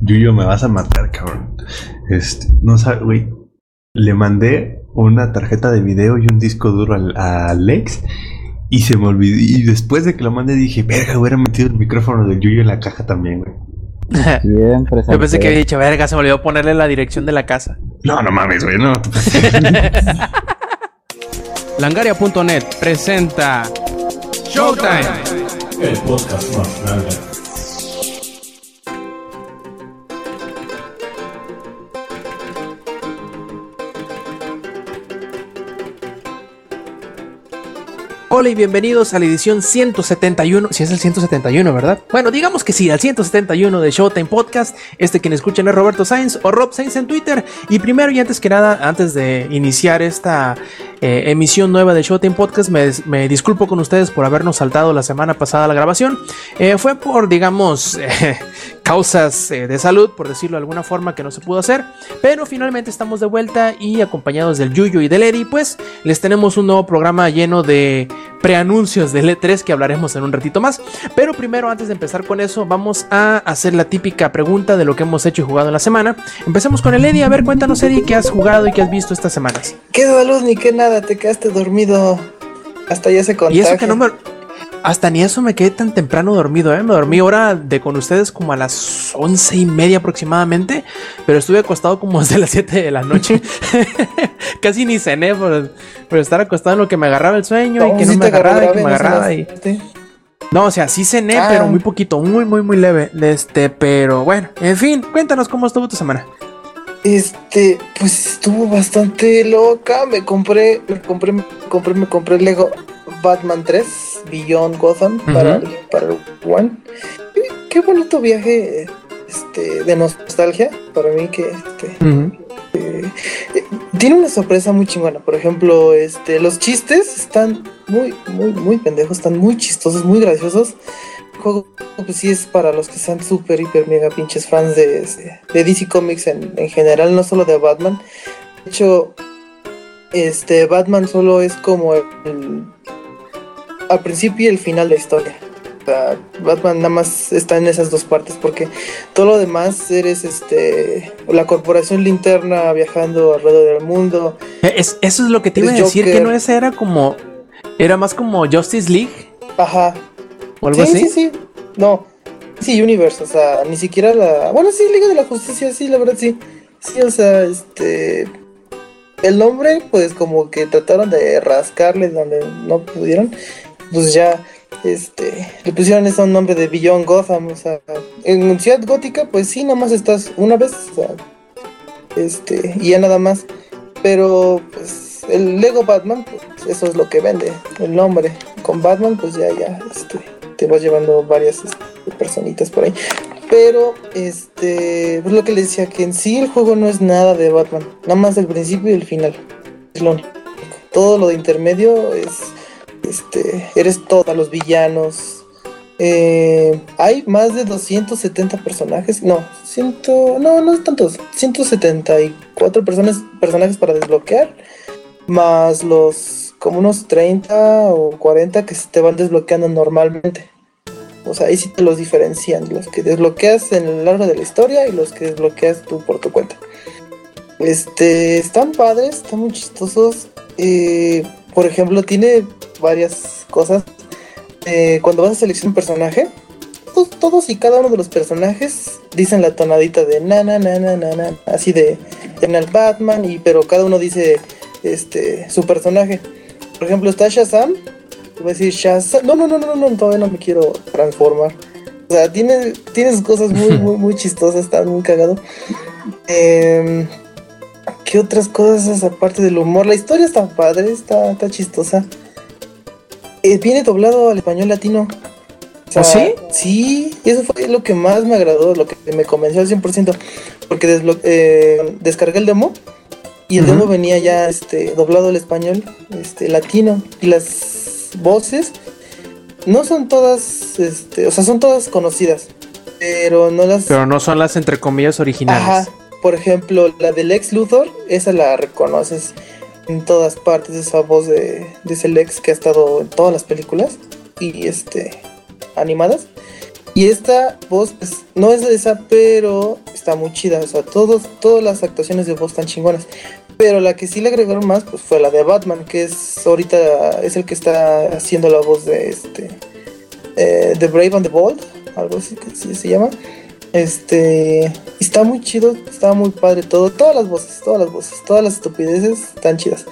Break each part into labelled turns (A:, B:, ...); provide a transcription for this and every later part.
A: Yuyo, me vas a matar, cabrón. Este, no sabes, güey. Le mandé una tarjeta de video y un disco duro al, a Alex y se me olvidó. Y después de que lo mandé dije, verga, hubiera metido el micrófono del Yuyo en la caja también, güey.
B: Siempre Yo pensé que había dicho, verga, se me olvidó ponerle la dirección de la casa.
A: No, no mames, güey, no.
B: Langaria.net presenta Showtime,
C: el podcast más grande.
B: Hola y bienvenidos a la edición 171, si es el 171, ¿verdad? Bueno, digamos que sí, al 171 de Showtime Podcast. Este quien escuchan es Roberto Sainz o Rob Sainz en Twitter. Y primero y antes que nada, antes de iniciar esta eh, emisión nueva de Showtime Podcast, me, disculpo con ustedes por habernos saltado la semana pasada la grabación. Eh, fue por, digamos, eh, causas de salud, por decirlo de alguna forma, que no se pudo hacer. Pero finalmente estamos de vuelta y acompañados del Yuyo y del Eddie, pues les tenemos un nuevo programa lleno de preanuncios del E3 que hablaremos en un ratito más. Pero primero, antes de empezar con eso, vamos a hacer la típica pregunta de lo que hemos hecho y jugado en la semana. Empecemos con el Eddie. A ver, cuéntanos, Eddie, qué has jugado y qué has visto estas semanas.
D: Qué luz ni qué nada, te quedaste dormido. Hasta ya se contagia.
B: Y eso que no me... Hasta ni eso me quedé tan temprano dormido, ¿eh? Me dormí hora de con ustedes como a las once y media aproximadamente, pero estuve acostado como desde las 7 de la noche. Casi ni cené por, estar acostado en lo que me agarraba el sueño y que no me agarraba y que me agarraba. Y... No, o sea, sí cené, ah. pero muy poquito, muy, muy, muy leve. Este, pero bueno, en fin, cuéntanos cómo estuvo tu semana.
D: Este, pues estuvo bastante loca. Me compré, me compré, me compré, me compré el Lego Batman 3, Beyond Gotham, para, el, para One. Qué, bonito viaje este, de nostalgia para mí que este, eh, tiene una sorpresa muy chingona. Por ejemplo, este, los chistes están muy, muy, muy pendejos, están muy chistosos, muy graciosos. Juego, pues sí, es para los que sean súper, hiper, mega pinches fans de, de DC Comics en, en general, no solo de Batman. De hecho, este Batman solo es como el, al principio y el final de la historia. O sea, Batman nada más está en esas dos partes porque todo lo demás eres este la corporación linterna viajando alrededor del mundo.
B: Es, eso es lo que te iba a decir, que no ese era como era más como Justice League.
D: Ajá.
B: O algo
D: sí,
B: así.
D: Sí, sí, No. Sí, Universe, o sea, ni siquiera la. Bueno, sí, Liga de la Justicia, sí, la verdad sí. Sí, o sea, este. El nombre, pues como que trataron de rascarle donde no pudieron pues ya este le pusieron ese nombre de Beyond Gotham, o sea, en Ciudad Gótica, pues sí, nada más estás una vez, o sea, este, y ya nada más. Pero pues el Lego Batman, pues eso es lo que vende, el nombre. Con Batman, pues ya, ya, este, te vas llevando varias este, personitas por ahí. Pero, este, pues lo que le decía, que en sí el juego no es nada de Batman, nada más el principio y el final. Es lo único. Todo lo de intermedio es este, eres todos los villanos. Eh, hay más de 270 personajes, no, ciento, no, no tantos, 174 personas, personajes para desbloquear, más los como unos 30 o 40 que se te van desbloqueando normalmente. O sea, ahí sí te los diferencian, los que desbloqueas en el largo de la historia y los que desbloqueas tú por tu cuenta. Este, están padres, están muy chistosos. Eh, por ejemplo, tiene varias cosas. Eh, cuando vas a seleccionar un personaje, todos, y cada uno de los personajes dicen la tonadita de na na na na na, na así de en el Batman y pero cada uno dice este su personaje. Por ejemplo, está Shazam, voy a decir Shazam. No, no, no, no, no, todavía no me quiero transformar. O sea, tiene, tienes cosas muy, muy, muy chistosas, está muy cagado. Eh, ¿Qué otras cosas aparte del humor? La historia está padre, está, está chistosa. Eh, viene doblado al español latino.
B: ¿Ah, sí?
D: Sí, eso fue lo que más me agradó, lo que me convenció al 100%. Porque eh, descargué el demo y el demo venía ya este, doblado al español este, latino. Y las voces no son todas, este, o sea, son todas conocidas. Pero no las.
B: Pero no son las entre comillas originales. Ajá.
D: Por ejemplo, la del ex Luthor, esa la reconoces en todas partes, esa voz de, de ese Lex que ha estado en todas las películas y este animadas. Y esta voz pues, no es de esa, pero está muy chida. O sea, todos, todas las actuaciones de voz están chingonas. Pero la que sí le agregaron más pues, fue la de Batman, que es ahorita es el que está haciendo la voz de este eh, The Brave and the Bold, algo así que sí se llama. Este está muy chido, está muy padre todo, todas las voces, todas las voces, todas las estupideces están chidas.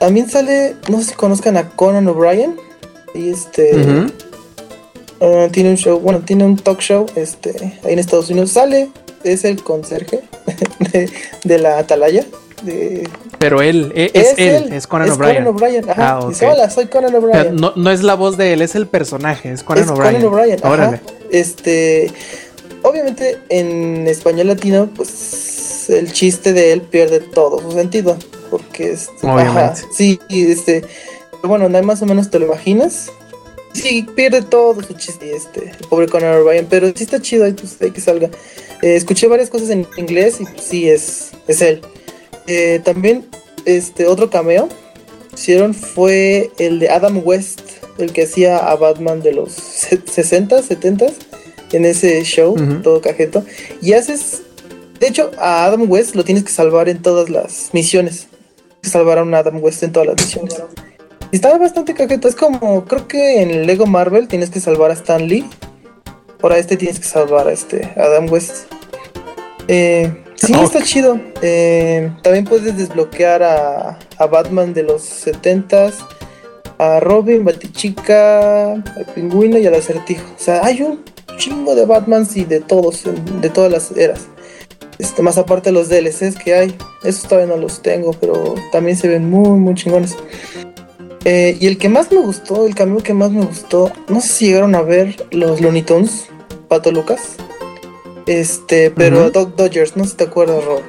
D: También sale, no sé si conozcan a Conan O'Brien. Y este. Uh, tiene un show, bueno, tiene un talk show este, ahí en Estados Unidos. Sale, es el conserje de, de la atalaya. De,
B: Pero él, e- es, él, es Conan O'Brien.
D: ajá.
B: Ah, ok.
D: Dice, hola, soy Conan O'Brien.
B: no, no es la voz de él, es el personaje, es Conan
D: es
B: O'Brien.
D: Conan O'Brien, ajá.
B: Órale.
D: Este, obviamente en español latino, pues el chiste de él pierde todo su sentido. Porque, este,
B: Obviamente.
D: ajá, sí, este, bueno, no más o menos te lo imaginas. Sí, pierde todo su chiste, este, el pobre Conan O'Brien, pero sí está chido, ahí, pues, que salga. Eh, escuché varias cosas en inglés y pues, sí, es, es él. Eh, también, este, otro cameo hicieron fue el de Adam West, el que hacía a Batman de los se- 60, 70 en ese show, todo cajeto. Y haces, de hecho, a Adam West lo tienes que salvar en todas las misiones. Salvar a un Adam West en todas las misiones. Y estaba bastante cajeto, es como, creo que en Lego Marvel tienes que salvar a Stan Lee. Ahora este tienes que salvar a este Adam West. Eh, sí, está chido. Eh, también puedes desbloquear a, a Batman de los 70s, a Robin, Batichica, al Pingüino y al Acertijo. O sea, hay un chingo de Batmans y de todos, de todas las eras. Este, más aparte de los DLCs que hay. Esos todavía no los tengo, pero también se ven muy, muy chingones. Eh, y el que más me gustó, el cameo que más me gustó, no sé si llegaron a ver los Looney Tunes, Pato Lucas. Este, pero. Doc Dodgers, no sé si te acuerdas, Rob.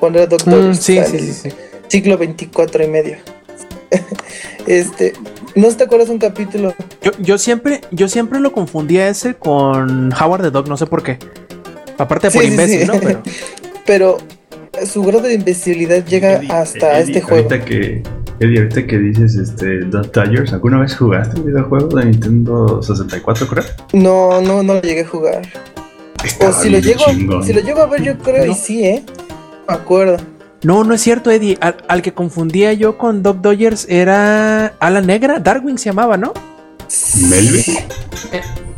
D: Cuando era Doc
B: Mm,
D: Dodgers.
B: sí, sí, sí, sí.
D: Siglo 24 y medio. este, no sé si te acuerdas un capítulo.
B: Yo, yo siempre, yo siempre lo confundía ese con Howard the Dog, no sé por qué. Aparte por
D: Sí, sí,
B: imbécil,
D: sí.
B: ¿no? Pero
D: Pero su grado de invisibilidad llega
A: Eddie,
D: hasta
A: Eddie,
D: este juego.
A: Ahorita que, Eddie, ahorita que dices este, Dot Tigers, ¿alguna vez jugaste un videojuego de Nintendo 64, creo?
D: No, no, no lo llegué a jugar. O si lo llego,
A: chingón.
D: si lo llego a ver, yo creo y
B: No.
D: sí, ¿eh? Me acuerdo.
B: No, no es cierto, Eddie. Al, al que confundía yo con Doc Dodgers era Ala Negra, Darwin se llamaba, ¿no?
A: Melvin.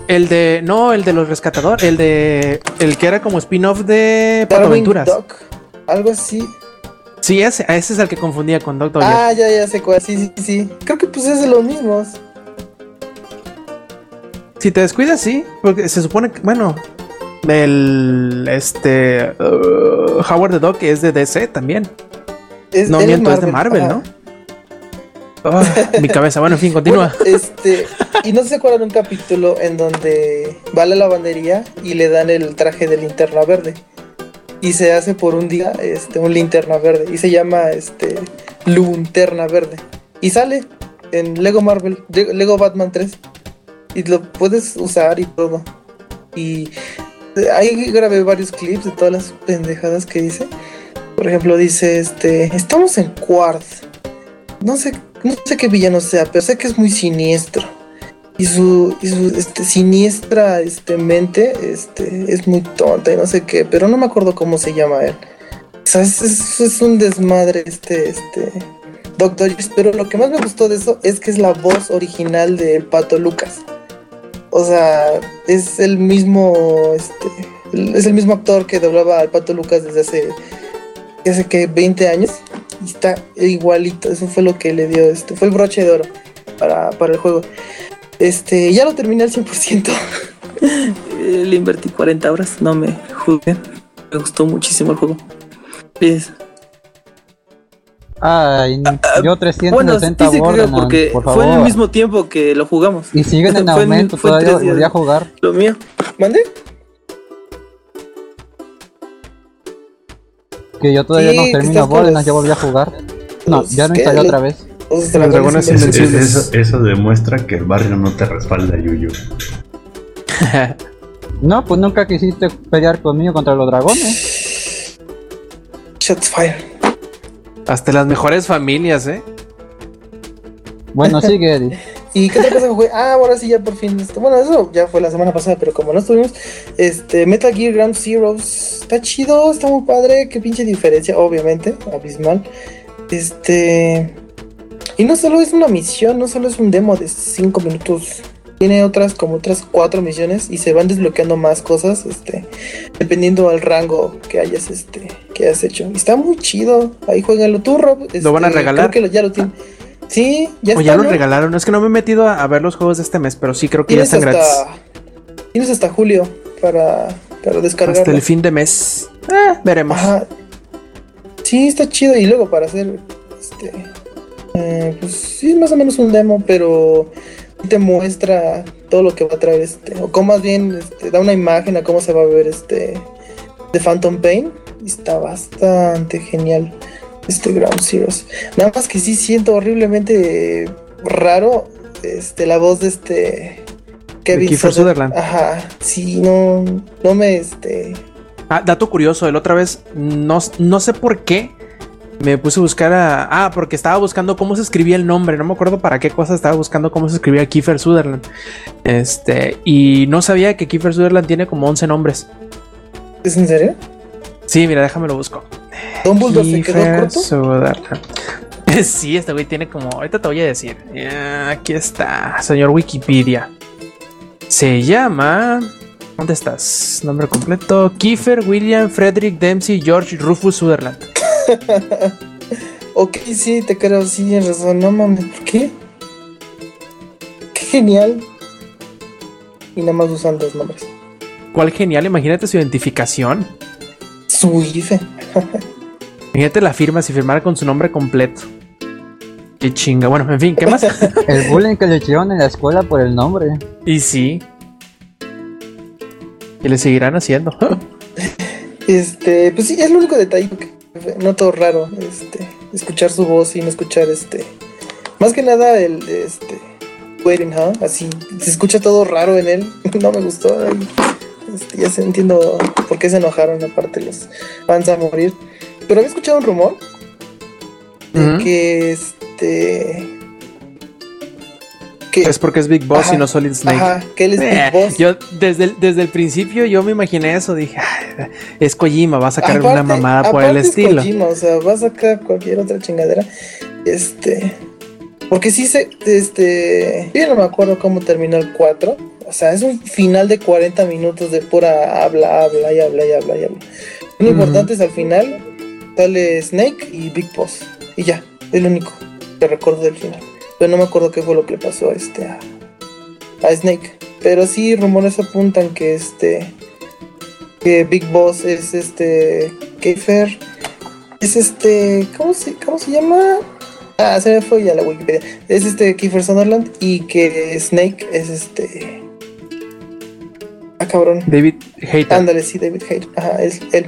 B: El de. No, el de los rescatadores. El de. El que era como spin-off de Pato
D: Darwin
B: Aventuras.
D: Duck, algo así.
B: Sí, ese, a ese es el que confundía con Doc Dodgers.
D: Ah, ya, ya sé cuál. Sí, sí, sí. Creo que pues es de los mismos.
B: Si te descuidas, sí. Porque se supone que. Bueno. El. Este. uh, Howard the Dog es de DC también.
D: Es,
B: No miento, es de Marvel,
D: ajá.
B: ¿no? Ah, mi cabeza. Bueno, en fin, continúa.
D: Bueno, este, y no se acuerdan un capítulo en donde va a la lavandería y le dan el traje de linterna verde. Y se hace por un día este, un linterna verde. Y se llama este Lunterna Verde. Y sale en Lego Marvel, Le- Lego Batman 3. Y lo puedes usar y todo. Y ahí grabé varios clips de todas las pendejadas que dice. Por ejemplo, dice este. Estamos en Quartz. No sé, no sé qué villano sea, pero sé que es muy siniestro. Y su, y su este, siniestra este, mente este, es muy tonta y no sé qué, pero no me acuerdo cómo se llama él. O sea, es, es- es un desmadre este, este Doctor pero lo que más me gustó de eso es que es la voz original del Pato Lucas. O sea, es el mismo, este, es el mismo actor que doblaba al Pato Lucas desde hace, hace que 20 años. Y está igualito, eso fue lo que le dio, este, fue el broche de oro para, para el juego. Este, ya lo terminé al 100%. Eh, Le invertí 40 horas, no me juzguen. Me gustó muchísimo el juego. Es-
E: Ay, yo
D: bueno,
E: 360
D: sí se creo
E: Borderlands,
D: porque
E: por
D: fue
E: favor.
D: en el mismo tiempo que lo jugamos.
E: Y siguen en
D: Fue
E: aumento,
D: fue en
E: todavía volví a jugar.
D: Lo mío. ¿Mande?
E: Que yo todavía
D: Sí,
E: no termino Borderlands, ya volví a jugar. No,
D: los
E: ya no instalé otra vez.
D: Los
B: dragones
A: Es- eso demuestra que el barrio no te respalda, Yuyu.
E: No, pues nunca quisiste pelear conmigo contra los dragones.
D: Shots fire.
B: Hasta las mejores familias, ¿eh?
E: Bueno, sigue, Eddie.
D: ¿Y qué otra cosa jugué? Ah, ahora sí, ya por fin. Este, bueno, eso ya fue la semana pasada, pero como no estuvimos, este, Metal Gear Ground Zeroes está chido, está muy padre. Qué pinche diferencia, obviamente, abismal. Este. Y no solo es una misión, no solo es un demo de 5 minutos. Tiene otras, como otras cuatro misiones y se van desbloqueando más cosas, este, dependiendo al rango que hayas, este, que hayas hecho. Y está muy chido. Ahí jueguenlo tú, Rob.
B: ¿Lo van a
D: este,
B: regalar?
D: Creo que lo- ya lo tienen. Sí, ya
B: O
D: está.
B: ya lo
D: ¿no?
B: regalaron. Es que no me he metido a, a ver los juegos de este mes, pero sí creo que ya están gratis.
D: tienes hasta julio para, para descargarlo.
B: Hasta el fin de mes. Eh, veremos.
D: Ajá. Sí, está chido. Y luego para hacer este. eh, pues sí, más o menos un demo, pero te muestra todo lo que va a traer este. O como más bien este, da una imagen a cómo se va a ver este. De Phantom Pain. Está bastante genial. Este Ground Zeroes. Nada más que sí siento horriblemente raro. Este, la voz de este. Kevin
B: Kiefer Sutherland.
D: Ajá. Sí, no. No me este.
B: Ah, dato curioso, el otra vez, no, no sé por qué, me puse a buscar a... Ah, porque estaba buscando cómo se escribía el nombre, no me acuerdo para qué cosa estaba buscando cómo se escribía Kiefer Sutherland. Este, y no sabía que Kiefer Sutherland tiene como 11 nombres.
D: ¿Es en serio?
B: Sí, mira, déjame lo busco.
D: Dumbledore se quedó
B: Kiefer
D: corto.
B: Sutherland. Sí, este güey tiene como... Ahorita te voy a decir. Eh, Aquí está, señor Wikipedia. Se llama... ¿Dónde estás? Nombre completo. Kiefer William Frederick Dempsey George Rufus Sutherland.
D: Ok, sí, te creo, sí, tienes razón. No mames, ¿por qué? Qué genial. Y nada más usan dos nombres.
B: ¿Cuál genial? Imagínate su identificación.
D: Su IFE.
B: Imagínate la firma si firmara con su nombre completo. Qué chinga. Bueno, en fin, ¿qué más?
E: El bullying que le hicieron en la escuela por el nombre.
B: y sí. Y le seguirán haciendo.
D: Este, pues sí, es el único detalle que noto raro. Este, escuchar su voz y no escuchar este. Más que nada el este. Waiting, huh? Así, se escucha todo raro en él. No me gustó. este, ya se entiendo por qué se enojaron, aparte los fans a morir. Pero había escuchado un rumor de que este. Que,
B: es porque es Big Boss
D: Ajá,
B: y no Solid Snake.
D: ajá, que él es
B: Eh,
D: Big Boss.
B: Yo desde el, desde el principio yo me imaginé eso, dije, "Ay, es Kojima, va a sacar una
D: Aparte-
B: mamada por el
D: es
B: estilo.
D: Kojima, o sea, va a sacar cualquier otra chingadera. Este. Porque sí se. Este. Yo no me acuerdo cómo terminó el 4. O sea, es un final de 40 minutos de pura habla, habla y habla y habla y habla. Lo importante es al final sale Snake y Big Boss. Y ya, es lo único que recuerdo del final. Pero no me acuerdo qué fue lo que le pasó a este a, a Snake. Pero sí, rumores apuntan que este que Big Boss es este Keifer es este ¿cómo se, cómo se llama? Ah, se me fue ya la Wikipedia. Es este Kiefer Sutherland y que Snake es este Ah, cabrón.
B: David Hater.
D: Ándale, sí, David Hayter. Ajá, es él.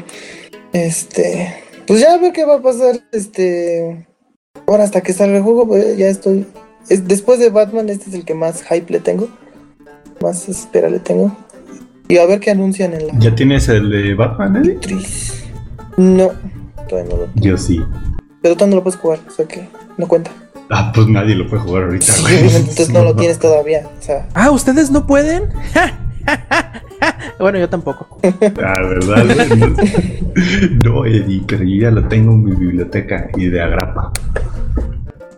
D: Este, pues ya a ver qué va a pasar. Este, ahora hasta que salga el juego, pues ya estoy. es- después de Batman, este es el que más hype le tengo. Más espera le tengo. Y a ver qué anuncian en la
A: ¿Ya tienes el de Batman, Eddie?
D: actriz. No, todavía no lo.
A: Yo sí.
D: Pero todavía no lo puedes jugar, o sea que no cuenta.
A: Ah, pues nadie lo puede jugar ahorita,
D: Sí, entonces no lo tienes todavía. O sea,
B: Ah, ¿ustedes no pueden? bueno, yo tampoco.
A: Ah, ¿verdad? güey? No, Eddie, pero yo ya lo tengo en mi biblioteca y de agrapa.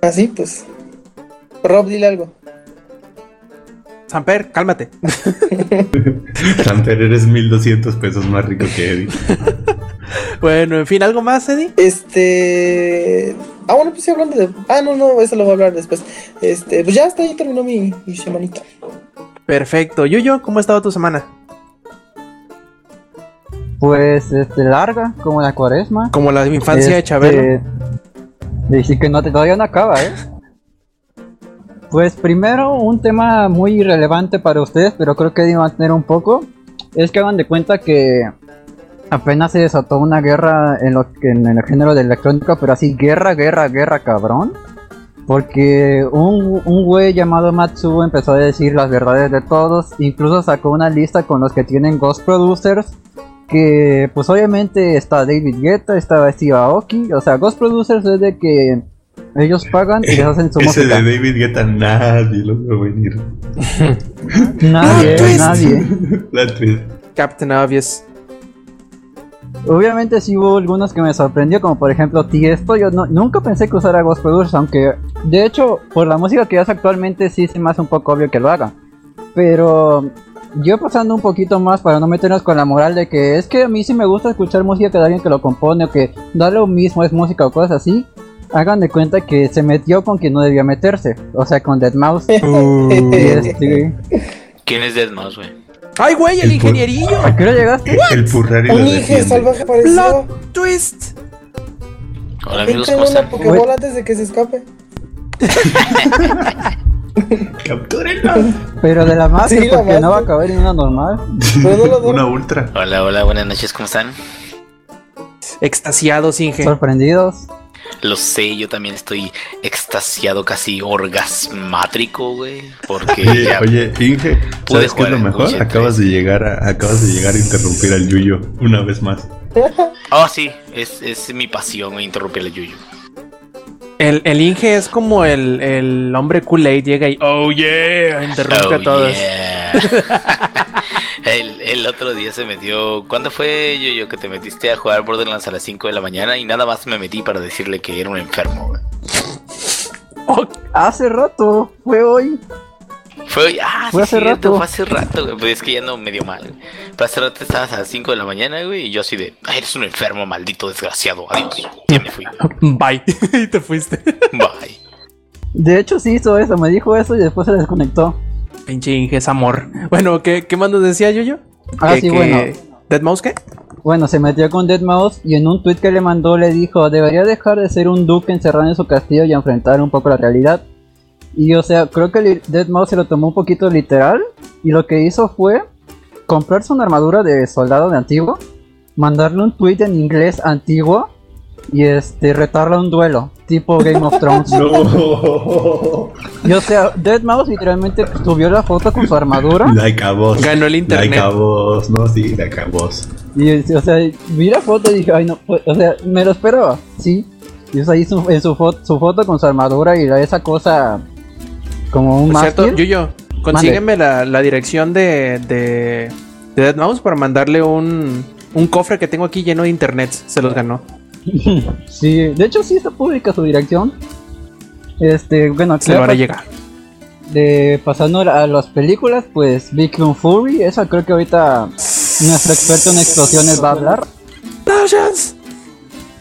D: así pues. Rob, dile algo.
B: Samper, cálmate.
A: Samper, eres 1200 pesos más rico que Eddie.
B: Bueno, en fin, ¿algo más, Eddie?
D: Este. Ah, bueno, pues sí, hablando de. Ah, no, no, eso lo voy a hablar después. Este, pues ya hasta ahí terminó mi, mi semanita.
B: Perfecto. Yuyo, ¿cómo ha estado tu semana?
E: Pues este, larga, como la cuaresma.
B: Como la infancia de
E: Este,
B: Chabelo.
E: Dice que no todavía no acaba, ¿eh? Pues primero, un tema muy relevante para ustedes, pero creo que a tener un poco. Es que hagan de cuenta que apenas se desató una guerra en, lo, que- en el género de electrónica, pero así, guerra, guerra, guerra, cabrón. Porque un, un güey llamado Matsuo empezó a decir las verdades de todos, incluso sacó una lista con los que tienen Ghost Producers, que pues obviamente está David Guetta, está Steve Aoki, o sea, Ghost Producers es de que Ellos pagan y les hacen su
A: Ese
E: música.
A: de David Guetta nadie lo veo venir.
E: Nadie, nadie.
A: Twist.
B: Captain Obvious.
E: Obviamente sí hubo algunos que me sorprendió, como por ejemplo Tiesto. Yo no- nunca pensé que usara Ghost Producers, aunque de hecho por la música que hace actualmente sí se me hace un poco obvio que lo haga. Pero yo pasando un poquito más para no meternos con la moral de que es que a mí sí me gusta escuchar música de alguien que lo compone o que da lo mismo es música o cosas así. Hagan de cuenta que se metió con quien no debía meterse, o sea con Deadmau5. y este,
F: ¿Quién es Deadmau5, güey?
B: ¡Ay, güey, el
A: El
B: ingenierillo!
E: ¿A qué hora llegaste?
A: El Purrari
D: Un Inge salvaje apareció.
B: ¡Plot twist!
F: Hola amigos, ¿cómo
D: una
F: están?
D: Pokéball antes de que se escape.
A: ¡Captúrenlo!
E: Pero de la Master,
D: Sí, la
E: porque no va a
D: Master.
E: caber en una normal.
D: Pero no lo
A: Una ultra.
F: Hola, hola, buenas noches, ¿cómo están?
B: Extasiados, Inge.
E: Sorprendidos.
F: Lo sé, yo también estoy extasiado, casi orgasmátrico, güey. Porque
A: Oye,
F: ya...
A: oye, Inge, ¿sabes qué es
F: jugar
A: lo mejor? Acabas
F: 3.
A: de llegar a, acabas de llegar a interrumpir al Yuyo una vez más.
F: Oh, sí, es, es mi pasión, interrumpir el yuyo.
B: El, el Inge es como el, el hombre Kool-Aid. Llega y, oh yeah, interrumpe
F: Oh,
B: a todos.
F: yeah. el, el otro día se metió. ¿Cuándo fue, Yuyo, que te metiste a jugar Borderlands a las 5 de la mañana? Y nada más me metí para decirle que era un enfermo.
B: Oh,
E: Hace rato, fue hoy.
F: Fue hoy, ah,
E: Fue
F: sí,
E: hace
F: cierto,
E: rato.
F: fue hace rato, güey. Pues es que ya no me dio mal. Pero hace rato estabas a las 5 de la mañana, güey, y yo así de, "Ay, eres un enfermo, maldito desgraciado, adiós. Ya me fui,
B: bye. y te fuiste.
F: Bye.
E: De hecho, sí hizo eso, me dijo eso y después se desconectó.
B: Pinche Inge es amor. Bueno, ¿qué, qué más nos decía yo yo?
E: Ah, sí, bueno.
B: ¿Dead Mouse qué?
E: Bueno, se metió con Deadmau5 y en un tweet que le mandó le dijo: Debería dejar de ser un duque encerrado en su castillo y enfrentar un poco la realidad. Y o sea, creo que li- Deadmau5 se lo tomó un poquito literal y lo que hizo fue comprarse una armadura de soldado de antiguo, mandarle un tweet en inglés antiguo y este retarle a un duelo, tipo Game of Thrones.
A: No.
E: Y o sea, Deadmau5 literalmente subió la foto con su armadura.
A: Like a boss.
B: Ganó el internet.
A: Like a boss. No, sí, like a boss.
E: Y o sea, vi la foto y dije, ay no, pues, o sea, me lo esperaba, sí. Y o sea, hizo en su, foto, su foto con su armadura y la- esa cosa como un
B: Por cierto,
E: mástil.
B: Yuyo, consígueme la, la dirección de, de, de Dead Mouse para mandarle un, un cofre que tengo aquí lleno de internet. Se los ganó.
E: Sí, de hecho sí está pública su dirección. Este, bueno,
B: Se lo hará llegar.
E: de pasando a las películas, pues Big Kung Fury, esa creo que ahorita nuestro experto en explosiones va a hablar.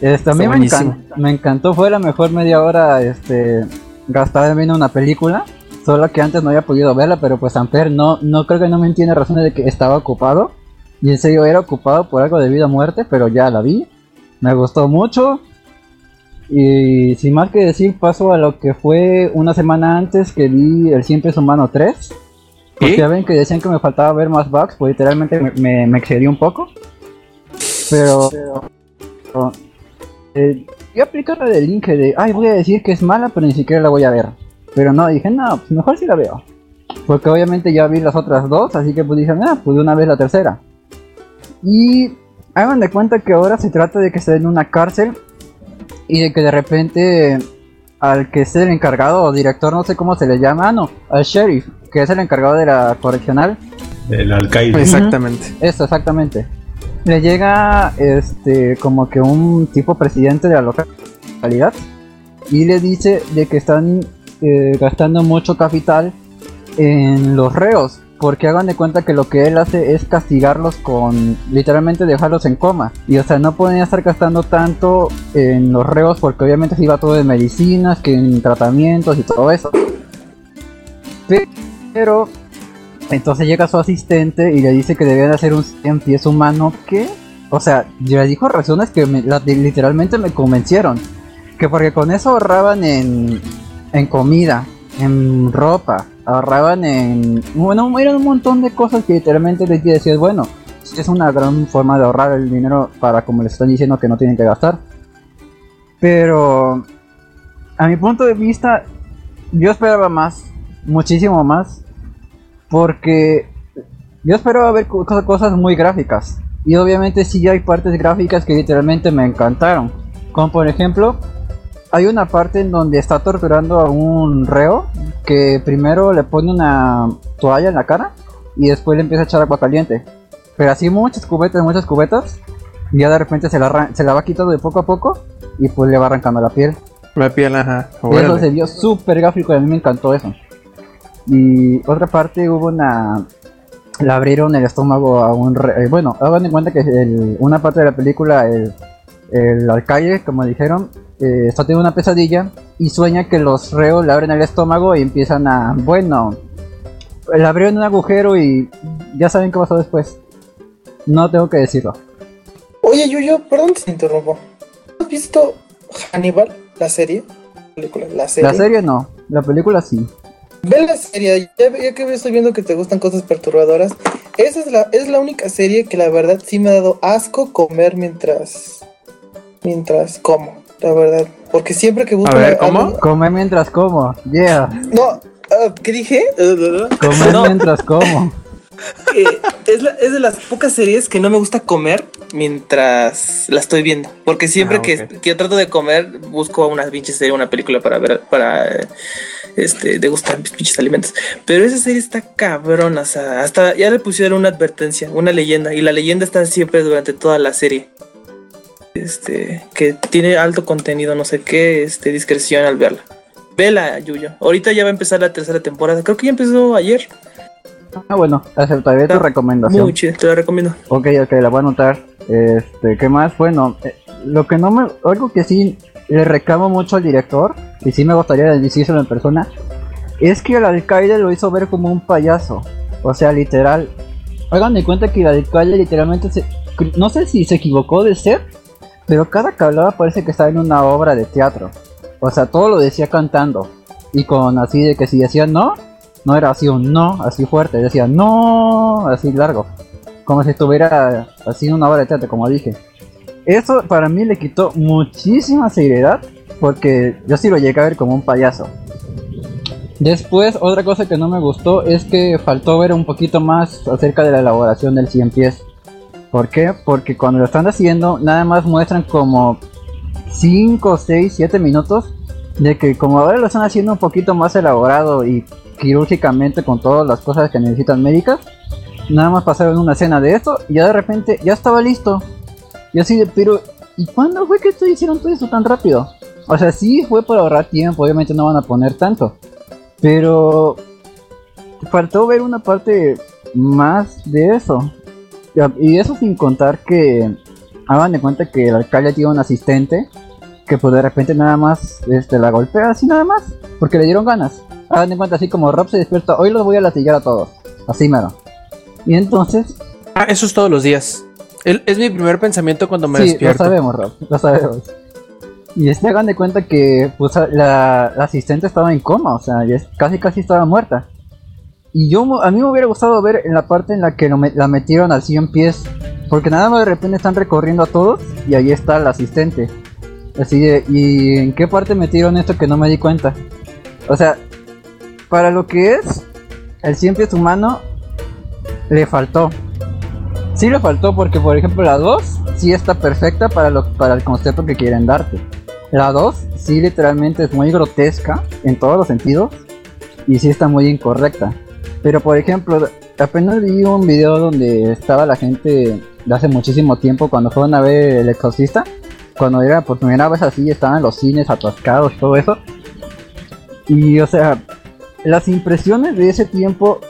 E: Este, a mí me, encan- me encantó, fue la mejor media hora este, gastada en una película. Solo que antes no había podido verla, pero pues Amper no, no creo que no me entiende razones de que estaba ocupado. Y en serio era ocupado por algo de vida o muerte, pero ya la vi. Me gustó mucho. Y sin más que decir, paso a lo que fue una semana antes que vi El Siempre es Humano 3. Porque
B: ¿Y?
E: ya ven que decían que me faltaba ver más bugs, pues literalmente me, me, me excedí un poco. Pero... pero, eh, a aplicar la del link de, ay, voy a decir que es mala, pero ni siquiera la voy a ver. Pero no, dije, no, pues mejor si la veo. Porque obviamente ya vi las otras dos, así que pues dije, ah, pues de una vez la tercera. Y hagan de cuenta que ahora se trata de que esté en una cárcel y de que de repente al que es el encargado o director, no sé cómo se le llama, ah, no, al sheriff, que es el encargado de la correccional,
A: El alcaide.
B: Exactamente.
E: eso, exactamente. Le llega este como que un tipo presidente de la localidad y le dice de que están eh, gastando mucho capital en los reos. Porque hagan de cuenta que lo que él hace es castigarlos con literalmente dejarlos en coma. Y o sea, no podía estar gastando tanto en los reos porque obviamente se iba todo de medicinas, que en tratamientos y todo eso. Pero entonces llega su asistente y le dice que debían hacer un 100 pies humano que, o sea, le dijo razones que literalmente me convencieron. Que porque con eso ahorraban en, en comida, en ropa, ahorraban en... Bueno, eran un montón de cosas que literalmente les decías, bueno, es una gran forma de ahorrar el dinero para como les están diciendo que no tienen que gastar. Pero a mi punto de vista, yo esperaba más, muchísimo más, porque yo esperaba ver co- co- cosas muy gráficas. Y obviamente sí hay partes gráficas que literalmente me encantaron. Como por ejemplo, hay una parte en donde está torturando a un reo que primero le pone una toalla en la cara y después le empieza a echar agua caliente. Pero así muchas cubetas, muchas cubetas. Y ya de repente se la, se la va quitando de poco a poco y pues le va arrancando la piel.
B: La piel, ajá.
E: Eso
B: Órale.
E: se vio súper gráfico y a mí me encantó eso. Y otra parte hubo una... Le abrieron el estómago a un... re- eh, bueno, hagan en cuenta que el- una parte de la película, el, el alcaide, como dijeron, eh, está teniendo una pesadilla y sueña que los reos le abren el estómago y empiezan a... Bueno, le abrieron un agujero y ya saben qué pasó después. No tengo que decirlo.
D: Oye, Yuyo, perdón que te interrumpo. ¿Has visto Hannibal, la serie? Película, la serie.
E: La serie no, la película sí.
D: Ve la serie, ya, ya que estoy viendo que te gustan cosas perturbadoras. Esa es la, es la única serie que la verdad sí me ha dado asco comer mientras. Mientras como, la verdad. Porque siempre que busco.
B: A ver,
D: algo-
B: ¿cómo?
E: Comer mientras como, yeah.
D: No, ah, ¿qué dije?
E: Comer
D: No,
E: mientras como.
D: que es, la- es de las pocas series que no me gusta comer mientras la estoy viendo. Porque siempre
B: Ah,
D: que, que yo trato de comer, busco una pinche serie, una película para ver, para eh, este, degustar mis pinches alimentos. Pero esa serie está cabrona, o sea, hasta ya le pusieron una advertencia, una leyenda, y la leyenda está siempre durante toda la serie. Este, que tiene alto contenido, no sé qué, este, discreción al verla. Vela, Yuyo. Ahorita ya va a empezar la tercera temporada. Creo que ya empezó ayer.
E: Ah, bueno, aceptaré tu recomendación.
D: Muy chido, te la recomiendo.
E: Ok, ok, la voy a anotar. Este, ¿qué más? Bueno, eh, lo que no me. Algo que sí le reclamo mucho al director, y sí me gustaría decírselo en persona, es que el alcalde lo hizo ver como un payaso. O sea, literal. Hagan de cuenta que el alcalde literalmente se. No sé si se equivocó de ser, pero cada que hablaba parece que estaba en una obra de teatro. O sea, todo lo decía cantando. Y con así de que si decía no, no era así un no, así fuerte, decía no, así largo como si estuviera haciendo una obra de teatro, como dije. Eso para mí le quitó muchísima seriedad, porque yo sí lo llegué a ver como un payaso. Después, otra cosa que no me gustó es que faltó ver un poquito más acerca de la elaboración del 100 pies. ¿Por qué? Porque cuando lo están haciendo, nada más muestran como 5, 6, 7 minutos de que como ahora lo están haciendo un poquito más elaborado y quirúrgicamente con todas las cosas que necesitan médicas, nada más pasaron una escena de esto y ya de repente ya estaba listo. Y así de, pero ¿y cuándo fue que esto hicieron todo eso tan rápido? O sea, sí fue para ahorrar tiempo, obviamente no van a poner tanto. Pero faltó ver una parte más de eso. Y eso sin contar que hagan de cuenta que el alcalde tiene un asistente que pues de repente nada más este, la golpea así nada más. Porque le dieron ganas. Hagan de cuenta así como Rob se despierta, hoy los voy a latigar a todos. Así mero. Y entonces,
B: Ah, eso es todos los días. El- es mi primer pensamiento cuando me
E: sí,
B: despierto.
E: lo sabemos, Rob, lo sabemos. Y este hagan de cuenta que pues, la, la asistente estaba en coma, o sea, ya es- casi casi estaba muerta. Y yo a mí me hubiera gustado ver en la parte en la que lo la metieron al 100 pies, porque nada más de repente están recorriendo a todos y ahí está el asistente. Así de, ¿y en qué parte metieron esto que no me di cuenta? O sea, para lo que es el 100 pies humano, le faltó. Sí le faltó porque, por ejemplo, la 2 sí está perfecta para, lo, para el concepto que quieren darte. La 2 sí literalmente es muy grotesca en todos los sentidos y sí está muy incorrecta. Pero, por ejemplo, apenas vi un video donde estaba la gente de hace muchísimo tiempo cuando fueron a ver El Exorcista. Cuando era por primera vez así, estaban los cines atascados, todo eso. Y, o sea, las impresiones de ese tiempo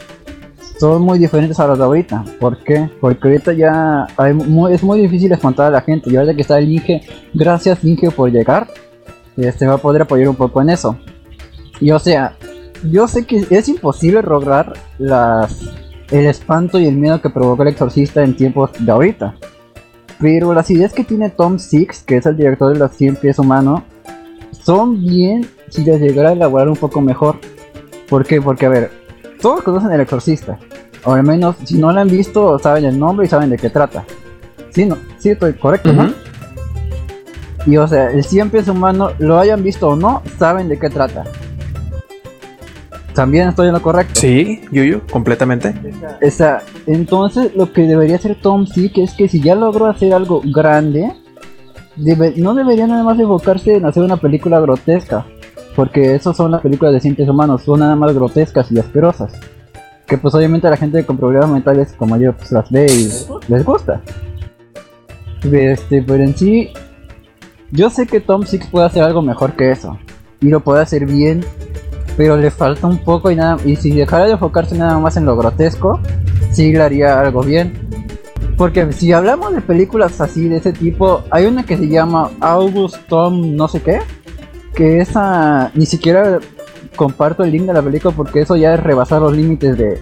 E: son muy diferentes a las de ahorita. ¿Por qué? Porque ahorita ya es muy difícil espantar a la gente. Y ahora que está el Inge, gracias Inge por llegar, este va a poder apoyar un poco en eso. Y o sea, yo sé que es imposible lograr las, el espanto y el miedo que provocó el exorcista en tiempos de ahorita. Pero las ideas que tiene Tom Six, que es el director de los 100 pies humanos, son bien si las llegara a elaborar un poco mejor. ¿Por qué? Porque, a ver, todos conocen el exorcista. O al menos, si no lo han visto, saben el nombre y saben de qué trata. Sí, no, sí, estoy correcto, ¿no? Y o sea, el 100 pies humano, lo hayan visto o no, saben de qué trata. También estoy en lo correcto.
B: Sí, Yuyu, completamente.
E: O sea, entonces lo que debería hacer Tom Sick es que si ya logró hacer algo grande, debe- no debería nada más enfocarse en hacer una película grotesca, porque eso son las películas de cientes humanos, son nada más grotescas y asquerosas. Que pues obviamente la gente con problemas mentales como yo pues las ve y les gusta. Este, pero en sí, yo sé que Tom Six puede hacer algo mejor que eso, y lo puede hacer bien, pero le falta un poco y nada, y si dejara de enfocarse nada más en lo grotesco, sí le haría algo bien. Porque si hablamos de películas así de ese tipo, hay una que se llama August Tom no sé qué, que esa ni siquiera comparto el link de la película porque eso ya es rebasar los límites de,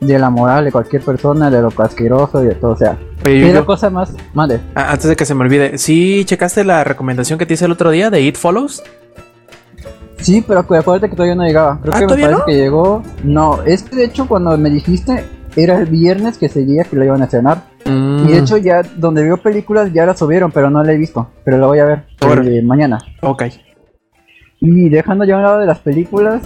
E: de la moral de cualquier persona, de lo asqueroso y de todo, o sea,
B: Oye,
E: es la cosa más, madre.
B: antes de que se me olvide, ¿sí checaste la recomendación que te hice el otro día de It Follows?
E: Sí, pero acu- acuérdate que todavía no llegaba. Creo
B: Ah,
E: que me
B: ¿todavía
E: parece
B: no?
E: que llegó. No, es que de hecho cuando me dijiste era el viernes que seguía que lo iban a estrenar.
B: Mm,
E: Y de hecho ya donde veo películas ya la subieron, pero no la he visto. Pero la voy a ver eh, mañana.
B: Ok.
E: Y dejando ya un lado de las películas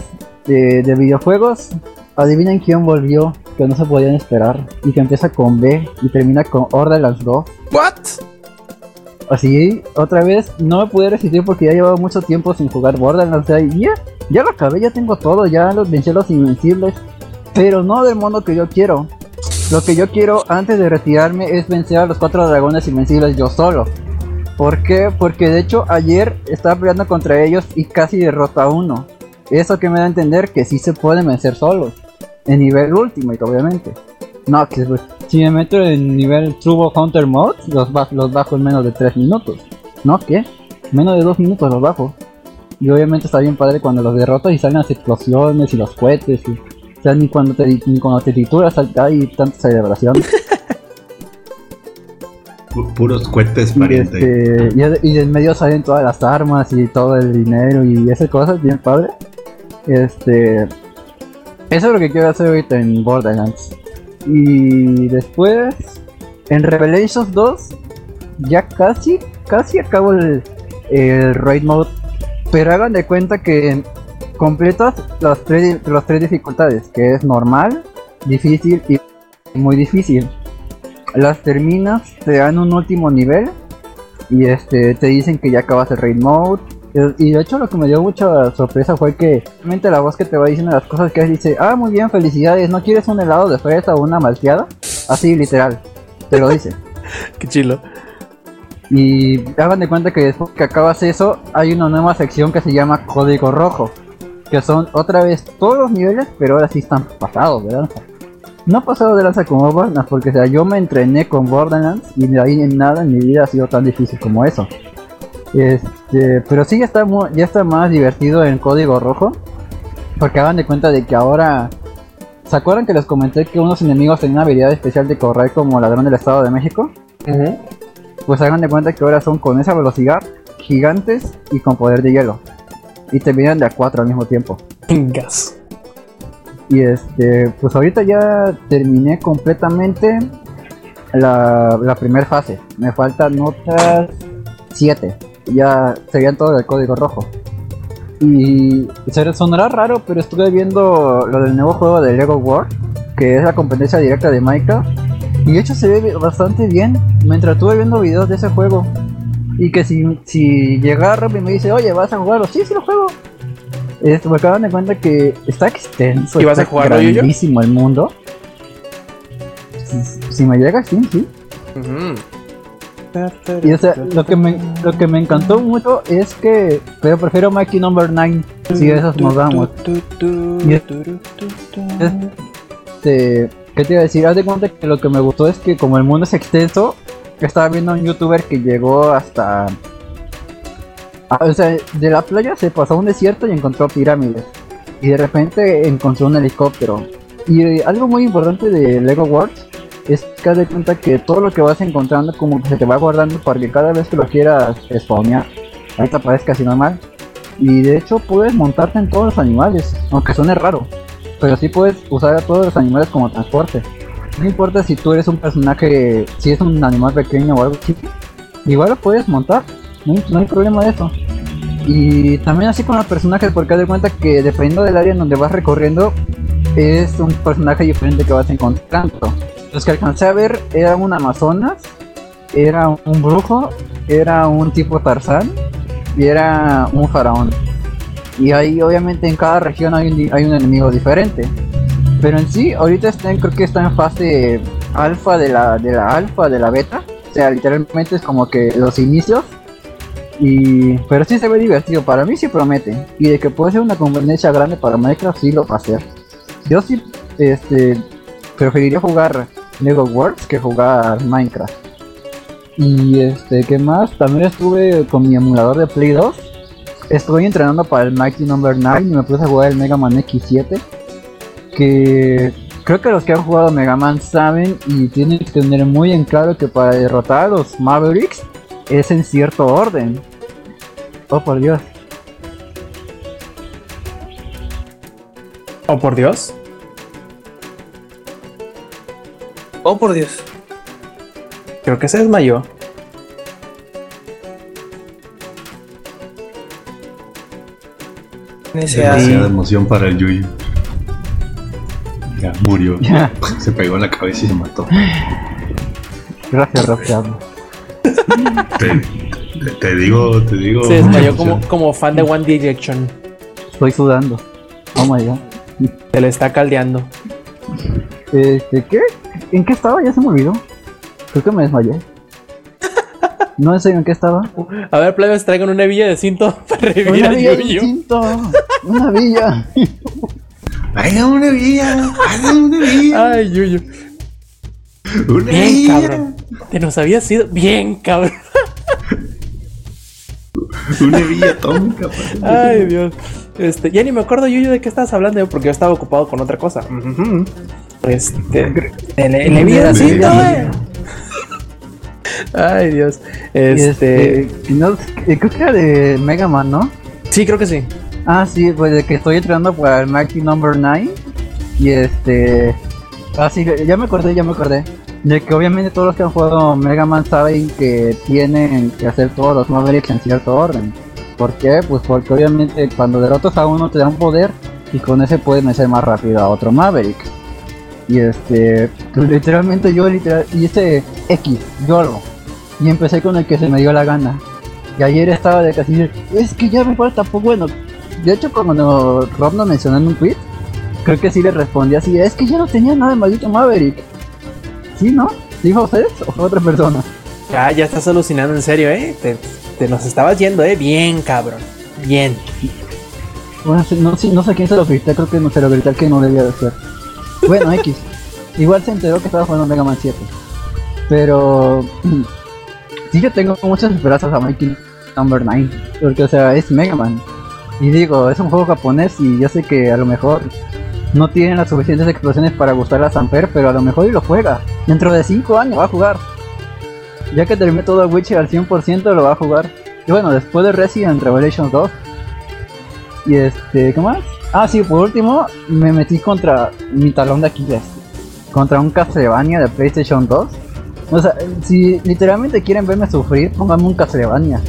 E: de, de videojuegos, adivinen quién volvió, que no se podían esperar. Y que empieza con B y termina con Borderlands 2.
B: ¿What?
E: Así, otra vez, no me pude resistir porque ya llevaba mucho tiempo sin jugar Borderlands. o sea, ya, ya lo acabé, ya tengo todo, ya los vencí los invencibles. Pero no del modo que yo quiero. Lo que yo quiero antes de retirarme es vencer a los cuatro dragones invencibles yo solo. ¿Por qué? Porque de hecho ayer estaba peleando contra ellos y casi derrota a uno. Eso que me da a entender que sí se pueden vencer solos. En nivel Ultimate, obviamente. No, que si me meto en nivel Turbo Hunter Mode, los, ba- los bajo en menos de 3 minutos. ¿No? ¿Qué? Menos de 2 minutos los bajo. Y obviamente está bien padre cuando los derrotas y salen las explosiones y los cohetes. Y, o sea, ni cuando te, ni cuando te hay tanta celebración.
A: Pu- Puros cohetes,
E: Y,
A: pariente.
E: este, y, de- y en medio salen todas las armas y todo el dinero y esas cosas, bien padre. Este. Eso es lo que quiero hacer ahorita en Borderlands. Y después, en Revelations 2, ya casi, casi acabo el, el Raid Mode. Pero hagan de cuenta que completas las tres, las tres dificultades, que es normal, difícil y muy difícil las terminas, te dan un último nivel y este te dicen que ya acabas el raid mode. Y de hecho lo que me dio mucha sorpresa fue que realmente la voz que te va diciendo las cosas que es dice, ah muy bien, felicidades, ¿no quieres un helado de fresa o una malteada? Así literal, te lo dice.
B: Qué chilo.
E: Y hagan de cuenta que después que acabas eso, hay una nueva sección que se llama Código Rojo. Que son otra vez todos los niveles, pero ahora sí están pasados, ¿verdad? No pasado de lanza como Borderlands, porque o sea, yo me entrené con Borderlands y de ahí en nada en mi vida ha sido tan difícil como eso. Este, pero sí ya está, mu- ya está más divertido en Código Rojo. Porque hagan de cuenta de que ahora... ¿Se acuerdan que les comenté que unos enemigos tenían una habilidad especial de correr como ladrón del Estado de México? pues hagan de cuenta que ahora son con esa velocidad, gigantes y con poder de hielo. Y te vienen de a cuatro al mismo tiempo.
B: Gas.
E: Y este, pues ahorita ya terminé completamente la, la primera fase. Me faltan otras 7. Ya serían todo el código rojo. Y se sonará raro, pero estuve viendo lo del nuevo juego de Lego World, que es la competencia directa de Minecraft. Y de hecho se ve bastante bien. Mientras estuve viendo videos de ese juego. Y que si, si llegara Rob y me dice, oye, ¿vas a jugarlo? Sí, sí lo juego. Este, me acaban de cuenta que está extenso.
B: ¿Y vas a
E: está
B: jugarlo, Yuyo?
E: grandísimo el mundo. Si, si me llega, sí, sí. Y o sea, lo que me, lo que me encantó mucho es que, pero prefiero Mikey Number 9, si de esos nos es- Este, ¿Qué te iba a decir? Haz de cuenta que lo que me gustó es que como el mundo es extenso, estaba viendo a un youtuber que llegó hasta... ah, o sea, de la playa se pasó a un desierto y encontró pirámides. Y de repente encontró un helicóptero. Y eh, algo muy importante de Lego Worlds es que haz de cuenta que todo lo que vas encontrando como que se te va guardando para que cada vez que lo quieras spawnear, ahí te aparezca así normal. Y de hecho puedes montarte en todos los animales, aunque suene raro. Pero sí puedes usar a todos los animales como transporte. No importa si tú eres un personaje, si es un animal pequeño o algo así, igual lo puedes montar, no no hay problema de eso. Y también así con los personajes, porque haz de cuenta que dependiendo del área en donde vas recorriendo, es un personaje diferente que vas encontrando. Los que alcancé a ver era un amazonas, era un brujo era un tipo Tarzán y era un faraón. Y ahí obviamente en cada región hay un, hay un enemigo diferente. Pero en sí, ahorita está en- creo que está en fase alfa de la, de la alfa de la beta. O sea, literalmente es como que los inicios. Y, pero sí se ve divertido, para mí sí promete. Y de que puede ser una competencia grande para Minecraft, sí lo va a hacer. Yo sí este, preferiría jugar Lego Worlds que jugar Minecraft. Y este, ¿qué más? También estuve con mi emulador de Play 2. Estoy entrenando para el Mighty Number 9 y me puse a jugar el Mega Man X7. Que creo que los que han jugado Mega Man saben y tienen que tener muy en claro que para derrotar a los Mavericks es en cierto orden. Oh, por Dios.
B: Oh, por Dios.
D: Oh, por Dios.
B: Creo que se desmayó.
A: Demasiada emoción para el Yuyu. Ya murió.
E: Ya.
A: Se pegó en la cabeza y se mató.
E: Gracias, Rob, te
A: digo, te digo.
B: Se desmayó como fan de One Direction.
E: Estoy sudando. Oh my god.
B: Se le está caldeando.
E: Este, ¿qué? ¿En qué estaba? Ya se me olvidó. Creo que me desmayé. No serio, ¿en qué estaba?
B: A ver, plebes, traigan una hebilla de cinto para revivir
E: Una
B: a
E: villa de
B: Yuyu.
E: cinto. Una villa.
A: Una villa. Una villa.
B: Ay, Yuyu.
A: Una
B: Bien,
A: villa.
B: cabrón. Te nos había sido bien, cabrón.
A: Una villa atómica.
B: Ay, Dios. Este, ya ni me acuerdo, Yuyu, de qué estabas hablando, porque yo estaba ocupado con otra cosa. Ujú. Este. Hebilla de cinto, güey. Ay, Dios. Este.
E: Este, no, eh, creo que era de Mega Man, ¿no?
B: Sí, creo que sí.
E: Ah, sí, pues de que estoy entrenando para el Mighty Number 9. Y este. Ah, sí, ya me acordé, ya me acordé. De que obviamente todos los que han jugado Mega Man saben que tienen que hacer todos los Mavericks en cierto orden. ¿Por qué? Pues porque obviamente cuando derrotas a uno te da un poder y con ese puedes vencer más rápido a otro Maverick. Y este, pues, literalmente yo literal hice X, YOLO. Y empecé con el que se me dio la gana. Y ayer estaba de casi es que ya me falta, pues bueno. De hecho, cuando Rob nos mencionó en un tweet, creo que sí le respondí así, es que ya no tenía nada de maldito Maverick. ¿Sí, no? ¿Dijo ustedes o fue otra persona?
B: Ya, ya estás alucinando en serio, ¿eh? Te, te nos estabas yendo, ¿eh? Bien, cabrón. Bien.
E: Bueno, no, sé quién se lo grité, creo que no se lo grité que no debía de ser. Bueno, X. Igual se enteró que estaba jugando Mega Man 7. Pero... sí yo tengo muchas esperanzas a Mikey Number 9. Porque, o sea, es Mega Man. Y digo, es un juego japonés y yo sé que a lo mejor no tienen las suficientes explosiones para gustar a Samper, pero a lo mejor y lo juega. Dentro de 5 años va a jugar. Ya que terminé todo Witcher al 100% lo va a jugar. Y bueno, después de Resident Revelations 2. Y este, ¿qué más? Ah, sí, por último, me metí contra mi talón de Aquiles. Contra un Castlevania de PlayStation 2. O sea, si literalmente quieren verme sufrir, pónganme un Castlevania.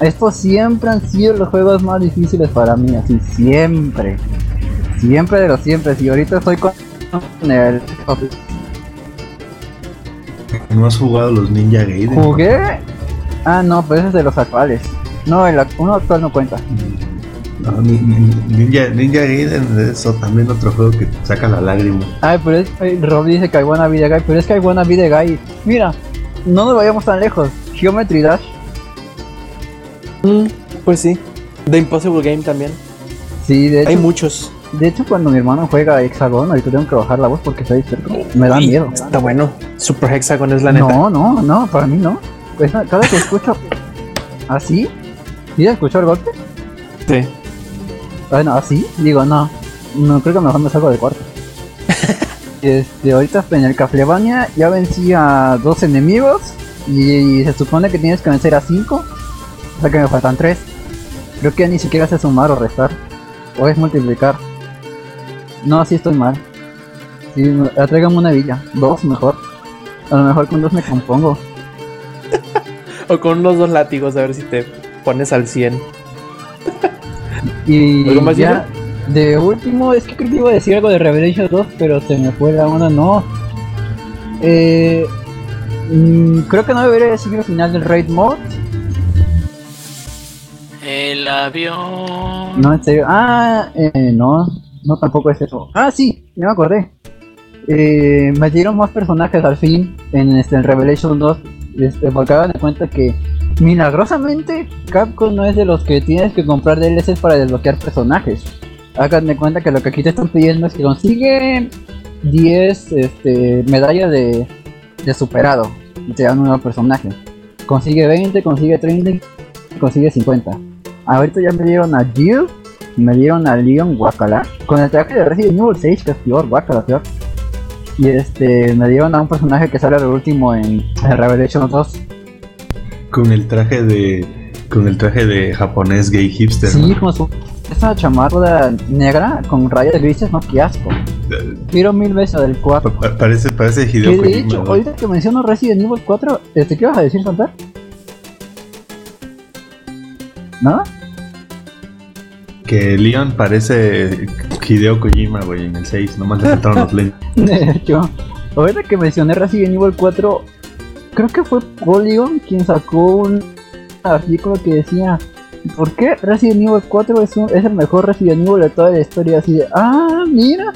E: Estos siempre han sido los juegos más difíciles para mí, así, siempre. Siempre de los siempre. Y ahorita estoy con el.
A: ¿No has jugado los Ninja Gaiden?
E: Jugué. Ah, no, pero ese es de los actuales. No, el uno actual no cuenta.
A: No, ni- ni- Ninja, Ninja Gaiden es también otro juego que te saca la lágrima.
E: Ay, pero es, Rob dice que wanna be the guy, pero es que wanna be the guy. Mira, no nos vayamos tan lejos. Geometry Dash.
B: Mm, pues sí. The Impossible Game también.
E: Sí, de
B: Hay
E: hecho,
B: muchos.
E: de hecho cuando mi hermano juega Hexagon, ahorita tengo que bajar la voz porque está disperso. Me da
B: Uy,
E: miedo.
B: Está bueno. Super Hexagon es la neta.
E: No, no, no, para mí no. Pues, cada que escucho así, ¿sí escuchó el golpe?
B: Sí.
E: Bueno, así, digo, no. No creo que mejor me salgo del cuarto. este, ahorita en el Castlevania ya vencí a dos enemigos y, se supone que tienes que vencer a cinco. O sea que me faltan tres. Creo que ya ni siquiera sé sumar o restar. O es multiplicar. No, así estoy mal. Sí, me- tráigame una villa. Dos mejor. A lo mejor con dos me compongo.
B: O con unos dos látigos a ver si te pones al 100.
E: Y
B: ¿Algo más,
E: ya, de último, es que creo que iba a decir algo de Revelation 2, pero se me fue la onda, no. Eh, Mm, creo que no debería decir el final del Raid Mode.
F: El avión.
E: No, en serio. Ah, eh, no, no tampoco es eso. Ah, sí, ya me acordé. Eh, metieron más personajes al fin en este en Revelation 2. Este, porque hagan de cuenta que milagrosamente Capcom no es de los que tienes que comprar DLCs para desbloquear personajes. Hagan de cuenta que lo que aquí te están pidiendo es que consigue 10 este, medallas de, de superado y te dan un nuevo personaje. Consigue 20, consigue 30, y consigue 50. Ahorita ya me dieron a Jill, me dieron a Leon Wakala, con el traje de Resident Evil 6, que es peor, Wakala, peor. Y este, me dieron a un personaje que sale al último en Revelation 2.
A: Con el traje de. Con el traje de japonés gay hipster.
E: Sí,
A: ¿no?
E: con su esa chamarra negra con rayas grises, no, qué asco. Quiero mil veces del 4.
A: Pa- pa- Parece, parece Hideo
E: de
A: Kojima,
E: hecho,
A: ¿no?
E: ahorita que menciono Resident Evil 4, este, ¿qué vas a decir, Santar? ¿Nada?
A: Que Leon parece Hideo Kojima, güey, en el 6. Nomás le faltaron los lentes.
E: De hecho, ahorita que mencioné Resident Evil 4, creo que fue Polygon quien sacó un artículo que decía ¿Por qué Resident Evil 4 es, un- es el mejor Resident Evil de toda la historia? Así de, ah, mira,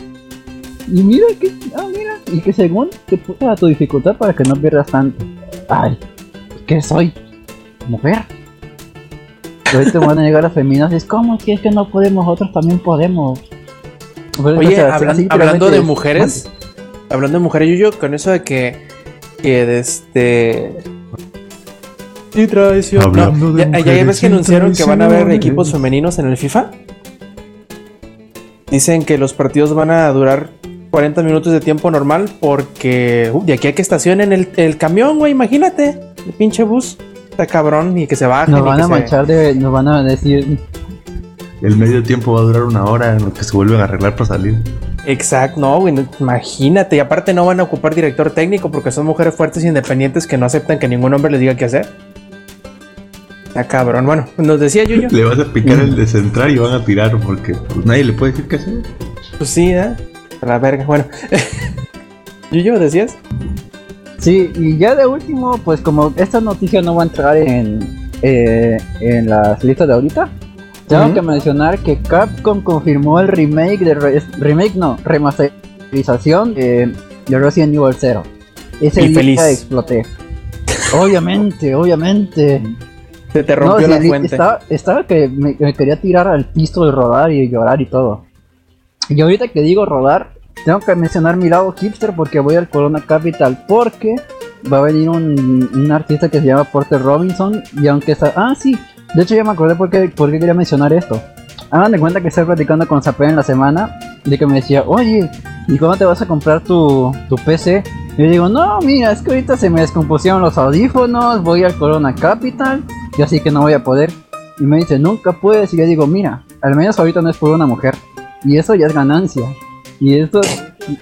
E: y mira que, ah, mira, y que según te puso a tu dificultad para que no pierdas tanto. Ay, ¿qué soy? ¿Mujer? Y ahorita van a llegar las feministas, ¿cómo que es que no podemos? Nosotros también podemos.
B: Oye,
E: o sea,
B: hablan-
E: así
B: hablando de mujeres, hablando de mujeres, yo, yo con eso de que, que de este. Sí, traición.
A: Hablando
B: No,
A: de
B: ya, ya
A: mujeres
B: ves que
A: y
B: anunciaron que van a haber equipos femeninos en el FIFA. Dicen que los partidos van a durar 40 minutos de tiempo normal porque uh, de aquí a que estacionen el, el camión, güey, imagínate. El pinche bus. Está cabrón y que se bajen.
E: Nos
B: y
E: van a
B: se-
E: manchar de. Nos van a decir.
A: El medio tiempo va a durar una hora en lo que se vuelven a arreglar para salir.
B: Exacto, no, güey, imagínate. Y aparte no van a ocupar director técnico porque son mujeres fuertes e independientes que no aceptan que ningún hombre les diga qué hacer. Está cabrón. Bueno, nos decía Yuyo.
A: Le vas a picar el de central y van a tirar porque pues, nadie le puede decir qué hacer.
B: Pues sí, ¿eh? A la verga. Bueno. Yuyo, ¿decías?
E: Sí, y ya de último, pues como esta noticia no va a entrar en, eh, en las listas de ahorita, tengo que mencionar que Capcom confirmó el remake de re- remake no, remasterización de, de Resident Evil 0. Ese
B: Y
E: día
B: feliz.
E: exploté. Obviamente, obviamente.
B: Se te rompió la fuente.
E: Estaba, estaba que me, me quería tirar al piso y rodar y llorar y todo. Y ahorita que digo rodar, tengo que mencionar mi lado hipster porque voy al Corona Capital porque va a venir un, un artista que se llama Porter Robinson y aunque está... Ah, sí, de hecho ya me acordé por qué, por qué quería mencionar esto. Hagan de cuenta que estoy platicando con Zapé en la semana de que me decía, oye, ¿y cuándo te vas a comprar tu, tu PC? Y yo digo, no, mira, es que ahorita se me descompusieron los audífonos, voy al Corona Capital y así que no voy a poder. Y me dice, nunca puedes. Y yo digo, mira, al menos ahorita no es por una mujer. Y eso ya es ganancia. Y esto,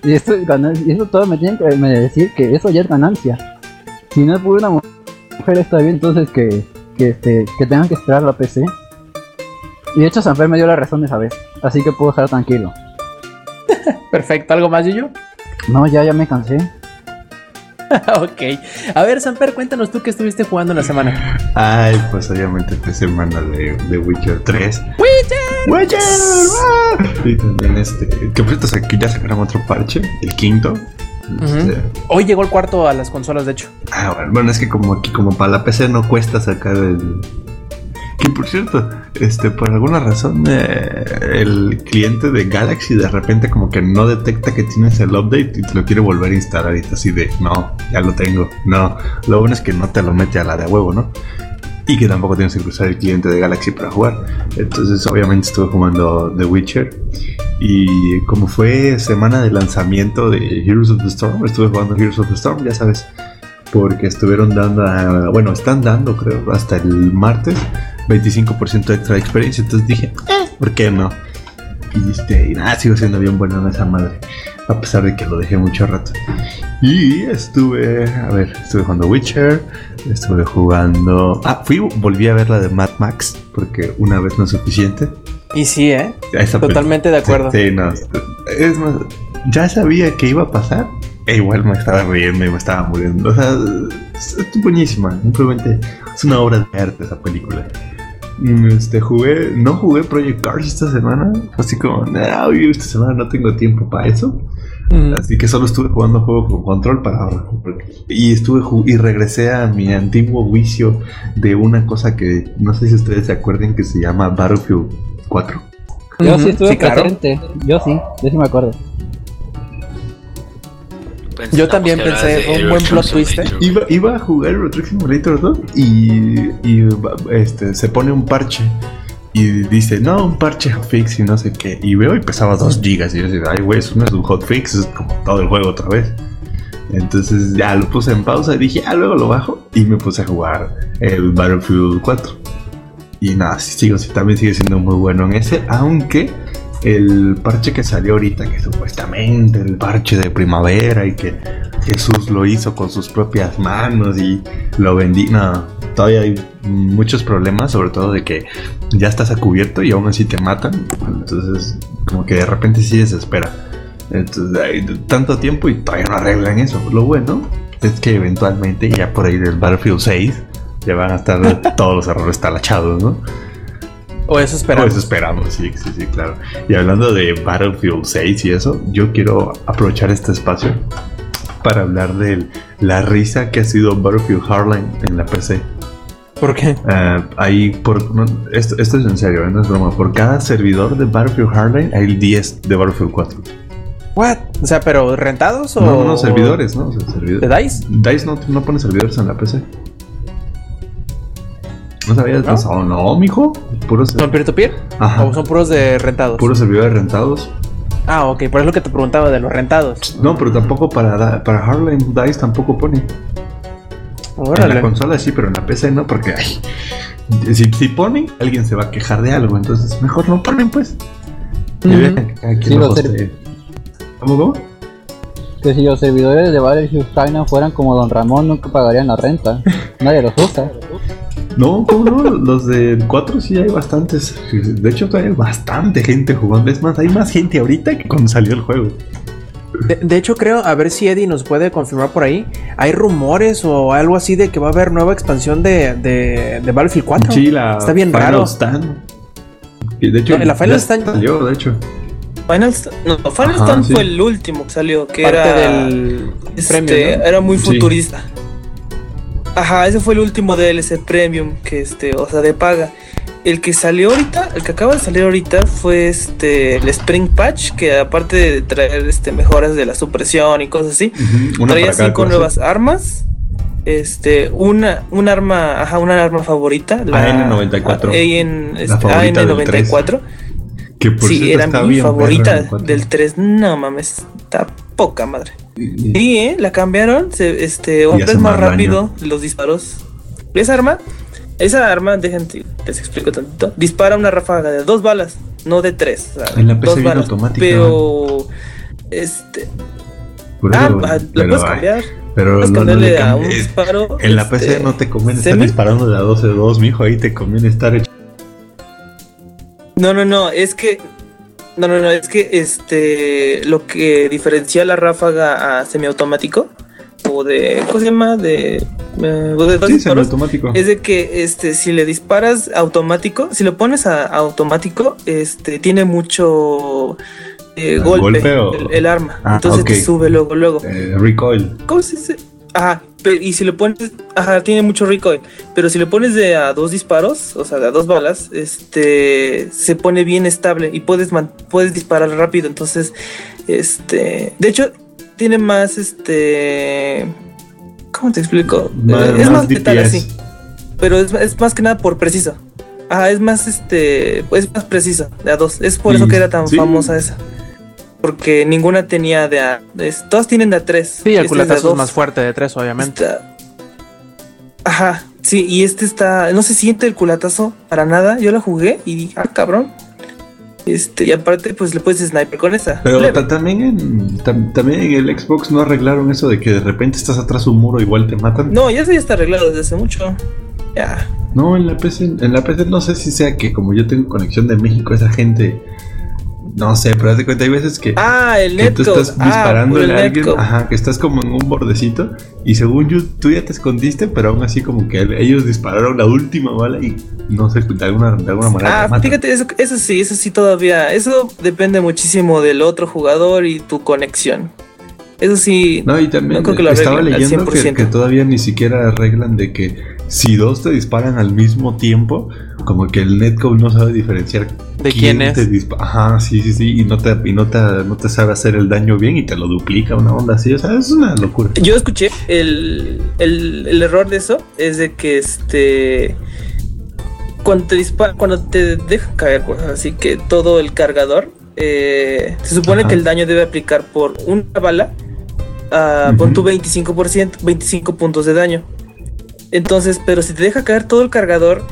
E: y esto es ganancia. Y eso todo me tienen que decir que eso ya es ganancia. Si no es por una mu- mujer está bien, entonces que, que, este, que tengan que esperar la PC. Y de hecho Sanfer me dio la razón esa vez. Así que puedo estar tranquilo.
B: Perfecto. ¿Algo más, Yuyo?
E: No, ya, ya me cansé.
B: ok. A ver, Samper, cuéntanos tú qué estuviste jugando en la semana.
A: Ay, pues obviamente fue semana de, de Witcher 3.
B: ¡Witcher!
A: ¡Witcher! ¡Ah! Y también este. Que por cierto, que ya sacaron otro parche, el quinto. Este,
B: Hoy llegó el cuarto a las consolas, de hecho.
A: Ah, bueno, bueno, es que como aquí, como para la PC no cuesta sacar el. Que por cierto, este, por alguna razón, eh, el cliente de Galaxy de repente como que no detecta que tienes el update y te lo quiere volver a instalar y así de, no, ya lo tengo, no. Lo bueno es que no te lo mete a la de huevo, ¿no? Y que tampoco tienes que cruzar el cliente de Galaxy para jugar. Entonces, obviamente estuve jugando The Witcher. Y como fue semana de lanzamiento de Heroes of the Storm, estuve jugando Heroes of the Storm, ya sabes. Porque estuvieron dando, a- bueno, están dando, creo, hasta el martes 25% extra de experiencia. Entonces dije, eh, ¿por qué no? Y este, y nada, sigo siendo bien bueno en esa madre. A pesar de que lo dejé mucho rato. Y estuve, a ver, estuve jugando Witcher, estuve jugando. Ah, fui, volví a ver la de Mad Max, porque una vez no es suficiente.
B: Y sí, ¿eh?
A: Esa
B: Totalmente de acuerdo.
A: Sí, sí, no. Es más, ya sabía que iba a pasar e igual me estaba riendo y me estaba muriendo. O sea, es, buenísima. Simplemente es una obra de arte esa película. Mm, Este, jugué, no jugué Project Cars esta semana. Así como, nah, hoy esta semana no tengo tiempo para eso.
B: Mm.
A: Así que solo estuve jugando juego con control para ahora. Y estuve y regresé a mi antiguo vicio de una cosa que no sé si ustedes se acuerden que se llama Battlefield 4.
E: Yo sí estuve
B: sí, claro.
E: presente. Yo sí, yo sí me acuerdo.
F: Pensamos
B: Yo también pensé, un buen plot twist, ¿eh?
A: Iba, iba a jugar Euro Truck Simulator 2 y, y este, se pone un parche y dice, no, un parche hotfix y no sé qué. Y veo y pesaba 2 gigas. Y yo decía, ay, güey, eso no es un hotfix, es como todo el juego otra vez. Entonces ya lo puse en pausa y dije, ah, luego lo bajo. Y me puse a jugar el Battlefield 4. Y nada, sí, sigo, también sigue siendo muy bueno en ese, aunque el parche que salió ahorita, que supuestamente el parche de primavera y que Jesús lo hizo con sus propias manos y lo vendí, no, todavía hay muchos problemas, sobre todo de que ya estás a cubierto y aún así te matan, entonces como que de repente sí desespera. Entonces hay tanto tiempo y todavía no arreglan eso. Lo bueno es que eventualmente ya por ahí del Battlefield 6 ya van a estar todos los errores talachados, ¿no?
B: O eso esperamos.
A: Pues esperamos, sí, sí, sí, claro. Y hablando de Battlefield 6 y eso, yo quiero aprovechar este espacio para hablar de la risa que ha sido Battlefield Hardline en la PC.
B: ¿Por qué?
A: Eh, hay por no, esto, esto es en serio, ¿eh? no es broma. Por cada servidor de Battlefield Hardline hay 10 de Battlefield 4.
B: What? O sea, pero rentados o
A: No, no, servidores, ¿no? O sea, servidores.
B: ¿De DICE?
A: DICE no, no pone servidores en la PC. ¿No sabías
B: ¿No?
A: eso? No, mijo. Puros,
B: ¿Son peer-to-peer?
A: Ajá.
B: ¿O son puros de rentados?
A: puros servidores rentados.
B: Ah, ok, por eso lo que te preguntaba de los rentados.
A: No, pero tampoco para, para Hardline DICE tampoco pone. En la
B: Órale.
A: consola sí, pero en la PC no, porque ay, si, si ponen, alguien se va a quejar de algo, entonces mejor no ponen, pues.
E: Sí, los.
A: ¿Cómo, cómo?
E: Que si los servidores de Battlefield China fueran como Don Ramón, nunca pagarían la renta. Nadie los usa.
A: No, ¿cómo no? Los de 4 sí hay bastantes. De hecho, todavía hay bastante gente jugando. Es más, hay más gente ahorita que cuando salió el juego.
B: De, de hecho, creo, a ver si Eddie nos puede confirmar por ahí. Hay rumores o algo así de que va a haber nueva expansión de, de, de Battlefield 4.
A: Sí, la
B: Está bien
A: Final
B: raro.
A: Stand. Y de hecho,
B: No, la Final Stand-
A: salió, de hecho.
D: Final Stand, no, Final
A: Ajá,
D: Stand
A: sí.
D: fue el último que salió, que
B: Parte
D: era
B: del
D: este,
B: premio, ¿no?
D: era muy
A: Sí.
D: futurista. Ajá, ese fue el último DLC Premium que este, o sea, de paga. El que salió ahorita, el que acaba de salir ahorita fue este el Spring Patch, que aparte de traer este mejoras de la supresión y cosas así, traía cinco nuevas armas. Este, una, un arma, ajá, una arma favorita,
A: AN-94.
D: AN, este,
A: favorita del
D: AN94.
A: Que por
D: sí, era mi favorita del 3. No mames, está poca madre.
A: Y-
D: Sí, ¿eh? La cambiaron, se, este, es más
A: más
D: rápido los disparos. Esa arma, esa arma, dejen, les explico tantito, dispara una ráfaga de dos balas, no de tres. o sea,
A: En la PC
D: dos balas,
A: automática.
D: Pero, este, ah, ah,
A: pero,
D: lo puedes cambiar.
A: Pero
D: Puedes
A: no, no
D: cambiarle
A: le
D: a un disparo.
A: En la
D: este,
A: PC no te conviene estar
D: semi.
A: disparando de a 12-2, mijo. Ahí te conviene estar hecho.
D: No, no, no, es que. No, no, no, es que este. Lo que diferencia la ráfaga a semiautomático. O de. ¿Cómo se llama? De. eh, o de dos
A: Sí,
D: disparos,
A: automático.
D: Es de que este, si le disparas automático, si lo pones a, a automático, este, tiene mucho eh, golpe,
A: golpe o-
D: el, el arma.
A: Ah,
D: Entonces te sube luego, luego.
A: Eh, recoil.
D: ¿Cómo se dice? Ajá, y si le pones, ajá, tiene mucho recoil, pero si le pones de a dos disparos, o sea, de a dos balas, este, se pone bien estable y puedes, man- puedes disparar rápido, entonces, este, de hecho, tiene más, este, ¿cómo te explico?
A: Más-
D: Eh, es
A: más DPS.
D: así, pero es, es más que nada por preciso. Ajá, es más, este, es más preciso, de a dos, es por
A: Y-
D: eso que era tan
A: sí.
D: famosa esa. Porque ninguna tenía de a. es- todas tienen de a tres.
B: Sí, el
D: Este
B: culatazo es más fuerte de tres, obviamente.
D: Está- Ajá, sí, y este está. No se siente el culatazo para nada. Yo la jugué y dije, ah, cabrón. Este, y aparte, pues le puedes sniper con esa.
A: Pero también en, tam- también en el Xbox no arreglaron eso de que de repente estás atrás de un muro igual te matan.
D: No, ya eso ya está arreglado desde hace mucho. Ya.
A: No, en la PC, en la PC no sé si sea que como yo tengo conexión de México, esa gente No sé, pero haz de cuenta, hay veces que,
D: Ah, el
A: que tú estás
D: Ah, el
A: a alguien, ajá, que estás como en un bordecito y según yo, tú ya te escondiste, pero aún así como que ellos dispararon la última bala y no sé, de alguna, de alguna manera
D: Ah, fíjate, eso, eso sí, eso sí todavía. Eso depende muchísimo del otro jugador y tu conexión. Eso sí.
A: No, y también
D: No
A: estaba leyendo que,
D: 100%.
A: que todavía ni siquiera arreglan de que si dos te disparan al mismo tiempo, como que el netcode no sabe diferenciar
B: ¿De quién es?
A: te dispa- Ajá, sí, sí, sí, y no te, y no te, no te sabe hacer el daño bien y te lo duplica, una onda así, o sea, es una locura.
D: Yo escuché el, el, el error de eso es de que este cuando te dispara, cuando te dejan caer, pues, así que todo el cargador eh, se supone
A: Ajá.
D: que el daño debe aplicar por una bala, ah, pon tu
A: Ujú.
D: 25%, 25 puntos de daño. Entonces, pero si te deja caer todo el cargador,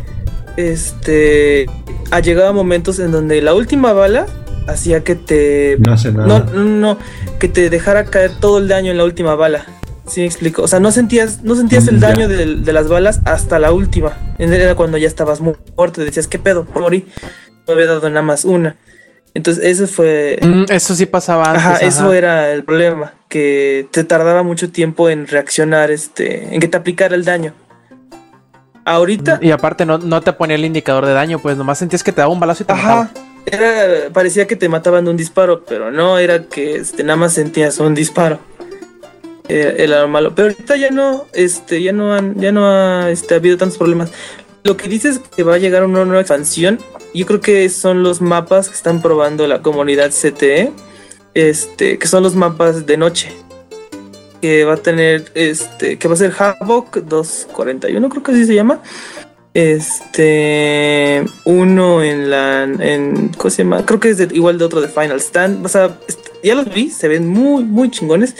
D: este ha llegado momentos en donde la última bala hacía que te
A: No hace nada.
D: no, no, no, que te dejara caer todo el daño en la última bala. ¿Sí me explico? O sea, no sentías, no sentías el
A: Mm, ya.
D: daño de, las balas hasta la última. Era cuando ya estabas mu- muerto decías, ¿qué pedo? Morí. No había dado nada más una. Entonces, eso fue.
B: Mm, eso sí pasaba antes.
D: Ajá,
B: ajá.
D: eso era el problema. Que te tardaba mucho tiempo en reaccionar, este, en que te aplicara el daño. Ahorita,
B: Y aparte no, no te ponía el indicador de daño, pues nomás sentías que te daba un balazo y te mataba.
D: Ajá. Era, parecía que te mataban de un disparo, pero no, era que este, nada más sentías un disparo. Era, era lo malo. Pero ahorita ya no, este, ya no han, ya no ha este, habido tantos problemas. Lo que dices que va a llegar una nueva expansión, yo creo que son los mapas que están probando la comunidad CTE, este, que son los mapas de noche. Que va a tener, este, que va a ser Havoc 241, creo que así se llama. Este. Uno en la. En, ¿Cómo se llama? Creo que es de- igual de otro de Final Stand. O sea, ya los vi, se ven muy, muy chingones.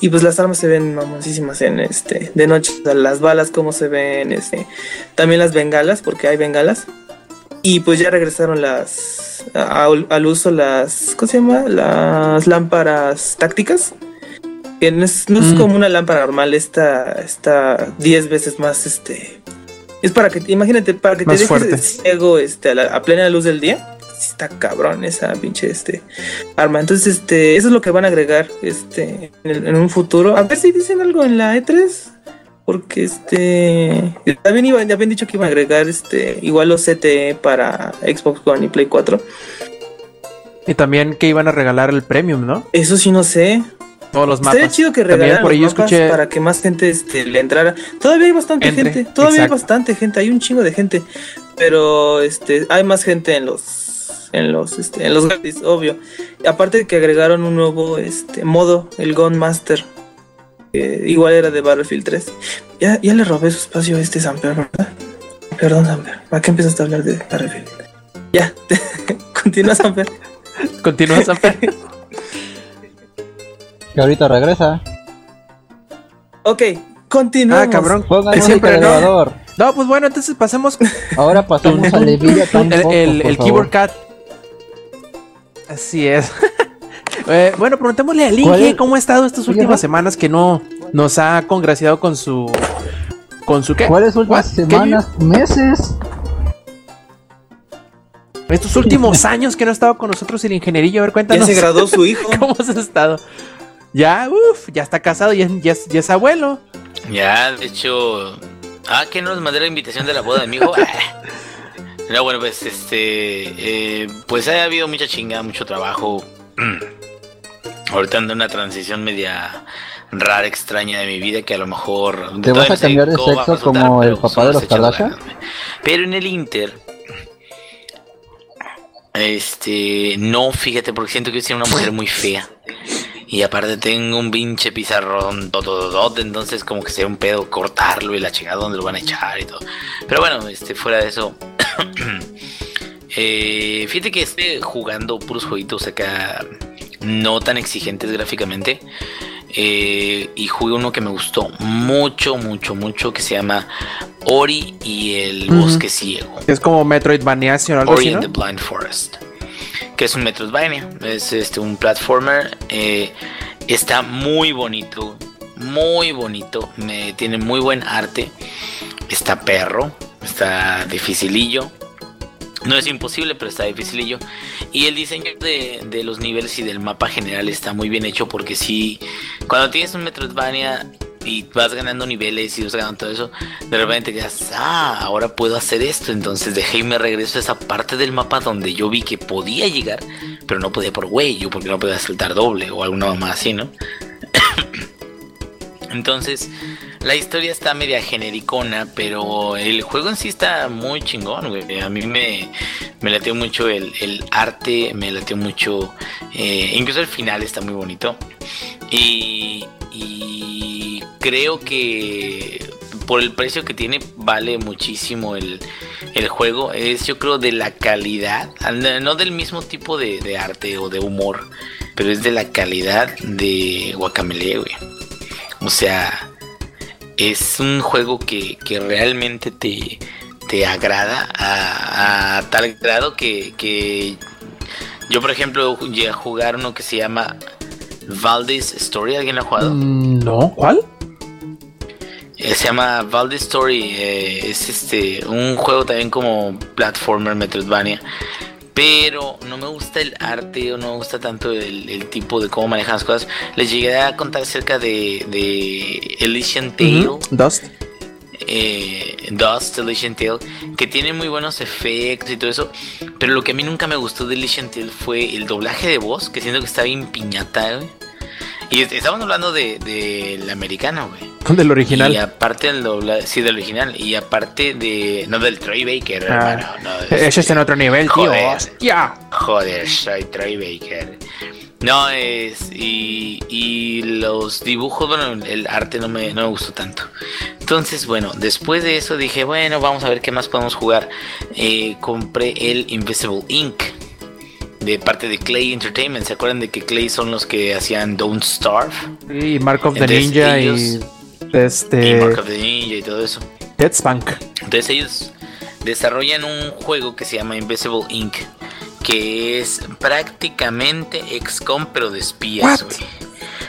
D: Y pues las armas se ven mamoncísimas en este. De noche. O sea, las balas, como se ven. Este. También las bengalas, porque hay bengalas. Y pues ya regresaron las. a- al uso las. ¿Cómo se llama? Las lámparas tácticas. Que no es, no es
B: Mm.
D: como una lámpara normal, esta está 10 veces más este. Es para que, imagínate, para que
B: Más
D: te dejes ciego este, a, la- a plena luz del día. Está cabrón esa pinche este, arma. Entonces, este, eso es lo que van a agregar este, en, el- en un futuro. A ver si dicen algo en la E3. Porque este. También iban, ya habían dicho que iban a agregar este. Igual los CTE para Xbox One y Play 4.
B: Y también que iban a regalar el premium, ¿no?
D: Eso sí no sé.
B: Todos los mapas.
D: chido que regalaran
B: por ahí
D: los mapas
B: escuché.
D: para que más gente este, le entrara. Todavía hay bastante
B: Entre,
D: gente, todavía
B: exacto.
D: hay bastante gente, hay un chingo de gente, pero este hay más gente en los en los este, en los gratis, obvio. Aparte de que agregaron un nuevo este modo, el Gun Master. que igual era de Battlefield 3. Ya, ya le robé su espacio a este Samper, ¿verdad? Perdón, Samper. ¿Para qué empezaste a hablar de Battlefield? Ya, continúa Samper.
B: Continúa, Samper.
E: Que ahorita regresa.
D: Ok, continuamos.
B: ah, cabrón.
E: Pongan música
B: Siempre
E: de
B: no.
E: elevador.
B: No, pues bueno, entonces pasemos
E: Ahora pasamos a Leviathan.
B: el, el, el keyboard cat. Así es. Eh, bueno, preguntémosle a
E: ¿Cuál
B: Inge
E: es?
B: cómo ha estado estas últimas semanas que no nos ha congraciado con su. con su qué?
E: ¿Cuáles últimas
B: What? ¿Qué,
E: semanas, meses?
B: Estos últimos años que no ha estado con nosotros el ingenierillo. A ver,
D: Ya
B: cuéntanos.
D: se graduó su hijo.
B: ¿Cómo has estado? Ya, uff, ya está casado, ya, es- ya es- ya es abuelo.
F: Ya, de hecho. Ah, que no nos mandé la invitación de la boda de mi hijo. No, bueno, pues este. eh, pues ha habido mucha chinga, mucho trabajo. Ahorita ando en una transición media rara, extraña de mi vida que a lo mejor.
E: ¿Te vas a cambiar de sexo
F: resultar,
E: como el papá de los Kardashian?
F: Pero en el Inter. Este. No, fíjate, porque siento que soy una mujer muy fea. Y aparte tengo un pinche pizarrón todo, entonces como que sería un pedo cortarlo y la chingada donde lo van a echar y todo. Pero bueno, este, fuera de eso. eh, fíjate que estoy jugando puros jueguitos acá no tan exigentes gráficamente. Eh, y jugué uno que me gustó mucho, mucho, mucho, que se llama Ori y el. Bosque Ciego.
B: Es como Metroidvania o algo
F: Ori and
B: ¿no?
F: the Blind Forest. Que es un Metroidvania. Es este un platformer. eh, está muy bonito. Muy bonito. Tiene muy buen arte. Está perro. Está dificilillo. No es imposible, pero está dificilillo. Y el diseño de, de los niveles y del mapa general está muy bien hecho porque si cuando tienes un Metroidvania y vas ganando niveles y vas ganando todo eso, de repente te quedas, ah, ahora puedo hacer esto. Entonces dejé y me regreso a esa parte del mapa donde yo vi que podía llegar, pero no podía por huello porque no podía saltar doble o alguna más así, ¿no? Entonces, la historia está media genericona, pero el juego en sí está muy chingón, güey. A mí me, me latió mucho el, el arte, me latió mucho. eh, incluso el final está muy bonito. Y creo que por el precio que tiene, vale muchísimo el, el juego. Es, yo creo, de la calidad, no del mismo tipo de, arte o de humor, pero es de la calidad de Guacamele, güey. O sea, es un juego que, que realmente te, te agrada a, tal grado que, que yo, por ejemplo, llegué a jugar uno que se llama Valdez Story. ¿Alguien ha jugado?
B: Mm, No, ¿cuál?
F: Eh, se llama Valdez Story. eh, es este un juego también como platformer Metroidvania. Pero no me gusta el arte o no me gusta tanto el, el tipo de cómo manejan las cosas. Les llegué a contar acerca de, de Elysian Tale.
B: Ujú, Dust.
F: eh, Dust, Elysian Tale, que tiene muy buenos efectos y todo eso. Pero lo que a mí nunca me gustó de Elysian Tale fue el doblaje de voz, que siento que está bien piñata, güey. Y est- estamos hablando de, del americano, güey.
B: Del original.
F: Y aparte del doblaje, sí, del original. Y aparte de, no del Troy Baker,
B: Ah,
F: hermano. No,
B: Ese está en otro nivel, tío.
F: Joder.
B: Hostia.
F: Joder, soy Troy Baker. No, es. Y, y los dibujos, bueno, el arte no me, no me gustó tanto. Entonces, bueno, después de eso dije, bueno, vamos a ver qué más podemos jugar. Eh, compré el Invisible Inc. De parte de Clay Entertainment. ¿Se acuerdan de que Clay son los que hacían Don't Starve?
B: Y Mark of the Ninja
F: ellos-
B: y.
F: Y
B: Este.
F: Mark of the Ninja y todo eso.
B: Dead Spank.
F: Entonces ellos desarrollan un juego que se llama Invisible Inc. Que es prácticamente XCOM pero de espías.